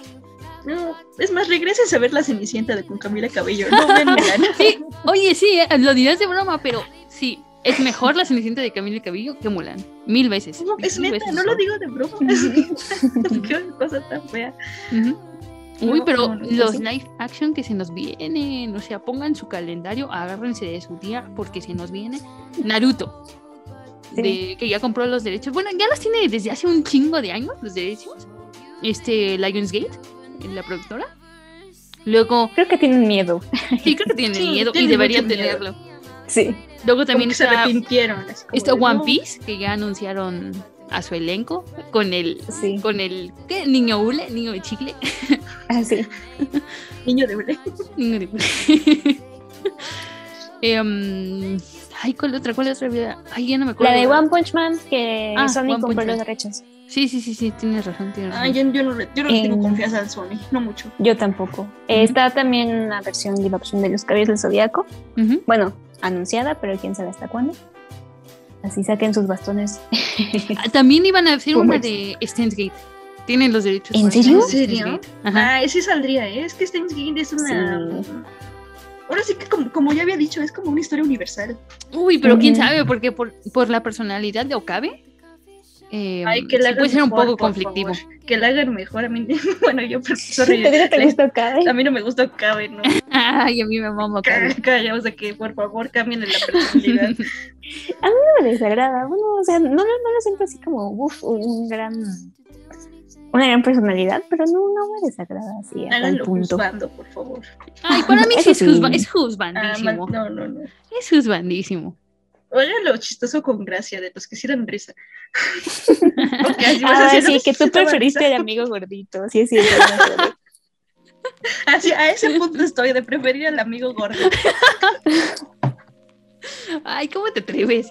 B: No, es más, regresen a ver la Cenicienta de con Camila Cabello. No ven.
C: Sí, oye, sí, eh, lo dirás de broma, pero sí, es mejor la Cenicienta de Camila Cabello que Mulan. Mil veces.
B: No, es
C: mil
B: neta,
C: veces
B: no lo digo de broma. Qué cosa tan fea.
C: Uy,
B: No,
C: pero
B: no, no,
C: los live action que se nos vienen, o sea, pongan su calendario, agárrense de su día porque se nos viene Naruto.
A: Sí.
C: De, que ya compró los derechos. Bueno, ya los tiene desde hace un chingo de años, los derechos. Este, Lionsgate, la productora. Luego,
A: Creo que tienen miedo.
C: sí, creo que tienen
B: Sí,
C: miedo y
B: tienen
C: deberían
B: mucho miedo.
C: tenerlo.
A: Sí.
C: Luego también
B: que se
C: está,
B: arrepintieron. como
C: está
B: de,
C: One
B: no.
C: Piece, que ya anunciaron a su elenco con el,
A: Sí.
C: con el, ¿qué? Niño hule, niño de chicle.
A: Ah, sí.
B: Niño de Belén.
C: Niño de Em, ay, ¿cuál otra? ¿Cuál otra vida? Ay, ya no me acuerdo.
A: La de One Punch Man, que
C: Ah, One
A: compró los derechos.
C: Sí, sí, sí, sí, tienes razón, tienes razón.
B: Ah, yo, yo no, yo tengo
A: En-
B: confianza al Sony, no mucho.
A: Yo tampoco. Eh, Está también una versión live action de Los Caballeros del Zodiaco.
C: Ujú.
A: Bueno, anunciada, pero quién sabe hasta cuándo. Así saquen sus bastones.
C: Ah, También iban a hacer
A: ¿Cómo
C: una
A: es?
C: de Steins Gate. Tienen los derechos.
A: ¿En serio?
B: ¿En serio?
C: Ajá.
B: Ah, ese saldría, ¿eh? Es que Steins Gate es una.
A: Sí.
B: Ahora sí que, como, como ya había dicho, es como una historia universal.
C: Uy, pero quién sabe, porque por, por la personalidad de Okabe. Eh,
B: Ay, que la
C: sí puede ser un poco conflictivo.
B: favor. Que la hagan mejor. A mí, bueno, yo, sorry,
A: ¿Te, gustó Cabe?
B: a mí no me gusta Okabe, ¿no?
C: Ay, a mí me mama Okabe.
B: Calla, o sea que por favor cambien la personalidad.
A: No me desagrada. Bueno, o sea, no, no, no lo siento así como uf, un gran. Una gran personalidad, pero no, no me desagrada así a
B: Háganlo
A: punto.
B: juzgando, por favor.
C: Ay, para mí sí es, juzba- es
B: Ah,
C: juzbandísimo.
B: man, no, no, no.
C: Es juzbandísimo.
B: Háganlo chistoso con gracia, de los que sí dan risa. Así
A: Ah, sí, que tú preferiste al amigo gordito. Sí, sí.
B: Así, a ese punto estoy, de preferir al amigo gordo.
C: Ay, ¿cómo te atreves?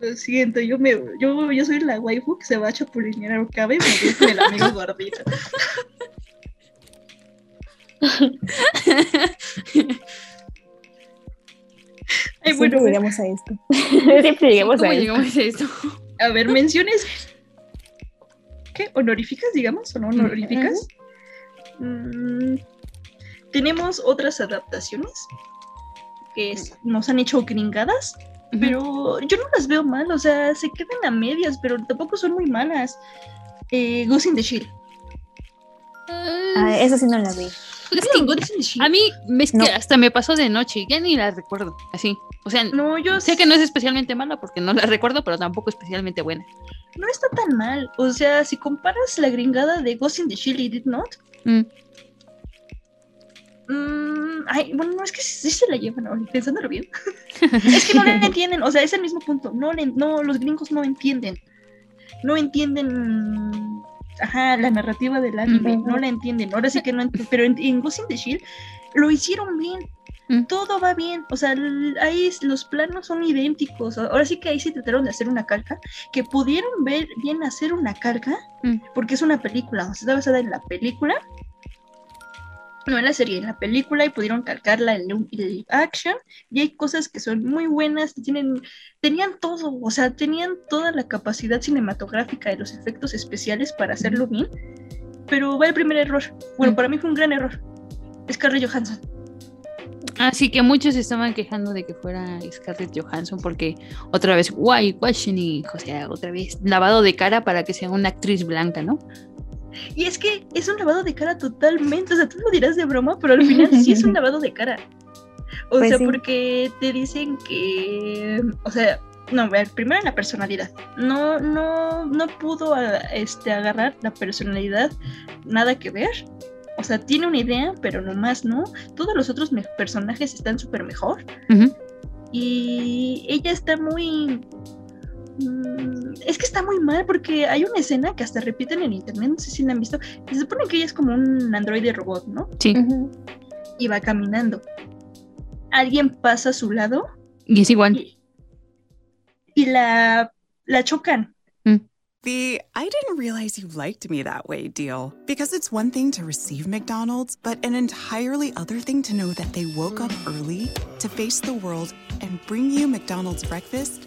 B: Lo siento, yo, me, yo, yo soy la waifu que se va a chapulinear a Okabe y me con el amigo gordito. Ay,
A: Siempre
B: bueno,
A: llegamos a esto. Siempre llegamos
C: ¿Cómo
A: a esto.
C: llegamos a esto?
B: a ver, menciones. ¿Qué? ¿Honoríficas, digamos? ¿O no honoríficas? Mm, tenemos otras adaptaciones que es- nos han hecho gringadas, pero yo no las veo mal, o sea, se quedan a medias, pero tampoco son muy malas. Eh, Ghost in the Shield.
A: Ah, esa sí no la vi.
C: Es que a mí me- es que
A: No.
C: hasta me pasó de noche, ya ni la recuerdo. Así. O sea,
B: No, yo
C: sé que no es especialmente mala porque no la recuerdo, pero tampoco especialmente buena.
B: no está tan mal. O sea, si comparas la gringada de Ghost in the Shield y Did Not,
C: Mm.
B: mm, ay, bueno, no es que sí se la llevan, ahora, pensándolo bien. es que no la entienden, o sea, es el mismo punto. No, le- no, los gringos no entienden. No entienden. Ajá, la narrativa del anime, no la entienden. Ahora sí que no entienden. Pero en, en Ghost in the Shield lo hicieron bien. Todo va bien, o sea, ahí los planos son idénticos. Ahora sí que ahí sí trataron de hacer una calca, que pudieron ver bien hacer una calca, porque es una película, o sea, está basada en la película, no en la serie, en la película, y pudieron calcarla en live action, y hay cosas que son muy buenas, tienen, tenían todo, o sea, tenían toda la capacidad cinematográfica de los efectos especiales para hacerlo bien, pero va el primer error. Bueno, para mí fue un gran error. Scarlett Johansson.
C: Así que muchos estaban quejando de que fuera Scarlett Johansson porque otra vez whitewashing, o sea, otra vez lavado de cara para que sea una actriz blanca, ¿no?
B: Y es que es un lavado de cara totalmente, o sea, tú lo dirás de broma, pero al final sí es un lavado de cara. O
A: Pues
B: sea,
A: sí.
B: porque te dicen que, o sea, no, primero en la personalidad. No, no, no pudo este, agarrar la personalidad, nada que ver. O sea, tiene una idea, pero nomás no. Todos los otros personajes están súper mejor. Y ella está muy... mm, Es que está muy mal porque hay una escena que hasta repiten en internet, no sé si la han visto. Se supone que ella es como un androide robot, ¿no?
C: Sí.
B: Y va caminando. Alguien pasa a su lado
C: Y es igual.
B: y la, la chocan.
K: The I didn't realize you liked me that way deal. Because it's one thing to receive McDonald's, but an entirely other thing to know that they woke up early to face the world and bring you McDonald's breakfast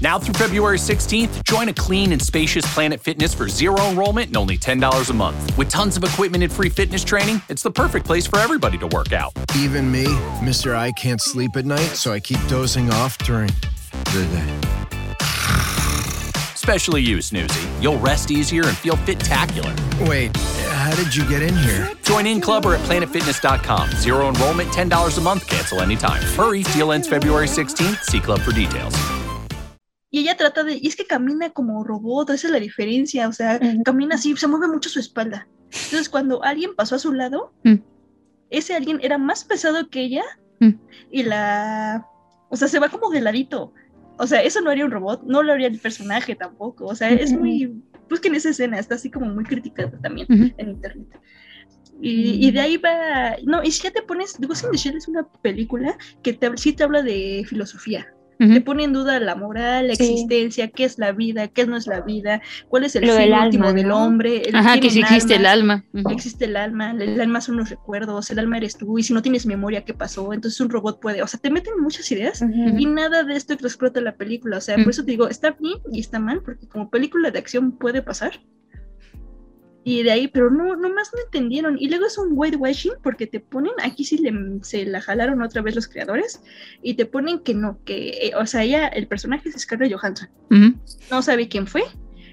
G: Now through February 16th, join a clean and spacious Planet Fitness for zero enrollment and only $10 a month. With tons of equipment and free fitness training, it's the perfect place for everybody to work out.
H: Even me, Mr. I can't sleep at night, so I keep dozing off during the day.
G: Especially you, Snoozy. You'll rest easier and feel fit-tacular.
H: Wait, how did you get in here?
G: Join in club or at planetfitness.com. Zero enrollment, $10 a month, cancel anytime. Hurry, deal ends February 16th. See club for details.
B: Y ella trata de. Y es que camina como robot, esa es la diferencia. O sea, camina así, se mueve mucho su espalda. Entonces, cuando alguien pasó a su lado, ese alguien era más pesado que ella y la. O sea, se va como de ladito. O sea, eso no haría un robot, no lo haría el personaje tampoco. O sea, es muy. Busquen esa escena, está así como muy criticada también en internet. Y, y de ahí va. No, y si ya te pones. Ghost in the Shell es una película que te, sí te habla de filosofía. Te pone en duda la moral, la
A: Sí.
B: existencia, qué es la vida, qué no es la vida, cuál es el
A: Lo
B: fin
A: del
B: último
A: alma,
B: del
A: ¿no?
B: hombre. el-
C: Ajá, que si existe el alma.
B: Existe el alma, el alma son los recuerdos, el alma eres tú, y si no tienes memoria, ¿qué pasó? Entonces un robot puede, o sea, te meten muchas ideas y nada de esto explota la película, o sea, por eso te digo, está bien y está mal, porque como película de acción puede pasar. Y de ahí, pero no, nomás no entendieron. Y luego es un whitewashing porque te ponen, aquí sí le, se la jalaron otra vez los creadores, y te ponen que no, que, eh, o sea, ella, el personaje es Scarlett Johansson
C: Ujú.
B: no sabe quién fue,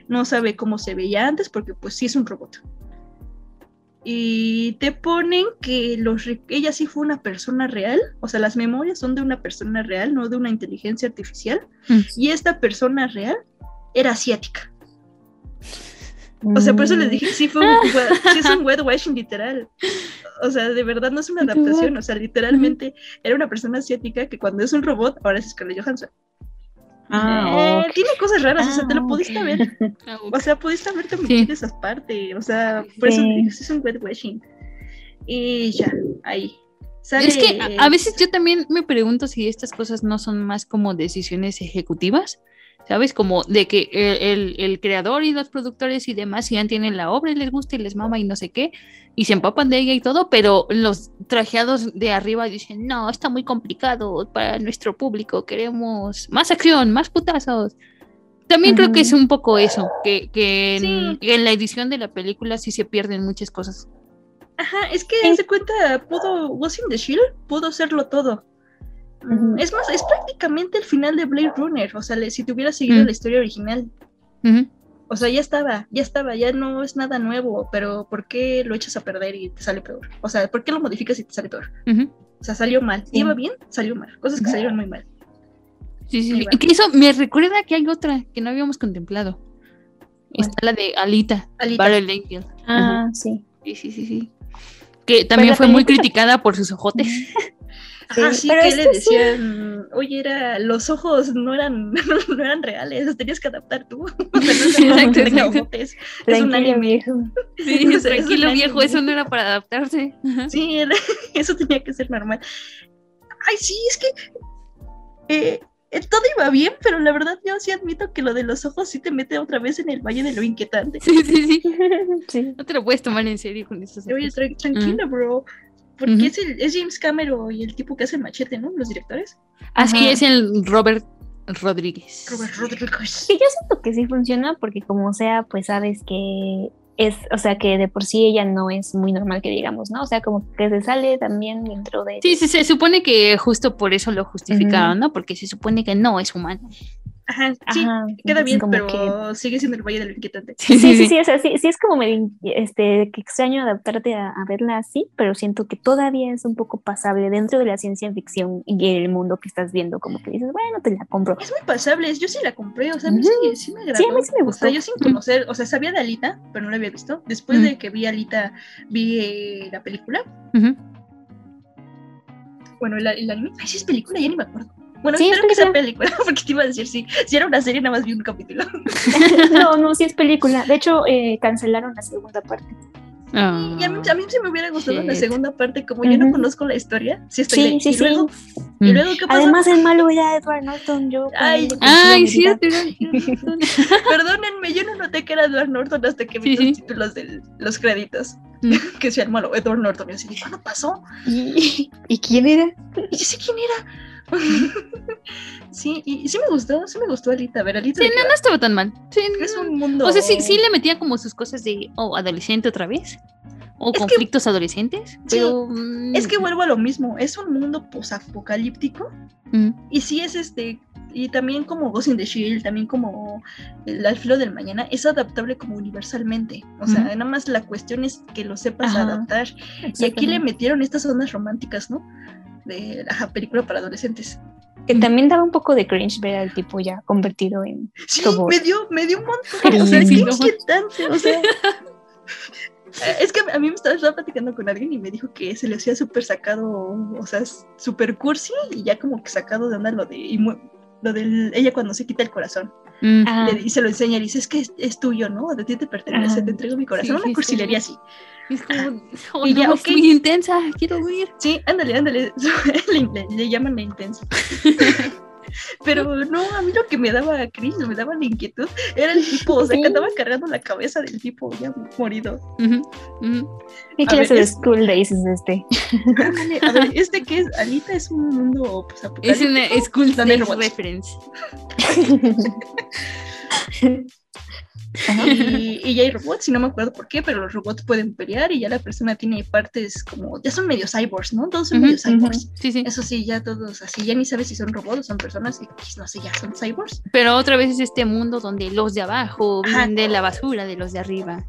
B: no sabe cómo se veía antes, porque pues sí es un robot. Y te ponen que los ella sí fue una persona real, o sea, las memorias son de una persona real, no de una inteligencia artificial,
C: Mm.
B: y esta persona real era asiática. O sea, por eso les dije, sí, fue un, sí es un whitewashing literal. O sea, de verdad no es una adaptación, o sea, literalmente era una persona asiática que cuando es un robot, ahora es Scarlett Johansson. Eh,
A: ok.
B: Tiene cosas raras, o sea, te
A: Ah,
B: lo pudiste
A: ok.
B: ver. O sea, pudiste haberte metido en esas partes. O sea, por eso
A: Sí.
B: es un wet washing. Y ya, ahí. Sale,
C: Es que a, a veces yo también me pregunto si estas cosas no son más como decisiones ejecutivas, ¿sabes? Como de que el, el- el creador y los productores y demás ya tienen la obra y les gusta y les mama y no sé qué, y se empapan de ella y todo, pero los trajeados de arriba dicen, no, está muy complicado para nuestro público, queremos más acción, más putazos. También creo que es un poco eso, que, que en, que en la edición de la película sí se pierden muchas cosas.
B: Ajá, es que se cuenta, pudo, Was in the Shield pudo hacerlo todo. Es más, es prácticamente el final de Blade Runner. O sea, le- si te hubiera seguido
C: Mm.
B: la historia original. O sea, ya estaba, ya estaba, ya no es nada nuevo, pero ¿por qué lo echas a perder y te sale peor? O sea, ¿por qué lo modificas y te sale peor? O sea, salió mal. Iba bien, salió mal. Cosas que salieron muy mal.
C: Sí, sí, sí. Que eso me recuerda que hay otra que no habíamos contemplado. Está la de Alita,
B: Alita.
C: Battle Angel.
A: Ah, sí.
C: Sí, sí, sí, sí. Que también fue muy criticada por sus ojotes.
B: Ah, sí,
A: pero
B: que
A: este
B: le
A: sí.
B: decían, oye, era, los ojos no eran, no eran reales, los tenías que adaptar tú.
C: Exacto,
B: es un
A: Tranquilo,
B: anime.
A: viejo.
C: Sí, tranquilo viejo, eso no era para adaptarse. Ajá.
B: Sí, era- eso tenía que ser normal. Ay, sí, es que eh, eh, todo iba bien, pero la verdad yo sí admito que lo de los ojos sí te mete otra vez en el valle de lo inquietante.
C: Sí, sí,
A: sí.
C: No te lo puedes tomar en serio con estos
B: Oye, tra- tranquilo, bro. Porque
C: Ujú.
B: es, el- es James Cameron y el tipo que hace el machete, ¿no? Los directores.
C: Así
A: Ajá.
C: es el Robert Rodríguez.
B: Robert Rodriguez.
A: Que yo siento que sí funciona porque como sea, pues sabes que es, o sea, que de por sí ella no es muy normal que digamos, ¿no? O sea, como que se sale también dentro de...
C: Sí, sí, se supone que justo por eso lo justificaron, ¿no? Porque se supone que no es humano.
B: Ajá, sí,
A: Ajá,
B: queda bien, pero sigue siendo el valle de lo inquietante.
A: Sí, sí, sí, o sea, sí, sí es como medio, este, que extraño adaptarte a, a verla así, pero siento que todavía es un poco pasable dentro de la ciencia ficción y el mundo que estás viendo, como que dices, bueno, te la compro.
B: Es muy pasable, yo sí la compré, o sea, a mí
A: Ujú.
B: sí, sí me agradó.
A: Sí, a mí sí me
B: O sea,
A: gustó.
B: yo sin conocer, o sea, sabía de Alita, pero no la había visto. Después de que vi Alita, vi eh, la película. Bueno, el, el anime. Ay, sí es película, ya ni me acuerdo. Bueno,
A: Sí, es
B: espero que sea película, porque te iba a decir, sí. Si era una serie, nada más vi un capítulo.
A: no, no, sí es película. De hecho, eh, cancelaron la segunda parte.
C: Ah,
B: Y a mí, a mí sí me hubiera gustado la segunda parte, como yo no conozco la historia. Sí, estoy
A: Sí,
B: de-
A: sí,
B: y
A: sí.
B: luego,
C: Mm.
B: y luego, ¿qué pasó?
A: Además, el malo era Edward Norton. Yo
B: Ay,
C: Ay, cierto.
B: Perdónenme, yo no noté que era Edward Norton hasta que vi
C: Sí,
B: los
C: sí.
B: títulos de los créditos.
C: Mm.
B: que decía el malo, Edward Norton. Y así, de, ¿cuándo pasó?
A: ¿Y, ¿Y quién era?
B: Y yo sé quién era. sí, y, y sí me gustó, sí me gustó Alita. A ver, Alita.
C: Sí,
B: ¿de qué
C: no, no estaba tan mal. Sí,
B: es un mundo.
C: O sea, sí, sí le metía como sus cosas de oh, adolescente otra vez. O
B: Es que-
C: conflictos adolescentes. Pero. mm,
B: Es que vuelvo a lo mismo, es un mundo posapocalíptico
C: mm,
B: y sí es este, y también como Ghost in the Shield, también como el Al filo del mañana, es adaptable como universalmente. O sea, nada más la cuestión es que lo sepas
A: Ajá,
B: adaptar. Y aquí le metieron estas ondas románticas, ¿no? De la película para adolescentes.
A: Que también daba un poco de cringe ver al tipo ya convertido en
B: Sí,
A: robot.
B: me dio, me dio un montón. O sea,
A: no.
B: inquietante. O sea. Es que a mí me estaba, estaba platicando con alguien y me dijo que se le hacía súper sacado, o sea, súper cursi y ya como que sacado de onda lo de y lo de ella cuando se quita el corazón.
C: Mm.
A: Ah,
B: Le- y se lo enseña y dice, es que es, es tuyo, ¿no? De ti te pertenece, te entrego mi corazón.
C: Sí,
B: Una
C: sí,
B: cursilería
C: sí.
B: así.
C: Es como. Oh,
B: Y
C: no,
B: ya,
C: es muy intensa. Quiero huir.
B: Sí, ándale, ándale. le, le- le llaman la intensa. Pero no, a mí lo que me daba cringe, me daba la inquietud, era el tipo, o sea, que
A: Sí.
B: andaba cargando la cabeza del tipo ya morido.
A: ¿Qué
B: a
A: clase
B: ver,
A: de
B: es-
A: School Days es este?
B: Ándale, a ver, este que es, Alita es un mundo pues,
C: Es una School Days reference.
B: Y, y ya hay robots, y no me acuerdo por qué, pero los robots pueden pelear y ya la persona tiene partes como, ya son medio cyborgs, ¿no? Todos son medio cyborgs.
C: Sí, sí.
B: Eso sí, ya todos así, ya ni sabes si son robots o son personas, y pues, no sé, ya son cyborgs.
C: Pero otra vez es este mundo donde los de abajo
B: Ajá.
C: viven de la basura de los de arriba.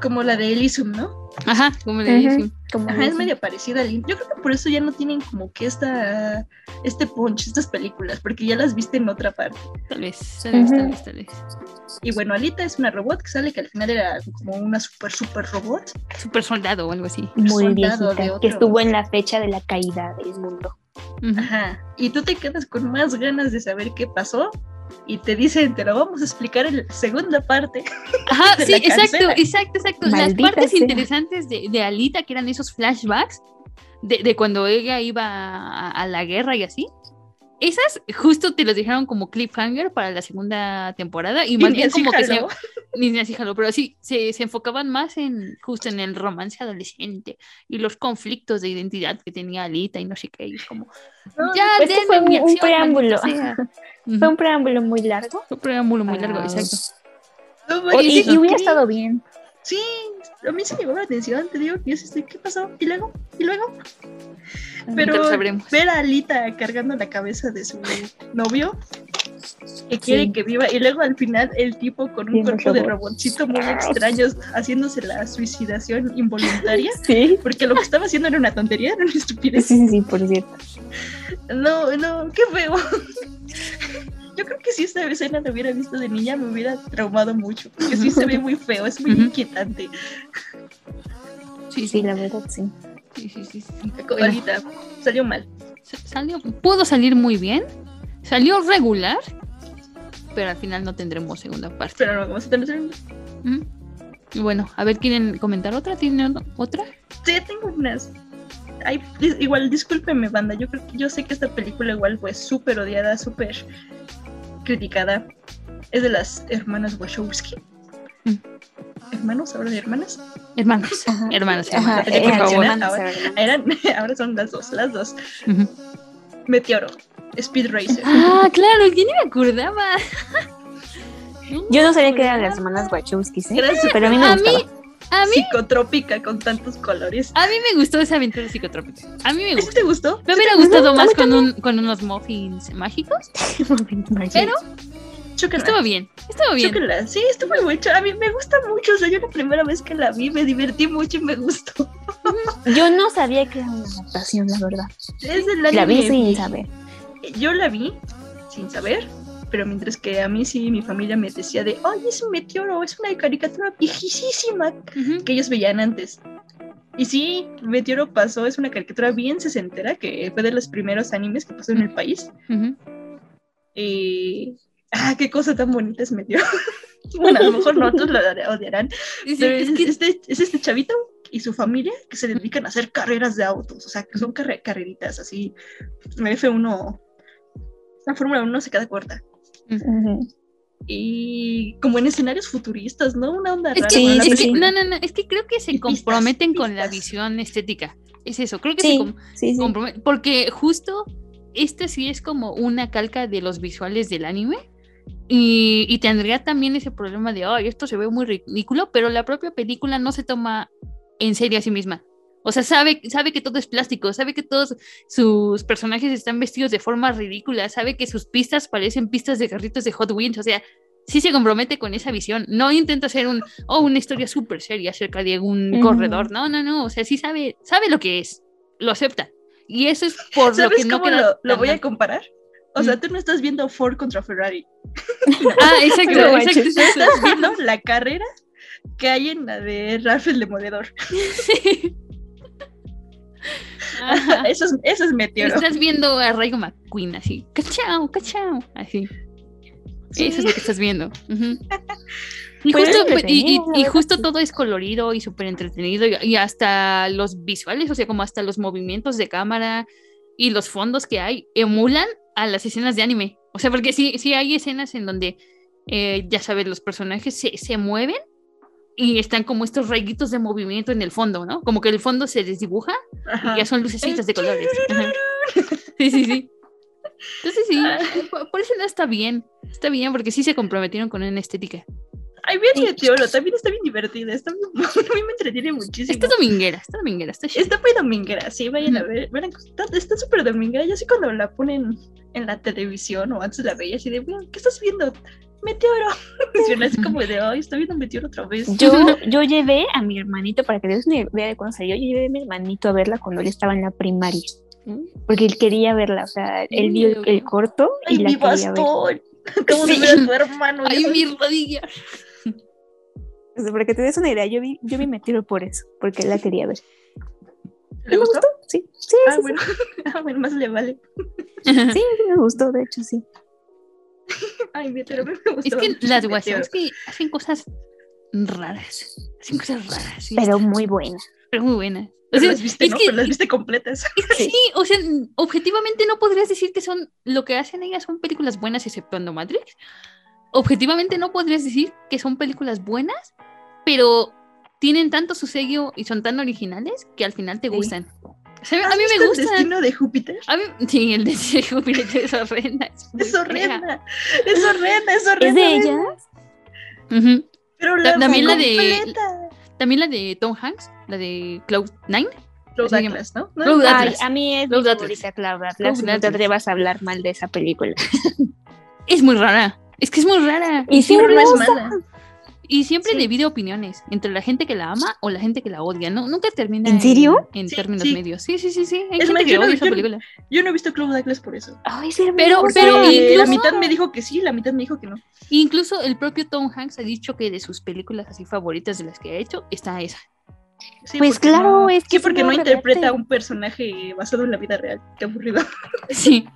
B: Como la de Elysium, ¿no?
C: Ajá, como
A: Ujú,
C: dicen.
A: como
B: Ajá, es medio parecida a Lin- Yo creo que por eso ya no tienen como que esta, este punch, estas películas, porque ya las viste en otra parte.
C: Tal vez, tal vez, tal vez, tal vez.
B: Y bueno, Alita es una robot que sale que al final era como una super, super robot.
C: Super soldado o algo así.
A: Muy
B: soldado de
A: viejita, que estuvo en la fecha de la caída del mundo.
B: Ajá. Y tú te quedas con más ganas de saber qué pasó y te dicen, te lo vamos a explicar en la segunda parte.
C: Ajá, sí, exacto, exacto, exacto. Las partes
A: sea.
C: interesantes de, de Alita, que eran esos flashbacks de, de cuando ella iba a, a la guerra y así. Esas justo te los dejaron como cliffhanger para la segunda temporada y
B: Y
C: más
B: ni
C: bien como que se,
B: jaló.
C: ni así jaló, pero sí, se, se enfocaban más en justo en el romance adolescente y los conflictos de identidad que tenía Alita y no sé qué, y como,
B: No,
C: ya,
A: Pues fue un,
C: mi
A: un
C: acción,
A: preámbulo.
C: maldita sea".
A: Fue un preámbulo muy largo.
C: Un preámbulo muy largo,
A: Ah,
C: exacto.
B: No,
A: y, y hubiera estado bien.
B: Sí, a mí se me llamó la atención, te digo, yo sí estoy, ¿qué pasó? ¿Y luego? ¿Y luego? Pero ver a Alita cargando la cabeza de su novio, que quiere
A: Sí.
B: que viva, y luego al final el tipo con un cuerpo de
A: robot.
B: robotcito muy extraño haciéndose la suicidación involuntaria,
A: Sí.
B: porque lo que estaba haciendo era una tontería, era una estupidez.
A: Sí, sí, sí, por cierto.
B: No, no, qué feo. Yo creo que si esta escena la hubiera visto de niña me hubiera traumado mucho, porque sí se ve muy feo, es muy inquietante.
C: Sí,
A: Sí, la verdad, sí.
C: Sí, sí, sí,
B: Alita, salió mal.
C: Sa- Salió, pudo salir muy bien, salió regular, pero al final no tendremos segunda parte.
B: Pero no vamos a tener segunda.
C: Y bueno, a ver, ¿quieren comentar otra? ¿Tienen otra?
B: Sí, tengo unas. Ay, igual, discúlpeme, banda. Yo creo que yo sé que esta película igual fue súper odiada, súper criticada. Es de las hermanas Wachowski.
C: Mm.
B: ¿Hermanos? ¿Ahora de hermanas?
C: Hermanos,
A: Ajá,
C: hermanos,
B: eh,
C: por favor.
B: hermanas. ahora, eran, ahora son las dos, las dos.
C: Ujú.
B: Meteoro, Speed Racer.
C: Ah, claro, yo ni me acordaba.
A: Yo no sabía que eran las hermanas Wachowski, ¿eh?
B: Era súper-
A: pero a mí me
C: A
A: gustaba.
C: mí, a mí,
B: Psicotrópica con tantos colores.
C: a mí me gustó esa aventura psicotrópica. A mí me
B: ¿Sí
C: gustó.
B: te gustó?
C: Me hubiera gustado más con, un, con unos muffins mágicos, pero Estuvo bien, estuvo bien.
B: Sí, estuvo muy mucho. A mí me gusta mucho. O sea, yo la primera vez que la vi me divertí mucho y me gustó.
A: Yo no sabía que era una adaptación, la verdad.
B: Es del
A: La vi
B: anime
A: sin saber.
B: Yo la vi sin saber, pero mientras que a mí sí mi familia me decía de, ay, es un meteoro, es una caricatura viejísima que ellos veían antes. Y sí, Meteoro pasó, es una caricatura bien sesentera, que fue de los primeros animes que pasó en el país. Y... Ah, qué cosa tan bonita es Meteoro. bueno, a lo mejor no, otros lo odiarán.
C: Sí, sí,
B: pero
C: es
B: es,
C: que-
B: este, es este chavito y su familia que se dedican a hacer carreras de autos, o sea, que son carre- carreritas así. F1, la Fórmula 1 se queda corta.
A: Ujú.
B: Y como en escenarios futuristas, ¿no? Una onda
C: Es
B: rara.
C: que,
B: la
C: es que- no, no, no, es que creo que se
B: pistas,
C: comprometen con la
B: pistas.
C: visión estética. Es eso, creo que
A: Sí,
C: se com-
A: sí, sí.
C: comprometen. Porque justo este sí es como una calca de los visuales del anime. Y, y tendría también ese problema de, ay, esto se ve muy ridículo, pero la propia película no se toma en serio a sí misma. O sea, sabe, sabe que todo es plástico, sabe que todos sus personajes están vestidos de forma ridícula, sabe que sus pistas parecen pistas de carritos de Hot Wheels, o sea, sí se compromete con esa visión. No intenta hacer un, oh, una historia súper seria acerca de un corredor. No, no, no. O sea, sí sabe, sabe lo que es. Lo acepta. Y eso es por lo
B: ¿Sabes
C: que no queda
B: lo, voy a comparar? O sea, tú no estás viendo Ford contra Ferrari.
C: Ah, exacto,
B: Tú
C: exacto.
B: estás viendo la carrera que hay en la de Ralph el Demoledor.
C: Sí.
B: Eso es, eso es Meteoro.
C: Estás viendo a Raigo McQueen así. ¡Cachao, cachao! Así. Eso es lo que estás viendo. Y justo, y, justo todo es colorido y súper entretenido y, y hasta los visuales, o sea, como hasta los movimientos de cámara y los fondos que hay emulan a las escenas de anime. O sea, porque sí, sí hay escenas en donde, eh, ya sabes, los personajes se, se mueven y están como estos rayitos de movimiento en el fondo, ¿no? Como que el fondo se desdibuja
B: Ajá.
C: y ya son lucecitas de colores. Ajá. Sí, sí, sí. Entonces sí, por, por eso no está bien. Está bien porque sí se comprometieron con una estética.
B: Ay, bien Meteoro, también está bien divertida. Está bien- a mí me entretiene muchísimo.
C: Está dominguera, está dominguera, está.
B: Está muy dominguera, sí, vayan a ver. verán, está súper dominguera. Yo sé cuando la ponen en la televisión o antes la veía así de, "Bueno, ¿qué estás viendo? Meteoro. Y yo así como de, ay, estoy viendo Meteoro otra vez.
A: Yo, yo llevé a mi hermanito, para que des una idea de cuándo salió, yo llevé a mi hermanito a verla cuando él estaba en la primaria. Porque él quería verla, o sea, él vio el, el corto y
B: Ay,
A: la
B: mi
A: quería ver.
B: bastón. Acabo de
C: Sí.
B: ver a tu hermano.
C: Ay, mi rodilla.
A: O sea, para que te des una idea, yo vi, yo vi Meteoro por eso, porque la quería ver.
B: ¿Le
A: ¿Me
B: gustó?
A: gustó? Sí, sí,
B: Ah,
A: sí,
B: bueno. Ah, bueno, más le vale.
A: sí, sí, me gustó, de hecho, sí.
B: Ay, pero me gustó.
C: Es que las Wachowski hacen cosas raras. Hacen cosas raras. ¿sí?
A: Pero muy buenas.
C: Pero muy buenas. O
B: Pero
C: sea,
B: las viste,
C: es
B: ¿no?
C: que-
B: Pero las viste completas.
C: sí, o sea, objetivamente no podrías decir que son lo que hacen ellas son películas buenas exceptuando Matrix. Objetivamente no podrías decir que son películas buenas, pero tienen tanto su sello y son tan originales que al final te gustan. O sea, a
B: ¿Has
C: mí me
B: el
C: gustan.
B: destino de Júpiter?
C: A mí, sí, el de Júpiter es horrenda.
B: Es horrenda. Es horrenda, es horrenda.
A: ¿Es de ella?
C: Ujú.
B: Pero la
C: también la de también la de Tom Hanks, la de Cloud Nine.
B: Cloud. Atlas, ¿no?
C: Cloud
A: Ay, a mí es
C: Cloud
A: mi
C: Atlas.
A: favorita Cloud Atlas.
C: Cloud
A: No te atrevas a hablar mal de esa película.
C: Es muy rara. Es que es muy rara.
A: Y siempre
B: no es mala.
C: Y siempre
A: Sí.
C: divide opiniones entre la gente que la ama o la gente que la odia. No, nunca termina
A: ¿En serio?
C: en
B: Sí,
C: términos
B: sí.
C: medios. Sí, sí, sí, sí. Hay
B: Es
C: gente
B: más,
C: que
B: yo no-
C: esa
B: yo-
C: película.
B: Yo no he visto Cloud Atlas por eso.
A: Ay, hermosa.
C: Pero- pero
B: la
C: incluso-
B: mitad me dijo que sí, la mitad me dijo que no.
C: Incluso el propio Tom Hanks ha dicho que de sus películas así favoritas de las que ha hecho está esa.
B: Sí,
A: Pues claro,
B: no-
A: es que
B: Sí, porque no interpreta a un personaje basado en la vida real. Qué aburrido.
C: Sí.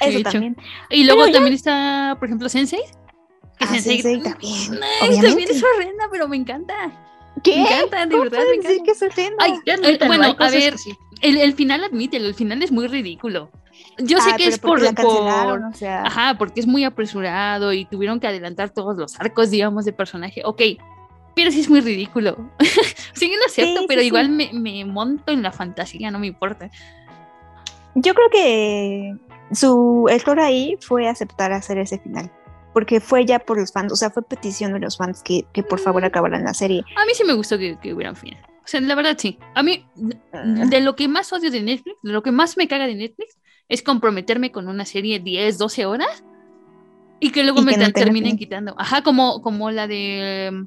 A: Eso también.
C: Y luego
A: Pero ya-
C: también está, por ejemplo, Sensei. Que
A: Ah,
C: Sensei-
A: Sensei también,
C: Ay, también es horrenda, pero me encanta.
A: ¿Qué?
C: Me encanta, de
A: ¿Cómo
C: verdad, me encanta.
A: que es horrenda?
C: Ay,
B: Ya
C: eh, bueno, a ver, el, el final admítelo, el final es muy ridículo. Yo sé que es por,
A: la
C: por-
A: o sea.
C: Ajá, porque es muy apresurado y tuvieron que adelantar todos los arcos, digamos, de personaje. Ok, pero sí es muy ridículo. sí, no acepto,
A: Sí,
C: pero
A: sí,
C: igual
A: sí.
C: Me, me monto en la fantasía, no me importa.
A: Yo creo que su error ahí fue aceptar hacer ese final. Porque fue ya por los fans, o sea, fue petición de los fans que, que por favor acabaran la serie.
C: A mí sí me gustó que, que hubiera un final. O sea, la verdad sí. A mí, de lo que más odio de Netflix, de lo que más me caga de Netflix, es comprometerme con una serie 10, 12 horas y que luego
A: Y
C: me
A: que no
C: te-
A: tenga
C: terminen quitando. Ajá, como, como la de...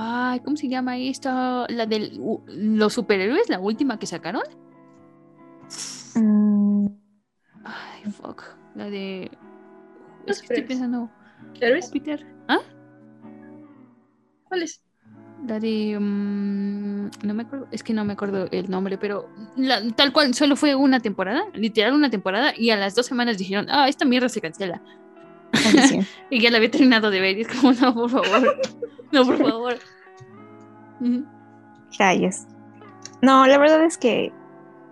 C: Ay, ¿cómo se llama esta? La de los superhéroes, la última que sacaron.
A: Mm,
C: Ay, fuck. La de... Es que estoy pensando...
B: ¿Héroes?
C: Peter. ¿Ah?
B: ¿Cuál es?
C: La de. mm, no me acuerdo, es que no me acuerdo el nombre, pero la- tal cual, solo fue una temporada, literal una temporada, y a las dos semanas dijeron, ah, esta mierda se cancela. Y ya la había terminado de ver, y es como, no, por favor, no, por favor.
A: Rayos. No, la verdad es que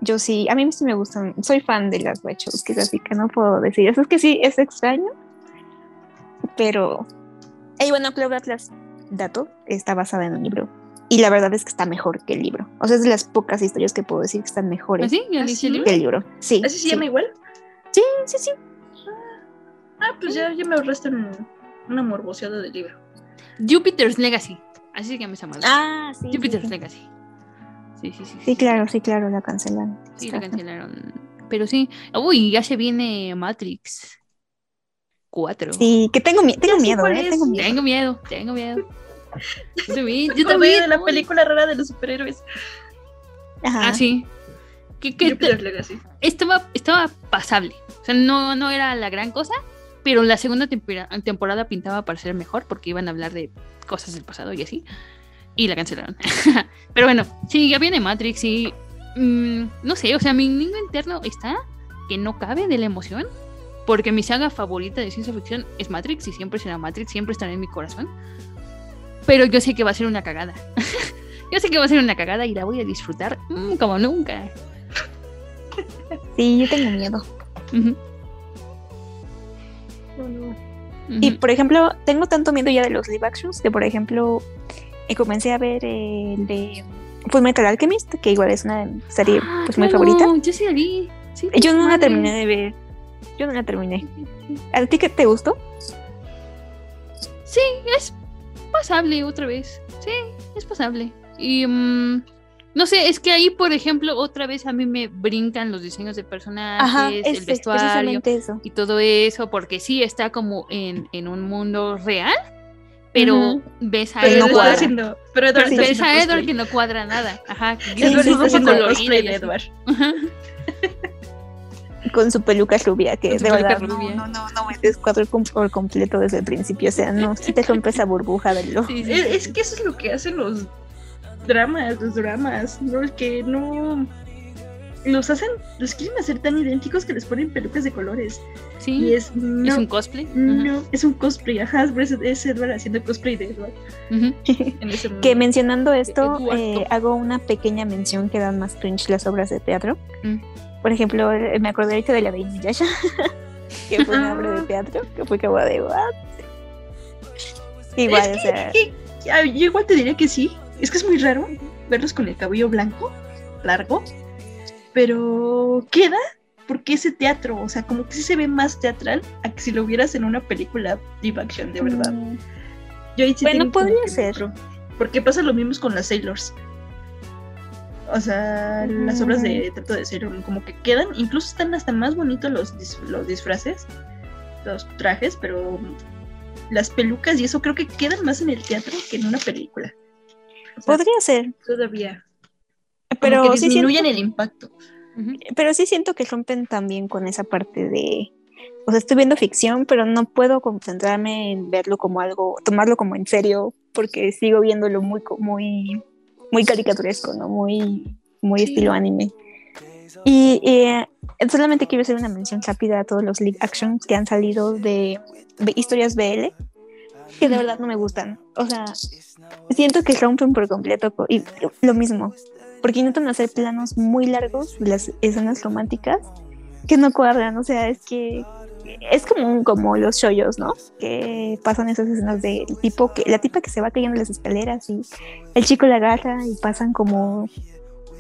A: yo sí, a mí sí me gustan, soy fan de las Wachowskis, así que no puedo decir eso. Es que sí, es extraño, pero... Y bueno, Cloud Atlas, dato, está basada en un libro. Y la verdad es que está mejor que el libro. O sea, es de las pocas historias que puedo decir que están mejores
C: ¿Ah,
A: que el libro. Sí.
B: ¿Así se
A: sí.
B: llama igual?
A: Sí, sí, sí.
B: Ah, pues ya, ya me ahorraste un- una morboseada del libro.
C: Jupiter's Legacy, así se llama esa madre.
A: Ah, sí.
C: Jupiter's
A: sí.
C: Legacy. Sí, sí, sí.
A: Sí, claro, sí, claro, la cancelaron.
C: Sí, la cancelaron. Pero sí. Uy, ya se viene Matrix 4.
A: Sí, que tengo, mi- miedo, ¿eh? Tengo miedo.
C: Tengo miedo, tengo miedo. Yo también, yo
B: Yo
C: también.
B: de la película rara de los superhéroes.
A: Ajá.
C: Ah, sí. Que, que
B: Jupiter's Legacy.
C: estaba, estaba pasable. O sea, no, no era la gran cosa, pero la segunda tempora- temporada pintaba para ser mejor porque iban a hablar de cosas del pasado y así. Y la cancelaron. pero bueno, sí, ya viene Matrix y... mm, no sé, o sea, mi niño interno está que no cabe de la emoción. Porque mi saga favorita de ciencia ficción es Matrix y siempre será Matrix, siempre estará en mi corazón. Pero yo sé que va a ser una cagada. yo sé que va a ser una cagada y la voy a disfrutar mm, como nunca.
A: Sí, yo tengo miedo.
C: Ujú.
B: No.
A: Y por ejemplo, tengo tanto miedo ya de los live actions que, por ejemplo, eh, comencé a ver el de Full Metal Alchemist, que igual es una serie
C: Ah,
A: pues, muy favorita.
C: Yo sí la vi. Sí,
A: Yo no la terminé de ver. Yo no la terminé. ¿A ti qué te gustó?
C: Sí, es pasable otra vez. Sí, es pasable. Y mm, no sé, es que ahí, por ejemplo, otra vez a mí me brincan los diseños de personajes,
A: Ajá,
C: el
A: es- es
C: vestuario
A: eso.
C: y todo eso, porque sí está como en, en un mundo real, pero
A: Ujú.
C: ves a
B: Pero
C: Edward.
B: Haciendo- pero Edward está
C: ves a Edward que no cuadra nada. Ajá.
B: Sí, Edward está haciendo cosplay de. Edward.
C: Ajá.
A: Con su peluca rubia, que
C: Con
A: de verdad
C: rubia.
A: no, no, no, no me descuadro com- por completo desde el principio. O sea, no, si te rompe esa burbuja del ojo.
B: Es, es que eso es lo que hacen los dramas, los dramas, que no los hacen, los quieren hacer tan idénticos que les ponen pelucas de colores.
C: Sí.
B: Y es, no,
C: ¿Es un cosplay?
B: No, es un cosplay, ajá, es, es Edward haciendo cosplay de Edward. En ese mundo.
A: Que mencionando esto,
B: Eduardo.
A: eh, hago una pequeña mención que dan más cringe las obras de teatro.
C: Mm.
A: Por ejemplo, eh, me acordé ahorita de la de Inuyasha, que fue una
B: Ah.
A: obra de teatro, que fue como de what? Igual,
B: Es
A: o sea,
B: que- ah, yo igual te diría que sí. Es que es muy raro verlos con el cabello blanco, largo, pero queda porque ese teatro, o sea, como que sí se ve más teatral a que si lo vieras en una película live action, de verdad.
A: Mm.
B: Yo ahí sí
A: Bueno, podría ser.
B: Porque pasa lo mismo con las Sailors. O sea, las obras de teatro de Sailor como que quedan, incluso están hasta más bonitos los, dis- los disfraces, los trajes, pero las pelucas y eso creo que quedan más en el teatro que en una película. O sea,
A: podría ser,
B: todavía. Como
A: pero sí
B: disminuyen
A: siento-
B: el impacto.
A: pero sí siento que rompen también con esa parte de, o sea, estoy viendo ficción, pero no puedo concentrarme en verlo como algo, tomarlo como en serio, porque sigo viéndolo muy, muy, muy caricaturesco, ¿no? Muy, muy estilo anime. Y eh, solamente quiero hacer una mención rápida a todos los live actions que han salido de, de historias BL, que de verdad no me gustan. O sea, siento que rompen por completo co- y lo mismo, porque intentan hacer planos muy largos de las escenas románticas que no cuadran, o sea, es que es como un- como los shoyos, ¿no? Que pasan esas escenas del tipo que la tipa que se va cayendo las escaleras y el chico la agarra y pasan como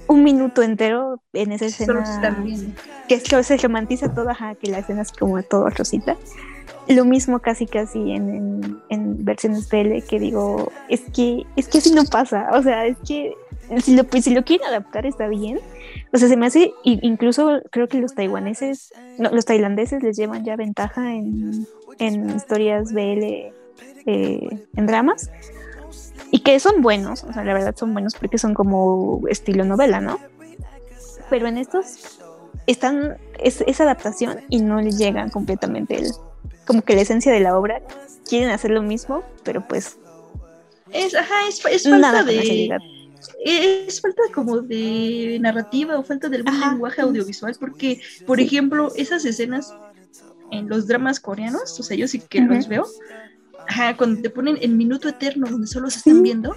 A: un minuto entero en esa escena que se romantiza toda, ajá, que la escena es como todo rosita. Lo mismo casi casi en, versiones BL que digo, es que es que así no pasa, o sea, es que si lo, si lo quieren adaptar está bien. O sea, se me hace, incluso creo que los taiwaneses, no, los tailandeses les llevan ya ventaja en, en historias BL, eh, en dramas, y que son buenos, o sea, la verdad son buenos porque son como estilo novela, ¿no? Pero en estos están, es, es adaptación y no les llegan completamente el, como que la esencia de la obra. Quieren hacer lo mismo, pero pues
B: Es, ajá, es, falta de. Es falta como de narrativa o falta de algún lenguaje audiovisual, porque, por ejemplo, esas escenas en los dramas coreanos, o sea, yo sí que los veo, ajá, cuando te ponen el minuto eterno donde solo se están viendo,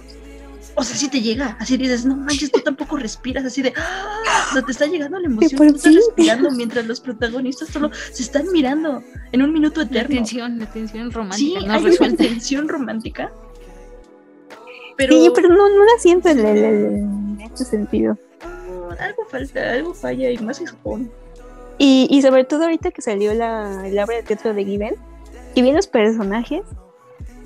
B: o sea, sí te llega, así dices, no manches, tú tampoco respiras, así de, ¡ah! o sea, te está llegando la emoción, tú estás
A: sí.
B: respirando mientras los protagonistas solo se están mirando en un minuto
C: La
B: eterno.
C: tensión, la tensión
B: Sí,
C: romántica no
B: hay una tensión romántica. Pero
A: sí, pero no, no la siento en, el- en este sentido.
B: algo falta, algo falla y más en Japón.
A: Y, y sobre todo ahorita que salió la, la obra de teatro de Given, que vi los personajes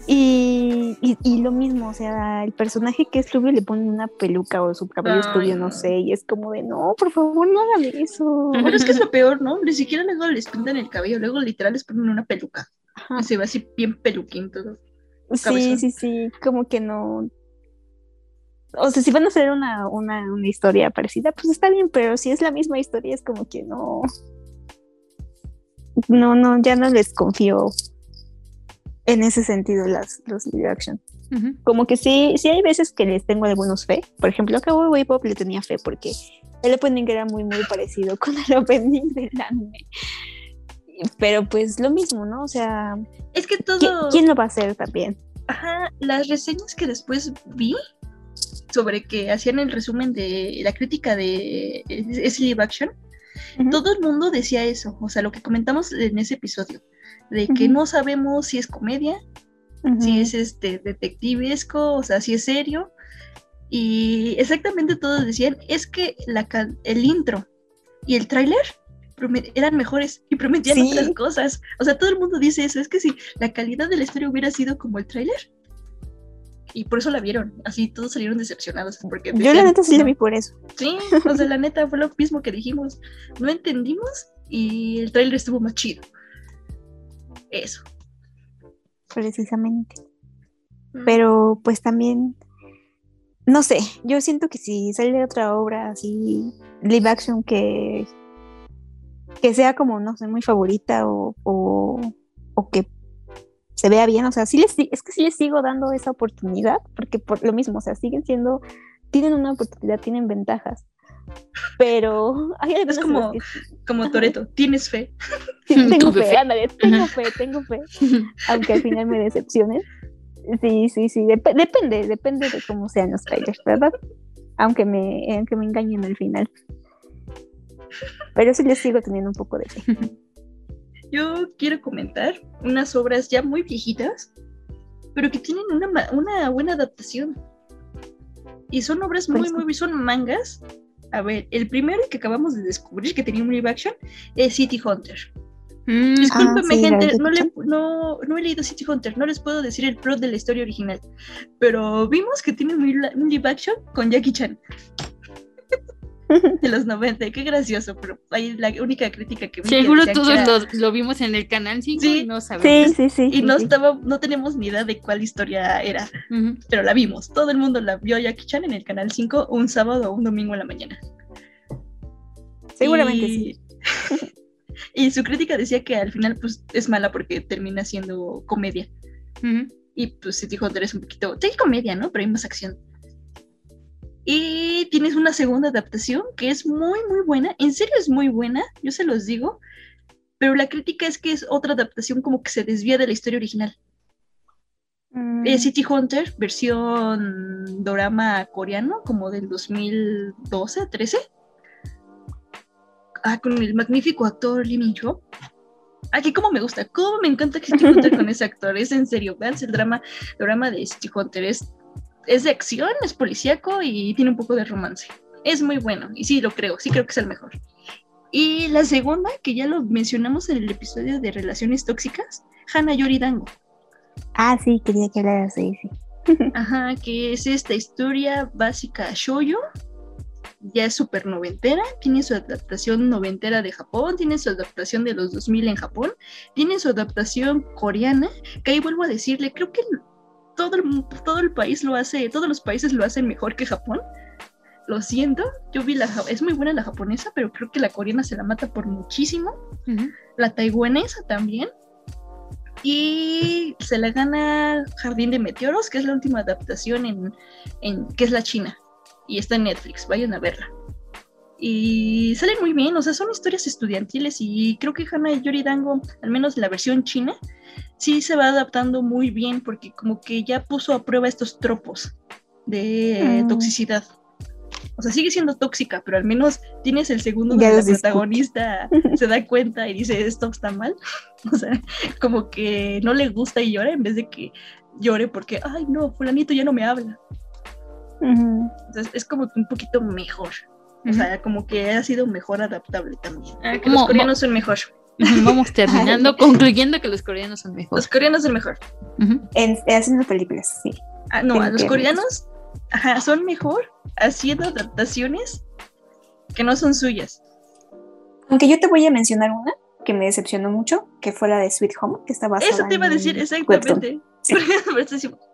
A: y, y, y lo mismo, o sea, el personaje que es rubio le ponen una peluca o su cabello es rubio, no
B: no.
A: sé, y es como de, no, por favor, no hagan eso.
B: Pero es que es lo peor, ¿no? Ni siquiera luego les pintan el cabello, luego literal les ponen una peluca. Y se ve así bien peluquín todo.
A: Sí, sí, sí, como que no. O sea, si van a hacer una, una, una historia parecida, pues está bien, pero si es la misma historia, es como que no. No, no, ya no les confío en ese sentido las, los live action. Como que sí, sí hay veces que les tengo algunos fe. Por ejemplo, a Cowboy Bebop le tenía fe porque el opening era muy, muy parecido con el opening del anime. Pero pues lo mismo, ¿no? O sea,
B: Es que todo.
A: ¿qui- ¿quién lo va a hacer también?
B: Ajá, las reseñas que después vi sobre que hacían el resumen de la crítica de ese live action, todo el mundo decía eso, o sea, lo que comentamos en ese episodio. De que no sabemos si es comedia, si es este detectivesco, o sea, si es serio. Y exactamente todos decían, es que la, el intro y el tráiler eran mejores y prometían otras cosas. O sea, todo el mundo dice eso, es que si la calidad de la historia hubiera sido como el tráiler, y por eso la vieron, así todos salieron decepcionados. Porque
N: Yo la neta sí la vi por eso.
B: Sí, o sea, la neta fue lo mismo que dijimos, no entendimos y el tráiler estuvo más chido. Eso.
A: Precisamente. Mm. Pero pues también, no sé, yo siento que si sale otra obra así, live action que, que sea como, no sé, muy favorita o, o, o que se vea bien, o sea, sí les, es que sí les sigo dando esa oportunidad, porque por lo mismo, o sea, siguen siendo, tienen una oportunidad, tienen ventajas, pero hay
B: es como, como Toreto, tienes fe.
A: tengo fe, ándale, tengo fe, tengo fe, aunque al final me decepcionen. Sí, sí, sí, depende, depende de cómo sean los trailers, ¿verdad? Aunque me, aunque me engañen al final. Pero sí les sigo teniendo un poco de fe
B: yo quiero comentar unas obras ya muy viejitas, pero que tienen una, una buena adaptación. Y son obras muy, muy, son mangas. A ver, el primero que acabamos de descubrir que tenía un live action es City Hunter. Mm, Discúlpeme, ah, gente, no, le, no, no, he leído City Hunter, no les puedo decir el plot de la historia original, pero vimos que tiene un live action con Jackie Chan. de los 90, qué gracioso, pero ahí la única crítica que
C: vi. Seguro todos lo, vimos en el canal 5 y no sabemos.
B: Sí, sí, sí. Y no, estaba, no tenemos ni idea de cuál historia era, pero la vimos. Todo el mundo la vio Jackie Chan en el canal 5 un sábado o un domingo en la mañana.
A: Seguramente sí.
B: y su crítica decía que al final pues es mala porque termina siendo comedia. Y pues City Hunter es un poquito, sí, comedia, ¿no? Pero hay más acción. Y tienes una segunda adaptación que es muy, muy buena. En serio es muy buena, yo se los digo. Pero la crítica es que es otra adaptación como que se desvía de la historia original. Mm. City Hunter, versión dorama coreano, como del 2012, 13. Ah, con el magnífico actor Lee Min Ho. Aquí como me gusta, como me encanta que City Hunter con ese actor, es en serio, vean el drama, drama de City Hunter, es es de acción, es policíaco y tiene un poco de romance. Es muy bueno y sí lo creo, sí creo que es el mejor. Y la segunda, que ya lo mencionamos en el episodio de relaciones tóxicas, Hana Yoridango.
A: Ah, sí, quería que hablaras de sí.
B: Ajá, que es esta historia básica shoyo, ya es súper noventera, tiene su adaptación noventera de Japón, tiene su adaptación de los 2000 en Japón, tiene su adaptación coreana, que ahí vuelvo a decirle, creo que todo el, todo el país lo hace, todos los países lo hacen mejor que Japón. Lo siento, yo vi la, es muy buena la japonesa, pero creo que la coreana se la mata por muchísimo. La taiwanesa también. Y se la gana Jardín de Meteoros, que es la última adaptación en, en que es la China. Y está en Netflix, vayan a verla. Y salen muy bien, o sea, son historias estudiantiles y creo que Hana Yoridango, al menos la versión china, sí se va adaptando muy bien porque como que ya puso a prueba estos tropos de mm. toxicidad. O sea, sigue siendo tóxica, pero al menos tienes el segundo donde el protagonista se da cuenta y dice esto está mal. O sea, como que no le gusta y llora en vez de que llore porque, ay no, fulanito ya no me habla. Entonces es como un poquito mejor. O sea, como que ha sido mejor adaptable también. Ah, que los coreanos son mejor.
C: Vamos terminando, concluyendo que los coreanos son mejor.
B: Los coreanos son mejor.
A: en, haciendo películas, sí.
B: Ah, no, a los coreanos ajá, son mejor haciendo adaptaciones que no son suyas.
A: Aunque yo te voy a mencionar una que me decepcionó mucho, que fue la de Sweet Home, que estaba
B: Eso te iba a decir, exactamente. Sí.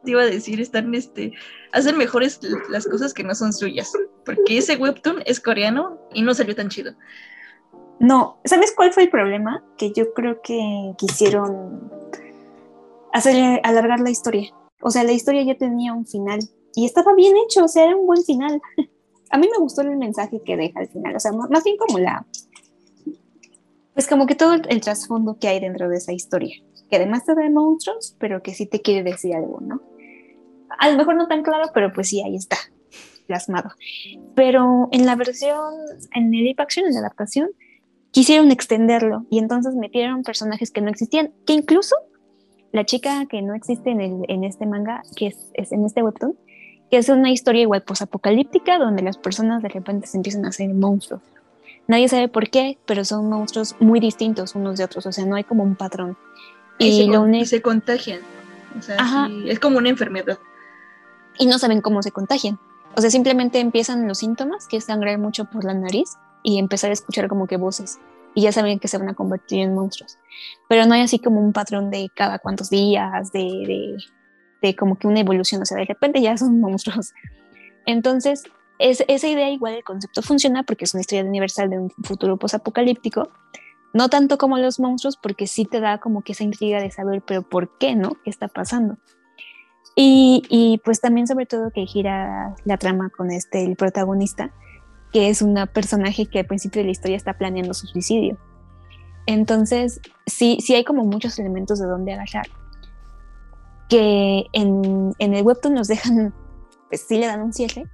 B: te iba a decir, están, este, hacen mejores las cosas que no son suyas, porque ese webtoon es coreano y no salió tan chido.
A: No, ¿sabes cuál fue el problema? Que yo creo que quisieron hacer alargar la historia. O sea, la historia ya tenía un final y estaba bien hecho, o sea, era un buen final. A mí me gustó el mensaje que deja al final, o sea, más bien como la, pues como que todo el trasfondo que hay dentro de esa historia, que además te de monstruos, pero que sí te quiere decir algo, ¿no? A lo mejor no tan claro, pero pues sí, ahí está, plasmado. Pero en la versión, en el action, en la adaptación, quisieron extenderlo y entonces metieron personajes que no existían, que incluso la chica que no existe en, el, en este manga, que es, es en este webtoon, que es una historia igual posapocalíptica donde las personas de repente se empiezan a hacer monstruos. Nadie sabe por qué, pero son monstruos muy distintos unos de otros, o sea, no hay como un patrón.
B: Y, se, lo se contagian. O sea, es como una enfermedad.
A: Y no saben cómo se contagian. O sea, simplemente empiezan los síntomas, que es sangrar mucho por la nariz y empezar a escuchar como que voces. Y ya saben que se van a convertir en monstruos. Pero no hay así como un patrón de cada cuantos días, de, de, de como que una evolución. O sea, de repente ya son monstruos. Entonces, es, esa idea igual el concepto funciona porque es una historia universal de un futuro posapocalíptico. No tanto como los monstruos, porque sí te da como que esa intriga de saber, pero ¿por qué no? ¿Qué está pasando? Y, pues también sobre todo que gira la trama con este, el protagonista, que es una personaje que al principio de la historia está planeando su suicidio. Entonces, sí, sí hay como muchos elementos de dónde agarrar. Que en, en el webtoon nos dejan, pues sí le dan un cierre,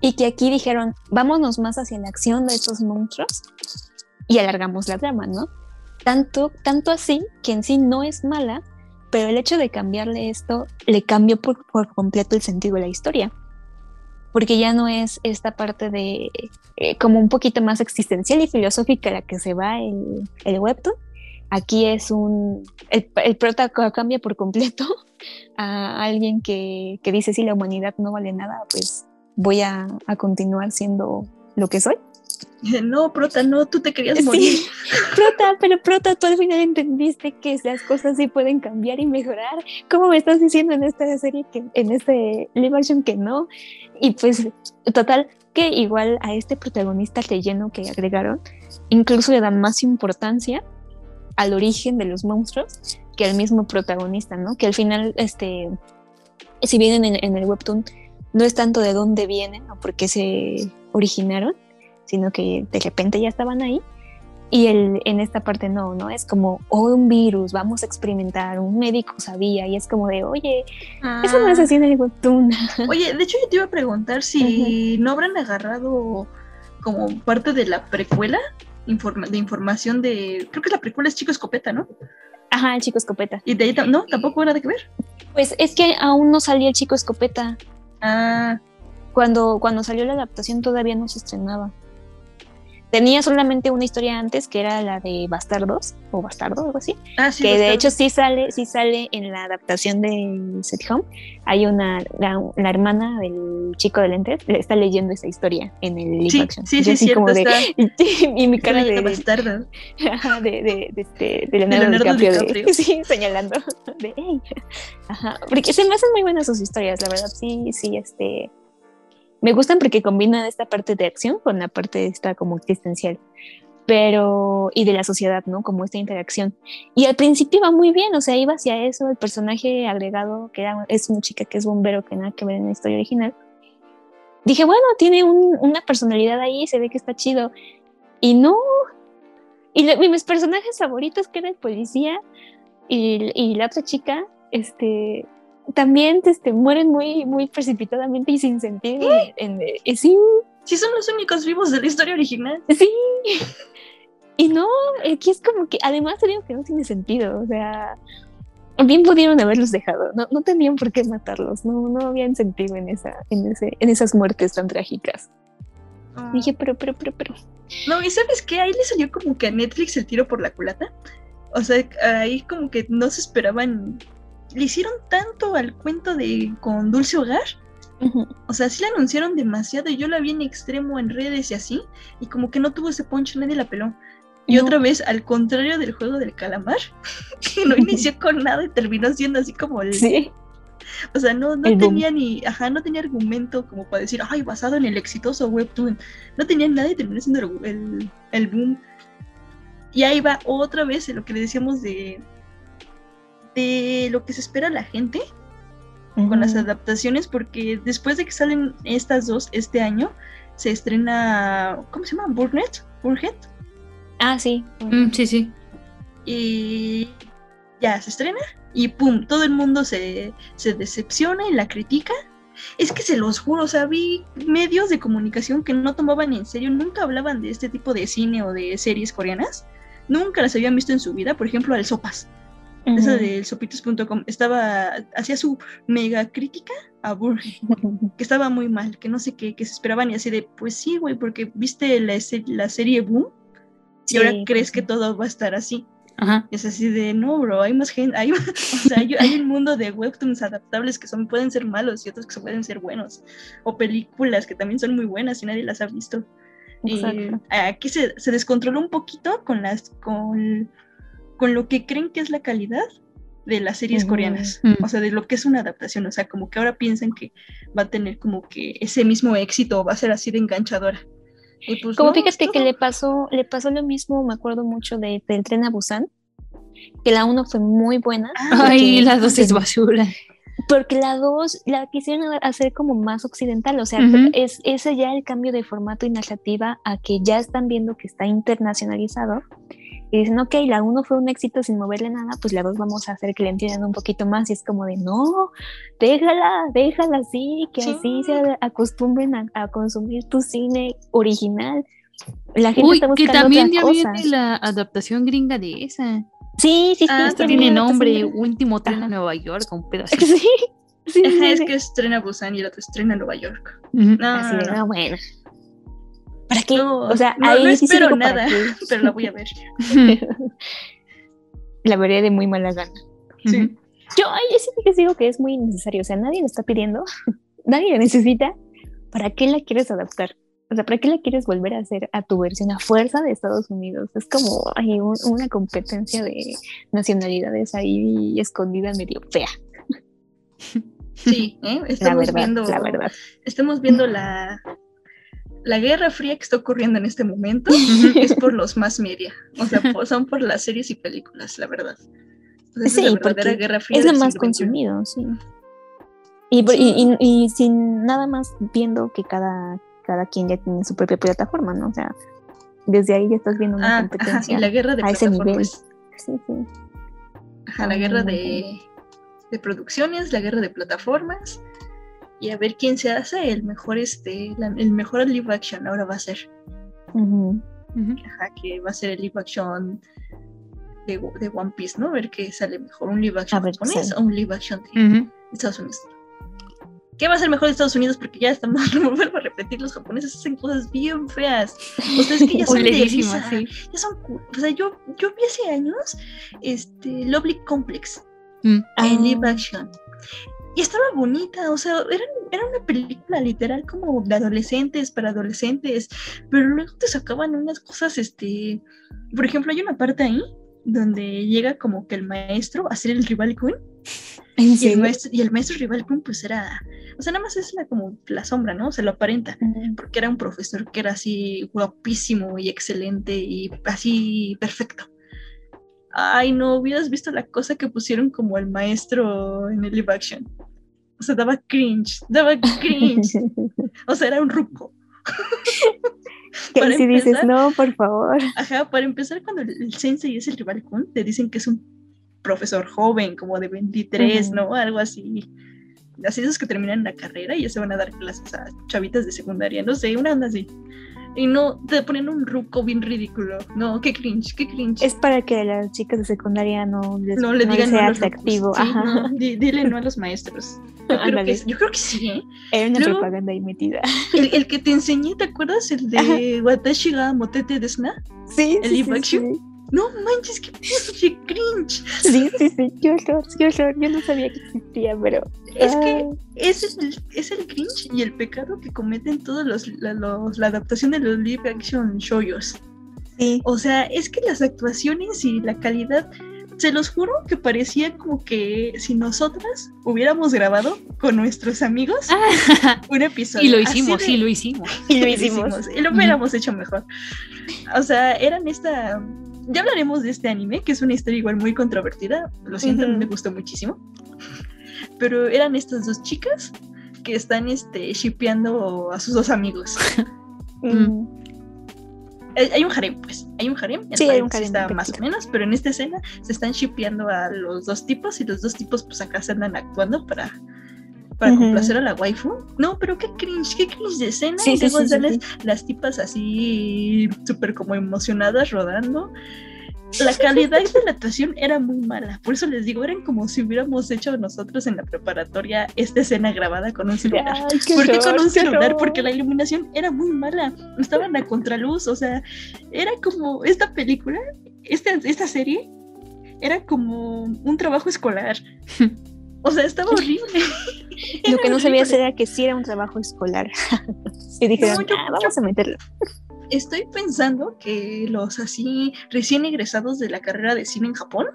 A: y que aquí dijeron, vámonos más hacia la acción de estos monstruos y alargamos la trama, ¿no? Tanto, tanto así que en sí no es mala, pero el hecho de cambiarle esto le cambió por, completo el sentido de la historia. Porque ya no es esta parte de eh, como un poquito más existencial y filosófica la que se va el, el webtoon. Aquí es un. El, el prota cambia por completo a alguien que, que, dice: si la humanidad no vale nada, pues voy a, a continuar siendo lo que soy.
B: No, Prota, no, tú te querías morir.
A: Prota, pero Prota, tú al final entendiste que las cosas sí pueden cambiar y mejorar. ¿Cómo me estás diciendo en esta serie que en este live action que no? Y pues, total, que igual a este protagonista relleno que agregaron, incluso le dan más importancia al origen de los monstruos que al mismo protagonista, ¿no? Que al final, este, si vienen en, en el webtoon, no es tanto de dónde vienen o por qué se originaron, sino que de repente ya estaban ahí. Y el, en esta parte no, ¿no? Es como, oh, un virus, vamos a experimentar, un médico sabía, y es como de, oye, eso no es así en el webtoon.
B: Oye, de hecho yo te iba a preguntar si no habrán agarrado como parte de la precuela de información de, creo que la precuela es Chico Escopeta, ¿no?
A: Ajá, el Chico Escopeta.
B: ¿Y de ahí no? ¿Tampoco nada que ver?
A: Pues es que aún no salía el Chico Escopeta.
B: Ah.
A: Cuando, cuando salió la adaptación todavía no se estrenaba. Tenía solamente una historia antes que era la de Bastardos o Bastardo, algo así.
B: Ah, sí,
A: que de hecho sí sale, sí sale en la adaptación de Set Home. Hay una, la, hermana del chico de lentes está leyendo esa historia en el live
B: sí,
A: action.
B: Sí, sí, sí,
A: como de, y mi cara de,
B: de bastardo.
A: de, de, de, este, de Leonardo,
B: Leonardo
A: DiCaprio,
B: DiCaprio.
A: sí, señalando de hey. Ajá, porque se me hacen muy buenas sus historias, la verdad, sí, sí, este me gustan porque combinan esta parte de acción con la parte esta como existencial, pero y de la sociedad, ¿no? Como esta interacción. Y al principio iba muy bien, o sea, iba hacia eso, el personaje agregado, que era, es una chica que es bombero, que nada que ver en la historia original. Dije, bueno, tiene un, una personalidad ahí, se ve que está chido. Y no. Y, le, y mis personajes favoritos, que era el policía y, y la otra chica, este, también este, mueren muy, muy precipitadamente y sin sentido. En, en, sí.
B: Sí, son los únicos vivos de la historia original.
A: Sí. Y no, aquí es como que, además te digo que no tiene sentido, o sea, bien pudieron haberlos dejado, no, no tenían por qué matarlos, no, no habían sentido en, esa, en, ese, en esas muertes tan trágicas.
B: Ah.
A: Dije, pero, pero, pero, pero.
B: No, y sabes qué, ahí le salió como que a Netflix el tiro por la culata. O sea, ahí como que no se esperaban le hicieron tanto al cuento de con Dulce Hogar. O sea, sí la anunciaron demasiado y yo la vi en extremo en redes y así, y como que no tuvo ese punch, nadie la peló. Y otra vez, al contrario del juego del calamar, que no inició con nada y terminó siendo así como el.
A: Sí.
B: O sea, no, no tenía ni. Ajá, no tenía argumento como para decir, ay, basado en el exitoso webtoon. No tenía nada y terminó siendo el, el, el boom. Y ahí va otra vez en lo que le decíamos de de lo que se espera la gente con las adaptaciones, porque después de que salen estas dos este año, se estrena, ¿cómo se llama? Burnet, Burhead.
A: Ah, sí.
C: Mm, sí, sí.
B: Y ya se estrena y pum, todo el mundo se, se decepciona y la critica. Es que se los juro, o sea, vi medios de comunicación que no tomaban en serio, nunca hablaban de este tipo de cine o de series coreanas. Nunca las habían visto en su vida, por ejemplo, al Sopas. Esa
O: Ujú.
B: del sopitos.com estaba, hacía su mega crítica a Burger, que estaba muy mal, que no sé qué, que se esperaban y así de, pues sí, güey, porque viste la, la serie Boom y
O: Sí,
B: ahora
O: pues
B: crees que todo va a estar así.
C: Ajá.
B: Es así de, no, bro, hay más gente, hay, o sea, hay, hay un mundo de webtoons adaptables que son, pueden ser malos y otros que pueden ser buenos. O películas que también son muy buenas y nadie las ha visto. Y
O: Exacto.
B: aquí se, se descontroló un poquito con las, con, con lo que creen que es la calidad de las series coreanas.
C: Mm.
B: O sea, de lo que es una adaptación. O sea, como que ahora piensan que va a tener como que ese mismo éxito o va a ser así de enganchadora. Y pues
A: Como
B: no,
A: fíjate que le pasó, le pasó lo mismo, me acuerdo mucho de, del tren a Busan, que la uno fue muy buena.
C: Ay,
A: porque-
C: la dos es basura.
A: Porque la 2 la quisieron hacer como más occidental, o sea, es ese ya el cambio de formato y narrativa a que ya están viendo que está internacionalizado y dicen, ok, la 1 fue un éxito sin moverle nada, pues la 2 vamos a hacer que le entiendan un poquito más y es como de, no, déjala, déjala así, que
B: Sí.
A: así se acostumbren a, a consumir tu cine original. La gente
C: Uy,
A: está
C: que
A: buscando
C: también
A: otra
C: ya
A: cosa.
C: viene la adaptación gringa de esa.
A: Sí, sí, sí.
B: Ah, también
C: tiene nombre, Último Tren a Nueva York, un pedazo.
A: Sí, sí,
B: Ajá,
A: sí,
B: es
A: sí.
B: que estrena Busan y el otro estrena Nueva York.
C: Ujú.
B: No,
A: Así
B: no, no.
A: bueno. ¿Para qué?
B: No,
A: o sea,
B: no,
A: ahí
B: no
A: sí
B: espero
A: digo, ¿para
B: nada, pero la voy a ver.
A: la veré de muy mala gana.
B: Sí.
A: Yo, sí que digo que es muy innecesario. O sea, nadie lo está pidiendo, nadie lo necesita. ¿Para qué la quieres adaptar? O sea, ¿para qué la quieres volver a hacer a tu versión a fuerza de Estados Unidos? Es como hay un- una competencia de nacionalidades ahí escondida medio fea.
B: Sí, ¿eh?
A: La
B: estamos
A: verdad,
B: viendo,
A: la verdad.
B: estamos viendo la, la guerra fría que está ocurriendo en este momento es por los más media, o sea, por- son por las series y películas, la verdad.
A: Sí,
B: es la
A: porque
B: guerra fría
A: es lo más consumido, sí. Y, por- y- y- y sin nada más viendo que cada, cada quien ya tiene su propia plataforma, ¿no? O sea, desde ahí ya estás viendo una
B: Ah, ajá,
A: competencia
B: y la guerra de
A: a ese nivel.
B: plataformas.
A: Sí, sí.
B: Ajá, la guerra de, de producciones, la guerra de plataformas. Y a ver quién se hace el mejor, este, la- el mejor live action ahora va a ser.
A: Ujú.
B: Ajá, que va a ser el live action de, de One Piece, ¿no? A ver qué sale mejor, un live action japonés o un live action de
C: Ujú.
B: Estados Unidos. ¿Qué va a ser mejor de Estados Unidos? Porque ya estamos, vuelvo a repetir, los japoneses hacen cosas bien feas. Ustedes que ya son de
C: sí.
B: ya son. O sea, yo, yo vi hace años este, Lovely Complex
C: Mm.
B: en live action. Y estaba bonita, o sea, era, era una película literal como de adolescentes para adolescentes, pero luego te sacaban unas cosas, este, por ejemplo, hay una parte ahí donde llega como que el maestro a ser el rival Kun.
A: ¿En
B: Y el,
A: serio?
B: maestro, y el maestro rival Kun pues era, o sea, nada más es la, como la sombra, ¿no? Se lo aparenta, porque era un profesor que era así guapísimo y excelente y así perfecto. Ay, no, hubieras visto la cosa que pusieron como el maestro en el live action. O sea, daba cringe, daba cringe. O sea, era un ruco.
A: Que ahí sí dices,
B: empezar-
A: no, por favor.
B: Ajá, para empezar, cuando el, el sensei es el rival Kun, te dicen que es un profesor joven, como de 23,
A: Ujú.
B: ¿no? Algo así. Así esos que terminan la carrera y ya se van a dar clases a chavitas de secundaria, no sé, una onda así. Y no, te ponen un ruco bien ridículo. No, qué cringe, qué cringe.
A: Es para que las chicas de secundaria no les,
B: no le digan no
A: sea atractivo.
B: Sí,
A: Ajá.
B: no, di- dile no a los maestros. Yo creo, que, yo creo que sí, ¿eh?
A: Era una
B: Luego-
A: propaganda ahí metida.
B: El, el que te enseñé, ¿te acuerdas? El de Watashi ga Motete Desna.
A: Sí,
B: El
A: sí,
B: live
A: sí,
B: action.
A: sí.
B: No manches, qué pinche cringe.
A: Sí, sí, sí, qué horror, qué horror. Yo no sabía que existía, pero.
B: Es que ese es el, es el cringe y el pecado que cometen todos los la, los- la adaptación de los live action shoyos.
A: Sí.
B: O sea, es que las actuaciones y la calidad, se los juro que parecía como que si nosotras hubiéramos grabado con nuestros amigos un episodio.
C: Y lo hicimos,
B: de-
C: sí, lo hicimos.
A: Y lo hicimos.
B: Y lo hubiéramos hecho mejor. O sea, eran esta. Ya hablaremos de este anime, que es una historia igual muy controvertida. Lo siento,
A: Ujú.
B: me gustó muchísimo. Pero eran estas dos chicas que están este, shippeando a sus dos amigos.
A: mm,
B: Hay hay un harem, pues. Hay un harem.
A: Sí, hay un harem
B: está más o menos, pero en esta escena se están shippeando a los dos tipos y los dos tipos, pues acá se andan actuando para para complacer a la waifu. No, pero qué cringe, qué cringe de escena.
A: Sí,
B: y
A: sí, sí,
B: las tipas así súper como emocionadas rodando. La calidad de la actuación era muy mala, por eso les digo, eran como si hubiéramos hecho nosotros en la preparatoria esta escena grabada con un celular.
A: Ay, qué
B: ¿Por qué
A: horror,
B: con un celular?
A: horror.
B: Porque la iluminación era muy mala, estaban a contraluz, o sea, era como esta película, esta, esta serie, era como un trabajo escolar. O sea, estaba horrible.
A: Lo que no sabía era que sí era un trabajo escolar. y dijeron,
B: No, yo-
A: "Ah, vamos a meterlo.
B: Estoy pensando que los así recién egresados de la carrera de cine en Japón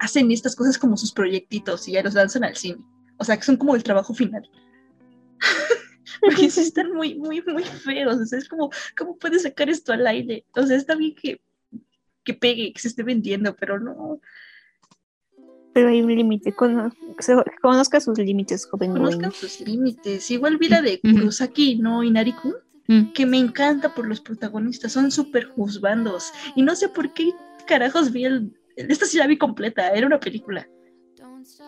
B: hacen estas cosas como sus proyectitos y ya los lanzan al cine. O sea, que son como el trabajo final. Porque sí están muy, muy, muy feos. O sea, es como, ¿cómo puedes sacar esto al aire? O sea, está bien que, que pegue, que se esté vendiendo, pero no.
A: Pero hay un límite. cono- Conozca sus límites, joven.
B: Conozcan sus límites. Igual vi la de Kurosaki, ¿no? Inariku, que me encanta por los protagonistas. Son súper juzbandos. Y no sé por qué carajos vi el. Esta sí la vi completa, era una película.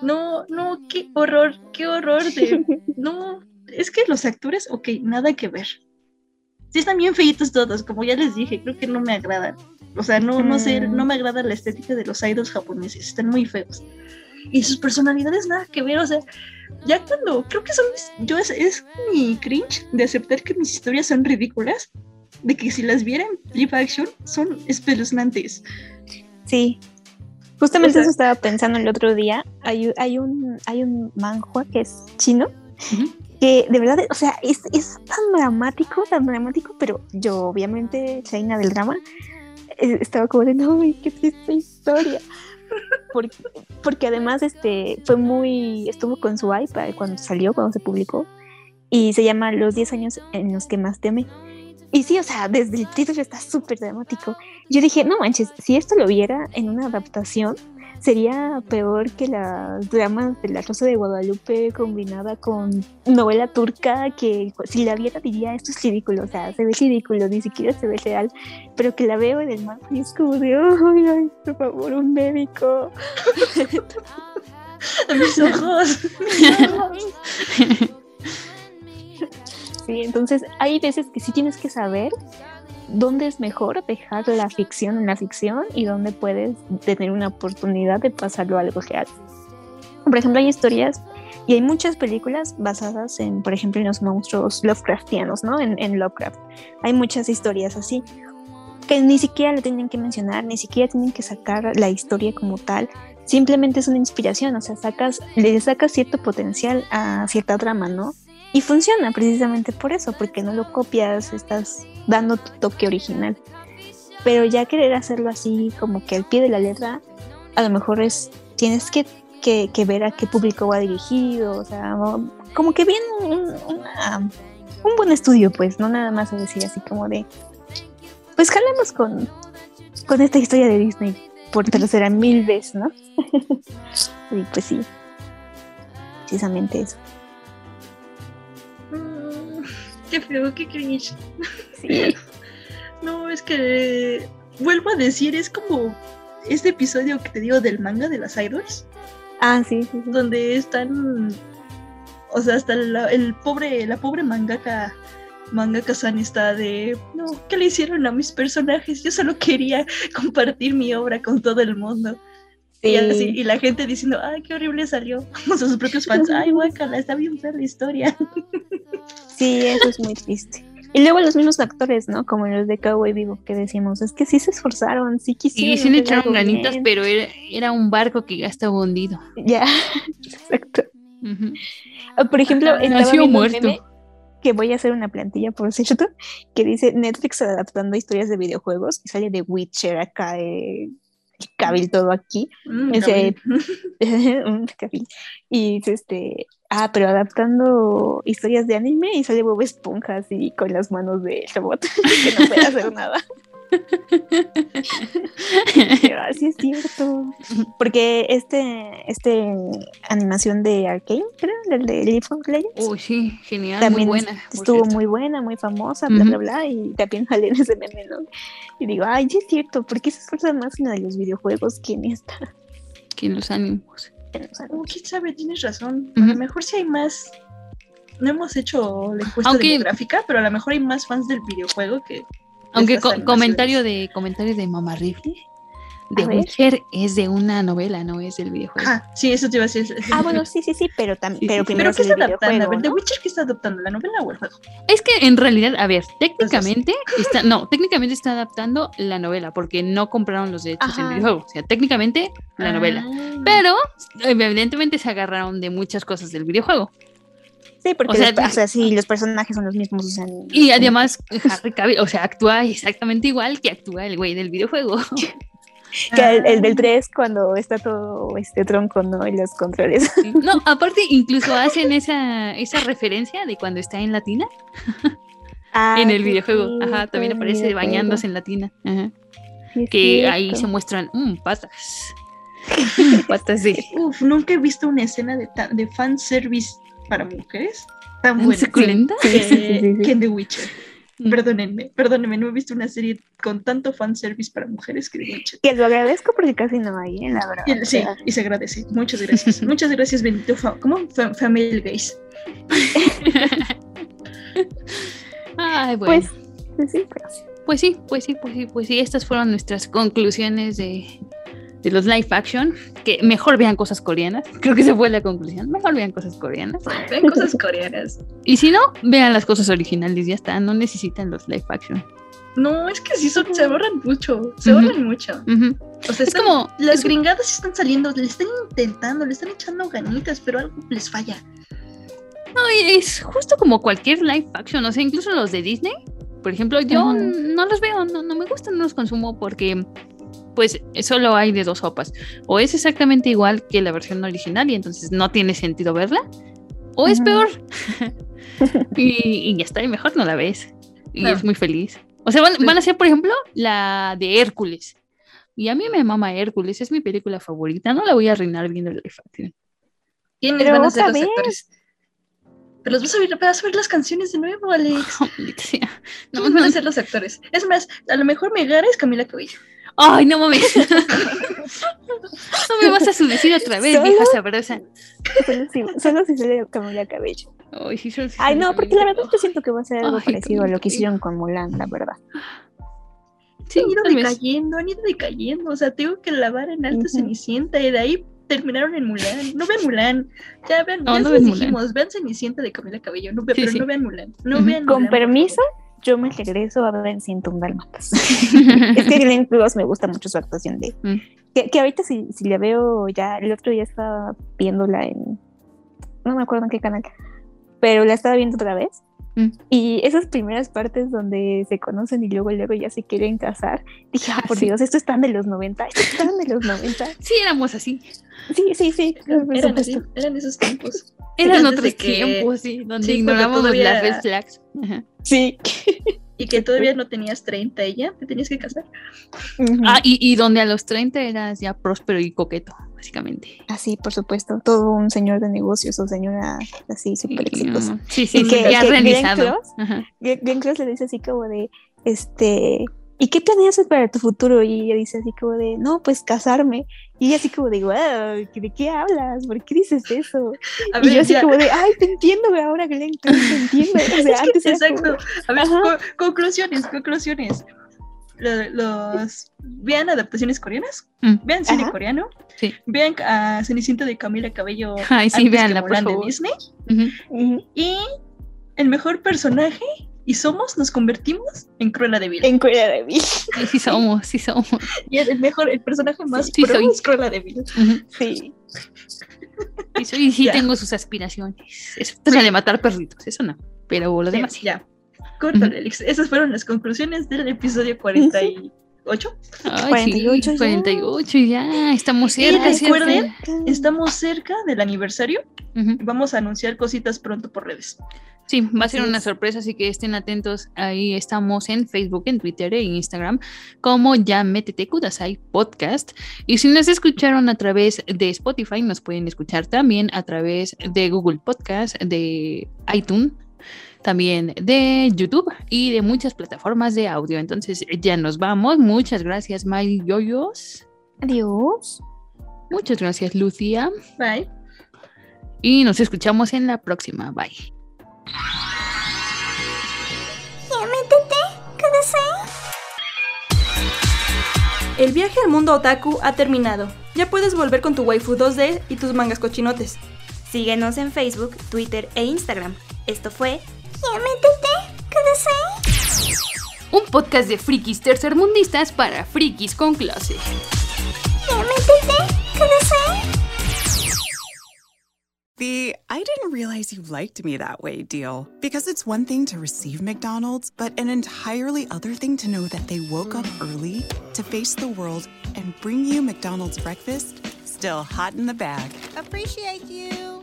B: No, no, qué horror, qué horror de. No, es que los actores, ok, nada que ver. Sí están bien feitos todos, como ya les dije, creo que no me agradan. O sea, no, no sé,
A: Mm.
B: no me agrada la estética de los idols japoneses, están muy feos. Y sus personalidades nada que ver, o sea, ya cuando, creo que son mis- yo es, es mi cringe de aceptar que mis historias son ridículas, de que si las viera en live action son espeluznantes.
A: Sí. Justamente
B: O sea-
A: eso estaba pensando el otro día. Hay, hay un hay un manhua que es chino que de verdad, o sea, es, es tan dramático, tan dramático, pero yo obviamente, reina del drama, estaba como de, no, qué triste historia. Porque, porque además este fue muy, estuvo con su iPad cuando salió, cuando se publicó, y se llama Los 10 años en los que más teme. Y sí, o sea, desde el título está súper dramático. Yo dije, no manches, si esto lo viera en una adaptación, sería peor que las dramas de La Rosa de Guadalupe combinada con novela turca, que si la viera diría, esto es ridículo, o sea, se ve ridículo, ni siquiera se ve real, pero que la veo en el mapa y es como de, ay, ay, por favor, un médico.
B: Mis ojos.
A: Sí, entonces hay veces que sí tienes que saber dónde es mejor dejar la ficción en la ficción y dónde puedes tener una oportunidad de pasarlo a algo real. Por ejemplo, hay historias y hay muchas películas basadas en, por ejemplo, en los monstruos Lovecraftianos, ¿no? En, Lovecraft. Hay muchas historias así que ni siquiera le tienen que mencionar, ni siquiera tienen que sacar la historia como tal. Simplemente es una inspiración, o sea, sacas, le sacas cierto potencial a cierta trama, ¿no? Y funciona precisamente por eso, porque no lo copias, estás dando tu toque original. Pero ya querer hacerlo así, como que al pie de la letra, a lo mejor es, tienes que, que, ver a qué público va dirigido, o sea, como que bien un, una- un buen estudio, pues, no nada más decir así como de, pues jalemos con, con esta historia de Disney por tercera mil veces, ¿no? y pues sí, precisamente eso.
B: Mm, Qué feo, qué cringe.
A: Sí.
B: No, es que vuelvo a decir, es como este episodio que te digo del manga de las idols,
A: Ah, sí, sí, sí.
B: donde están, o sea, hasta la, el pobre, la pobre mangaka, mangaka san está de, no, ¿qué le hicieron a mis personajes? Yo solo quería compartir mi obra con todo el mundo. Y,
A: Sí.
B: así, y la gente diciendo, ay, qué horrible salió. O sea, sus propios fans, ay, guácala, está bien fea la historia.
A: Sí, eso es muy triste. Y luego los mismos actores, ¿no? Como los de Cowboy Vivo que decimos, es que sí se esforzaron, sí quisieron.
C: Y sí le echaron ganitas,
A: bien.
C: pero era, era un barco que ya estaba hundido.
A: Ya, exacto. Ah, Por ejemplo,
C: Ajá,
A: estaba
C: nació muerto.
A: meme que voy a hacer una plantilla, por cierto, que dice Netflix adaptando historias de videojuegos y sale de Witcher acá, eh, Cavill todo aquí.
B: Mm,
A: Ese- un Cavill. Y dice, este, ah, pero adaptando historias de anime y sale Bob Esponja así con las manos de robot, que no puede hacer nada. Pero así es cierto. Porque este, este animación de Arcane, creo, el de League of Legends,
C: Uy, sí, genial,
A: también
C: muy buena.
A: estuvo
C: cierto.
A: muy buena, muy famosa, bla, bla,
C: Ujú.
A: bla, y también sale en ese meme, ¿no? Y digo, ay, sí es cierto, ¿por qué se esfuerzan más en la de los videojuegos que en esta?
C: Que en los ánimos.
B: Oh, quién sabe, tienes razón. A lo mejor sí hay más. No hemos hecho la encuesta
C: Aunque-
B: demográfica, pero a lo mejor hay más fans del videojuego que. De
C: Aunque co- comentario de comentario de Mamá Rifle.
A: A ver.
C: Witcher es de una novela, no es del videojuego.
B: Ah, sí, eso te iba a decir.
A: Ah, bueno, sí, sí, sí, pero, tam- pero primero
B: ¿Pero qué
A: es
B: está
A: el
B: adaptando? A ver,
A: videojuego,
B: ¿The
A: ¿no?
B: Witcher qué está adaptando? ¿La novela o el juego?
C: Es que en realidad, a ver, técnicamente está, no, técnicamente está adaptando la novela, porque no compraron los derechos del
A: Ajá.
C: videojuego. O sea, técnicamente la novela.
B: Ah.
C: Pero evidentemente se agarraron de muchas cosas del videojuego.
A: Sí, porque
C: O sea,
A: los, o sea, sí, los personajes son los mismos. O sea,
C: Y además, Harry Cavill, o sea, actúa exactamente igual que actúa el güey del videojuego.
A: que el, el del 3 cuando está todo este tronco, ¿no? Y los controles.
C: No, aparte, incluso hacen esa, esa referencia de cuando está en latina
A: Ah,
C: en el videojuego. Ajá, también aparece bañándose en latina. Ajá.
A: Es
C: Que ahí se muestran mm, patas. Mm, patas de.
B: Uf, nunca he visto una escena de, de fanservice para mujeres tan
C: ¿Tan
B: buena
C: suculenta?
B: que,
A: Sí, sí, sí, sí.
B: que en The Witcher.
C: Mm.
B: Perdónenme, perdónenme, no he visto una serie con tanto fanservice para mujeres que The Witcher.
A: Que lo agradezco porque casi no hay, ¿eh? la verdad.
B: Y- Sí, y se agradece. Muchas gracias. Muchas gracias, bendito. fa- ¿Cómo? Fa- Family Gays.
C: Ay, bueno.
A: Pues, pues sí,
C: Pues sí, pues sí, pues sí, pues sí. Estas fueron nuestras conclusiones de, de los live action. Que mejor vean cosas coreanas. Creo que esa fue la conclusión. Mejor vean cosas coreanas.
B: Ven cosas coreanas.
C: Y si no, vean las cosas originales. Ya está. No necesitan los live action.
B: No, es que sí son, se ahorran mucho. Se
C: Ujú.
B: ahorran mucho. O sea,
C: Es
B: están-
C: como-
B: las gringadas están saliendo, le están intentando, le están echando ganitas, pero algo les falla.
C: No, es justo como cualquier live action. O sea, incluso los de Disney. Por ejemplo, yo no los veo, no, no me gustan, no los consumo porque pues solo hay de dos sopas. O es exactamente igual que la versión original y entonces no tiene sentido verla. O es peor. y, y ya está, y mejor no la ves. Y
B: No.
C: es muy feliz. O sea, van, van a ser, por ejemplo, la de Hércules. Y a mí me mama Hércules, es mi película favorita. No la voy a arruinar viendo el live action.
B: ¿Quiénes
A: Pero
B: van a ser los actores? Pero los vas a ver, vas a ver las canciones de nuevo, Alex.
C: Sea. No,
B: ¿Quiénes van a ser los actores? Es más, a lo mejor Megara es Camila Cabello.
C: Ay, no mames. no me vas a subdecir otra vez,
A: ¿Solo?
C: vieja sabrosa.
A: solo si, solo si sale Camila Cabello.
C: Ay, sí, solo si
A: Ay, no, porque la verdad yo siento que va a ser algo
C: Ay,
A: parecido a lo que hicieron con Mulan, la verdad.
C: Sí,
B: han ido decayendo, han ido decayendo. O sea, tengo que lavar en alta. Cenicienta y de ahí terminaron en Mulan. No vean Mulan. Ya vean,
C: No,
B: ya
C: no Mulan.
B: dijimos, vean Cenicienta de Camila Cabello. No, ve-
C: Sí,
B: pero
C: sí.
B: no vean Mulan. No vean
A: Con
B: Mulan,
A: permiso, yo me regreso a ver 101 Dálmatas. es que Glenn Close me gusta mucho su actuación de...
C: Mm.
A: Que, que ahorita si, si la veo ya, el otro día estaba viéndola en... No me acuerdo en qué canal, pero la estaba viendo otra vez.
C: Mm.
A: Y esas primeras partes donde se conocen y luego luego ya se quieren casar, dije, ah, por
C: sí.
A: Dios, esto están de los 90, esto están de los 90.
C: Sí, éramos así.
A: Sí, sí, sí.
B: Eran así, eran esos tiempos.
C: Eran otros
B: que-
C: tiempos, sí, donde
B: sí, cuando
C: ignorábamos
B: todavía-
C: las red flags. Ajá.
A: Sí.
B: Y que todavía no tenías 30 y ya te tenías que casar.
C: Ah, y, y donde a los 30 eras ya próspero y coqueto, básicamente.
A: Así, por supuesto, todo un señor de negocios o señora así súper exitosa.
C: Sí, sí,
A: Y
C: sí,
A: que-
C: ya
A: que
C: realizado.
A: Glenn Close le dice así como de, este, ¿y qué planeas para tu futuro? Y ella dice así como de, no, pues casarme. Y ella así como de, wow, ¿de qué hablas? ¿Por qué dices eso?
B: A
A: y
B: ver,
A: yo así
B: ya.
A: como de, ay, te entiendo ahora, Glenn te entiendo. O sea,
B: Es que-
A: antes era como-
B: exacto. A ver, co- conclusiones, conclusiones. Lo- Los, vean adaptaciones coreanas,
C: Mm.
B: vean cine
A: Ajá.
B: coreano,
C: Sí.
B: vean a Cenicienta de Camila Cabello
C: Ay, sí,
B: antes
C: por
B: Mulan de. Disney
C: Ujú.
A: Ujú.
B: y el mejor personaje y somos, nos convertimos en Cruella de Vil.
A: en Corea de Vil.
C: Sí, sí somos, sí somos.
B: Y el mejor, el personaje más
C: Sí,
B: pro
C: soy.
B: es Cruella de Vil.
C: Ujú.
A: Sí.
C: Y soy- sí
B: Ya.
C: tengo sus aspiraciones. Excepto la de matar perritos, eso no. Pero lo
B: Sí,
C: demás sí.
B: ya. Córtale, Alex. Esas fueron las conclusiones del episodio 48.
C: Ay,
A: 48
C: sí,
A: ya.
C: 48 ya. Estamos
B: Y
C: cerca.
B: recuerden,
C: cerca.
B: estamos cerca del aniversario.
C: Ujú.
B: Vamos a anunciar cositas pronto por redes.
C: Sí, va a ser una
A: es.
C: sorpresa, así que estén atentos. Ahí estamos en Facebook, en Twitter e Instagram como ya Métete Kudasai Podcast. Y si nos escucharon a través de Spotify, nos pueden escuchar también a través de Google Podcast, de iTunes, también de YouTube y de muchas plataformas de audio. Entonces ya nos vamos. Muchas gracias, May Yoyos.
A: Adiós.
C: Muchas gracias, Lucia.
B: Bye.
C: Y nos escuchamos en la próxima. Bye.
E: El viaje al mundo otaku ha terminado. Ya puedes volver con tu waifu 2D y tus mangas cochinotes. Síguenos en Facebook, Twitter e Instagram. Esto fue
D: Un podcast de frikis tercermundistas para frikis con clase.
K: The I didn't realize you liked me that way deal. Because it's one thing to receive McDonald's, but an entirely other thing to know that they woke up early to face the world and bring you McDonald's breakfast still hot in the bag.
P: Appreciate you.